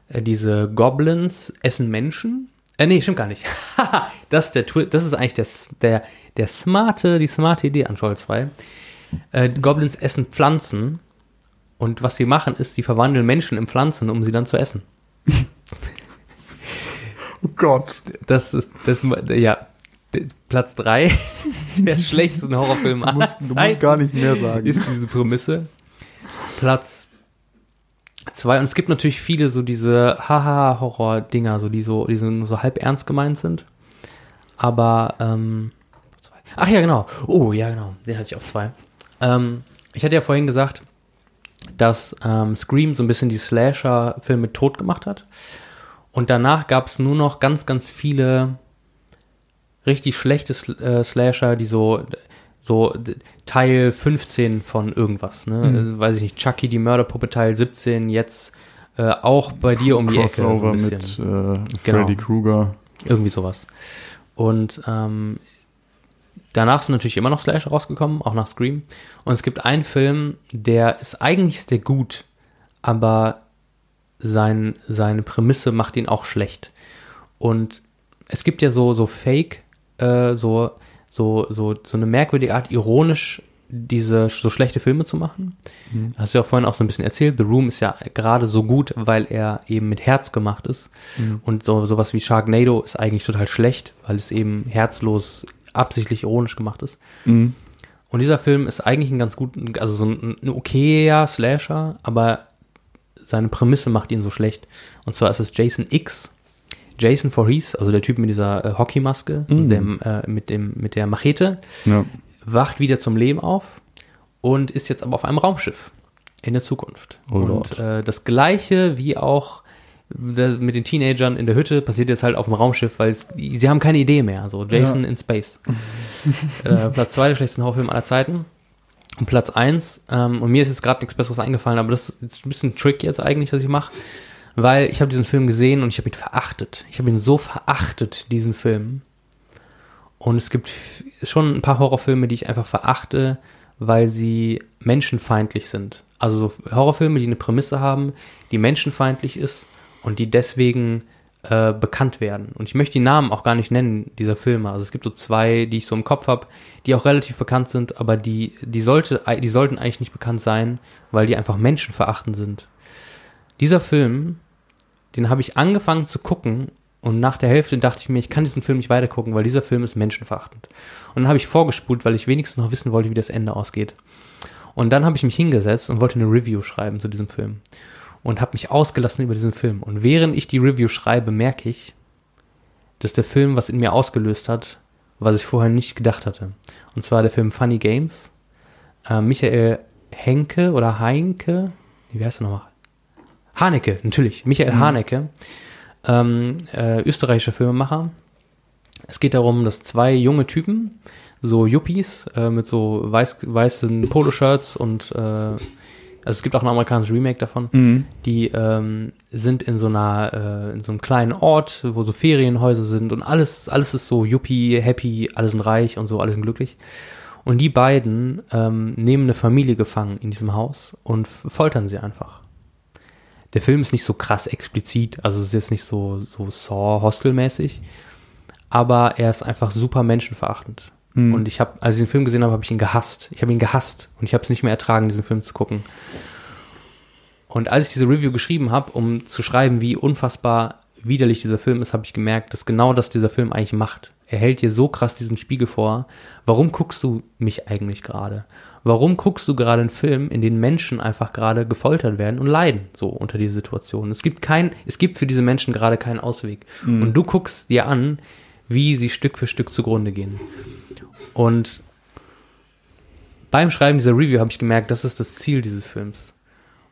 äh, diese Goblins essen Menschen. Äh, nee, stimmt gar nicht. das, ist der, Twi- das ist eigentlich der, der, der smarte, die smarte Idee an Troll 2. Äh, die Goblins essen Pflanzen. Und was sie machen, ist, sie verwandeln Menschen in Pflanzen, um sie dann zu essen. Oh Gott. Das ist, das, ja, Platz 3 der schlechtesten Horrorfilme Du aller musst, du musst gar nicht mehr sagen. ist diese Prämisse. Platz zwei und es gibt natürlich viele so diese Haha-Horror-Dinger, so die so, die so, so halb ernst gemeint sind. Aber, ähm, ach ja, genau. Oh, ja, genau. Den hatte ich auf zwei. Ähm, ich hatte ja vorhin gesagt, dass ähm, Scream so ein bisschen die Slasher-Filme tot gemacht hat. Und danach gab es nur noch ganz, ganz viele richtig schlechte Sl äh, Slasher, die so, so Teil 15 von irgendwas, ne? Mhm. Äh, Weiß ich nicht, Chucky, die Mörderpuppe Teil 17, jetzt äh, auch bei dir um die Ecke. So Crossover ein mit äh, Genau. Freddy Krueger. Irgendwie sowas. Und ähm, Danach sind natürlich immer noch Slasher rausgekommen, auch nach Scream. Und es gibt einen Film, der ist eigentlich ist der gut, aber sein, seine Prämisse macht ihn auch schlecht. Und es gibt ja so, so Fake, äh, so, so, so, so eine merkwürdige Art, ironisch diese so schlechte Filme zu machen. Mhm. Hast du ja vorhin auch so ein bisschen erzählt. The Room ist ja gerade so gut, weil er eben mit Herz gemacht ist. Mhm. Und so sowas wie Sharknado ist eigentlich total schlecht, weil es eben herzlos, absichtlich ironisch gemacht ist. Mhm. Und dieser Film ist eigentlich ein ganz gut, also so ein, ein okayer Slasher, aber seine Prämisse macht ihn so schlecht. Und zwar ist es Jason X. Jason Voorhees, also der Typ mit dieser äh, Hockeymaske mhm. dem, äh, mit, dem, mit der Machete, ja. wacht wieder zum Leben auf und ist jetzt aber auf einem Raumschiff in der Zukunft. Oh und äh, das gleiche wie auch mit den Teenagern in der Hütte passiert jetzt halt auf dem Raumschiff, weil sie haben keine Idee mehr. So Jason ja. in Space. äh, Platz zwei der schlechtesten Horrorfilme aller Zeiten. Und Platz eins ähm, und mir ist jetzt gerade nichts Besseres eingefallen, aber das ist ein bisschen Trick jetzt eigentlich, was ich mache, weil ich habe diesen Film gesehen und ich habe ihn verachtet. Ich habe ihn so verachtet, diesen Film. Und es gibt schon ein paar Horrorfilme, die ich einfach verachte, weil sie menschenfeindlich sind. Also so Horrorfilme, die eine Prämisse haben, die menschenfeindlich ist und die deswegen äh, bekannt werden. Und ich möchte die Namen auch gar nicht nennen, dieser Filme. Also es gibt so zwei, die ich so im Kopf habe, die auch relativ bekannt sind, aber die, die, sollte, die sollten eigentlich nicht bekannt sein, weil die einfach menschenverachtend sind. Dieser Film, den habe ich angefangen zu gucken und nach der Hälfte dachte ich mir, ich kann diesen Film nicht weitergucken, weil dieser Film ist menschenverachtend. Und dann habe ich vorgespult, weil ich wenigstens noch wissen wollte, wie das Ende ausgeht. Und dann habe ich mich hingesetzt und wollte eine Review schreiben zu diesem Film und habe mich ausgelassen über diesen Film. Und während ich die Review schreibe, merke ich, dass der Film was in mir ausgelöst hat, was ich vorher nicht gedacht hatte. Und zwar der Film Funny Games. Äh, Michael Henke oder Heinke, wie heißt er nochmal? Haneke, natürlich. Michael mhm. Haneke, ähm, äh, österreichischer Filmemacher. Es geht darum, dass zwei junge Typen, so Yuppies, äh, mit so weiß, weißen Poloshirts und äh, also es gibt auch ein amerikanisches Remake davon, mhm. die ähm, sind in so einer, äh, in so einem kleinen Ort, wo so Ferienhäuser sind und alles, alles ist so yuppie, happy, alles sind reich und so, alles sind glücklich. Und die beiden ähm, nehmen eine Familie gefangen in diesem Haus und foltern sie einfach. Der Film ist nicht so krass explizit, also es ist jetzt nicht so, so Saw-Hostel-mäßig, aber er ist einfach super menschenverachtend. Mhm. Und ich habe, als ich den Film gesehen habe, habe ich ihn gehasst. Ich habe ihn gehasst und ich habe es nicht mehr ertragen, diesen Film zu gucken. Und als ich diese Review geschrieben habe, um zu schreiben, wie unfassbar widerlich dieser Film ist, habe ich gemerkt, dass genau das dieser Film eigentlich macht. Er hält dir so krass diesen Spiegel vor. Warum guckst du mich eigentlich gerade? Warum guckst du gerade einen Film, in dem Menschen einfach gerade gefoltert werden und leiden, so unter dieser Situation? Es gibt kein, es gibt für diese Menschen gerade keinen Ausweg. Mhm. Und du guckst dir an, wie sie Stück für Stück zugrunde gehen. Und beim Schreiben dieser Review habe ich gemerkt, das ist das Ziel dieses Films.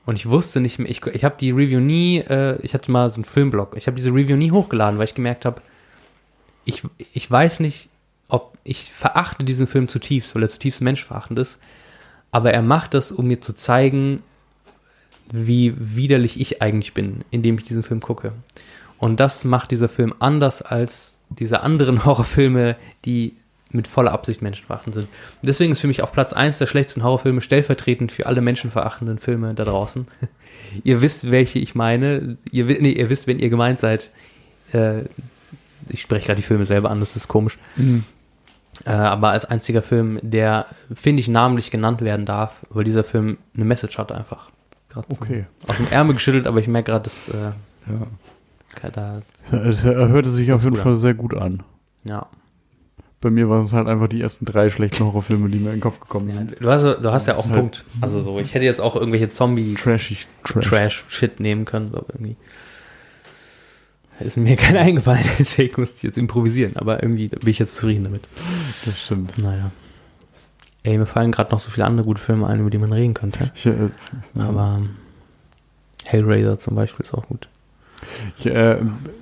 Und ich wusste nicht mehr, ich, ich habe die Review nie, äh, ich hatte mal so einen Filmblog, ich habe diese Review nie hochgeladen, weil ich gemerkt habe, ich, ich weiß nicht, ob ich verachte diesen Film zutiefst, weil er zutiefst menschverachtend ist, aber er macht das, um mir zu zeigen, wie widerlich ich eigentlich bin, indem ich diesen Film gucke. Und das macht dieser Film anders als diese anderen Horrorfilme, die mit voller Absicht menschenverachtend sind. deswegen ist für mich auf Platz 1 der schlechtesten Horrorfilme stellvertretend für alle menschenverachtenden Filme da draußen. ihr wisst, welche ich meine. Ihr, nee, ihr wisst, wenn ihr gemeint seid. Äh, ich spreche gerade die Filme selber an, das ist komisch. Mhm. Äh, aber als einziger Film, der, finde ich, namentlich genannt werden darf, weil dieser Film eine Message hat einfach. Okay. So aus dem Ärmel geschüttelt, aber ich merke gerade, dass äh, ja. da, es hörte sich auf jeden Fall sehr gut an. Ja bei mir waren es halt einfach die ersten drei schlechten Horrorfilme, die mir in den Kopf gekommen sind. Ja, du hast, du hast ja auch einen halt Punkt. Also so, ich hätte jetzt auch irgendwelche Zombie Trashig, Trash. Trash Shit nehmen können, aber irgendwie ist mir keiner eingefallen, deswegen musste ich jetzt improvisieren, aber irgendwie bin ich jetzt zufrieden damit. Das stimmt. Naja. Ey, mir fallen gerade noch so viele andere gute Filme ein, über die man reden könnte. Ich, äh, aber Hellraiser zum Beispiel ist auch gut. Ich äh,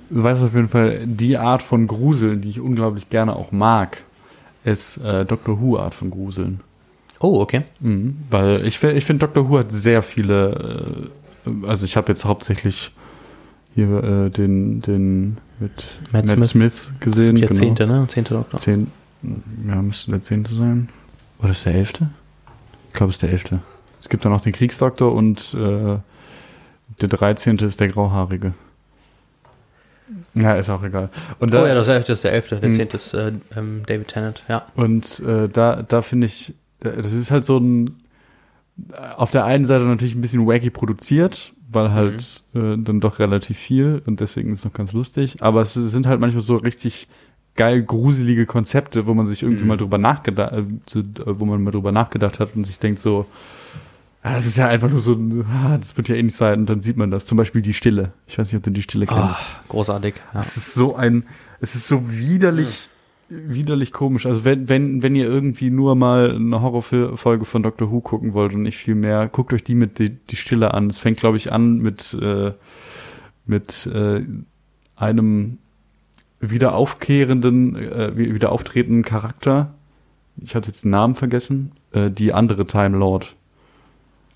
weiß auf jeden Fall, die Art von Gruseln, die ich unglaublich gerne auch mag, ist äh, Doctor Who Art von Gruseln. Oh, okay. Mhm, weil ich, ich finde, Doctor Who hat sehr viele, äh, also ich habe jetzt hauptsächlich hier äh, den, den mit Matt, Matt Smith. Smith. gesehen. Der genau. zehnte, ne? Zehnte Doktor. Zehn, Ja, müsste der zehnte sein. Oder ist der elfte? Ich glaube, es ist der elfte. Es gibt dann noch den Kriegsdoktor und äh, der dreizehnte ist der Grauhaarige. Ja, ist auch egal. Und da, oh ja, das elfte ist der elfte, der Hm. zehnte ist äh, ähm, David Tennant, ja. Und äh, da, da finde ich, das ist halt so ein, auf der einen Seite natürlich ein bisschen wacky produziert, weil halt äh, dann doch relativ viel und deswegen ist es noch ganz lustig. Aber es sind halt manchmal so richtig geil gruselige Konzepte, wo man sich irgendwie Mhm. mal drüber nachgedacht, äh, so, wo man mal drüber nachgedacht hat und sich denkt so, ah, das ist ja einfach nur so, ah, das wird ja eh nicht sein und dann sieht man das. Zum Beispiel die Stille. Ich weiß nicht, ob du die Stille kennst. Ah, großartig. Ja. Es ist so ein, es ist so widerlich, widerlich komisch. Also wenn, wenn, wenn ihr irgendwie nur mal eine Horrorfolge von Doctor Who gucken wollt und nicht viel mehr, guckt euch die mit die, die Stille an. Es fängt, glaube ich, an mit, äh, mit äh, einem wieder aufkehrenden, äh, wie- wieder auftretenden Charakter. Ich hatte jetzt den Namen vergessen. Äh, die andere Time Lord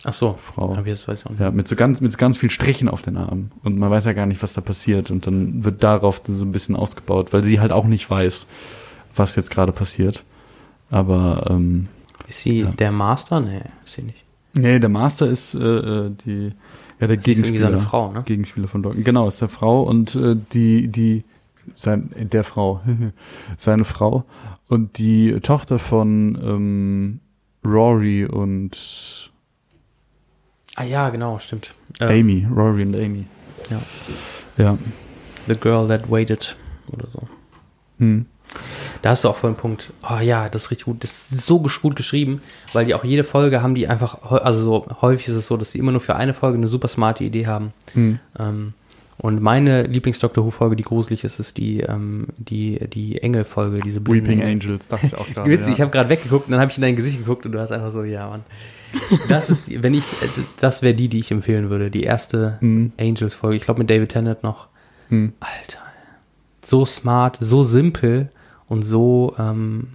Ach so, Frau. aber jetzt weiß ich auch nicht. Ja, mit so ganz, mit so ganz vielen Strichen auf den Armen. Und man weiß ja gar nicht, was da passiert. Und dann wird darauf so ein bisschen ausgebaut, weil sie halt auch nicht weiß, was jetzt gerade passiert. Aber, ähm, Ist sie Ja. der Master? Nee, ist sie nicht. nee, der Master ist äh, äh, die, ja, der Sie ist Gegenspieler. seine Frau, ne? Gegenspieler von Dawkins. Genau, ist der Frau und äh, die, die, sein, äh, der Frau, seine Frau und die Tochter von ähm, Rory und Ah ja, genau, stimmt. Ähm, Amy. Rory und Amy. Ja. Ja. The Girl That Waited oder so. Hm. Da hast du auch voll einen Punkt. Oh ja, das ist richtig gut. Das ist so gut geschrieben, weil die auch jede Folge haben die einfach, also so häufig ist es so, dass die immer nur für eine Folge eine super smarte Idee haben. Hm. Ähm, und meine Lieblings-Doctor Who-Folge, die gruselig ist, ist die, ähm, die, die Engel-Folge, diese Weeping. Angels, dachte ich auch gerade. Witzig, ja. ich habe gerade weggeguckt und dann habe ich in dein Gesicht geguckt und du hast einfach so, ja, Mann. Das ist, die, wenn ich, äh, das wäre die, die ich empfehlen würde. Die erste Hm. Angels-Folge. Ich glaube mit David Tennant noch. Hm. Alter. So smart, so simpel und so, ähm,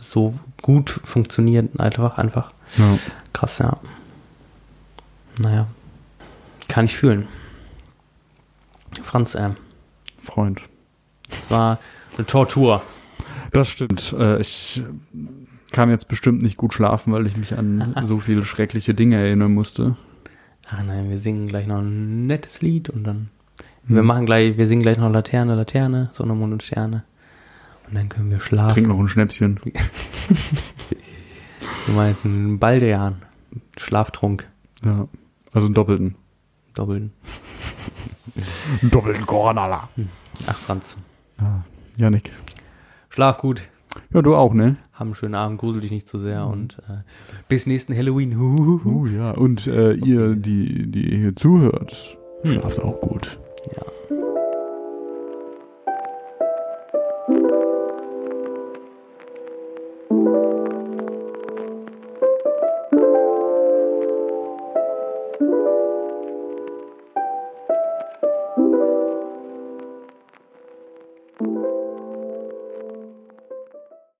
so gut funktioniert einfach, einfach. Ja. Krass, ja. Naja. Kann ich fühlen. Franz, äh, Freund. es war eine Tortur. Das stimmt. Äh, ich kann jetzt bestimmt nicht gut schlafen, weil ich mich an so viele schreckliche Dinge erinnern musste. Ah nein, wir singen gleich noch ein nettes Lied und dann. Hm. Wir machen gleich, wir singen gleich noch Laterne, Laterne, Sonne, Mond und Sterne. Und dann können wir schlafen. Trink noch ein Schnäpschen. Du meinst einen Baldrian. Schlaftrunk. Ja. Also einen doppelten. Doppeln. Einen doppelten Kornala. Ach, Franz. Ja. Janik. Schlaf gut. Ja, du auch, ne? Haben einen schönen Abend, grusel dich nicht zu sehr und äh, bis nächsten Halloween. Huhuhu. Uh, ja. Und äh, ihr, die, die hier zuhört, schlaft auch gut.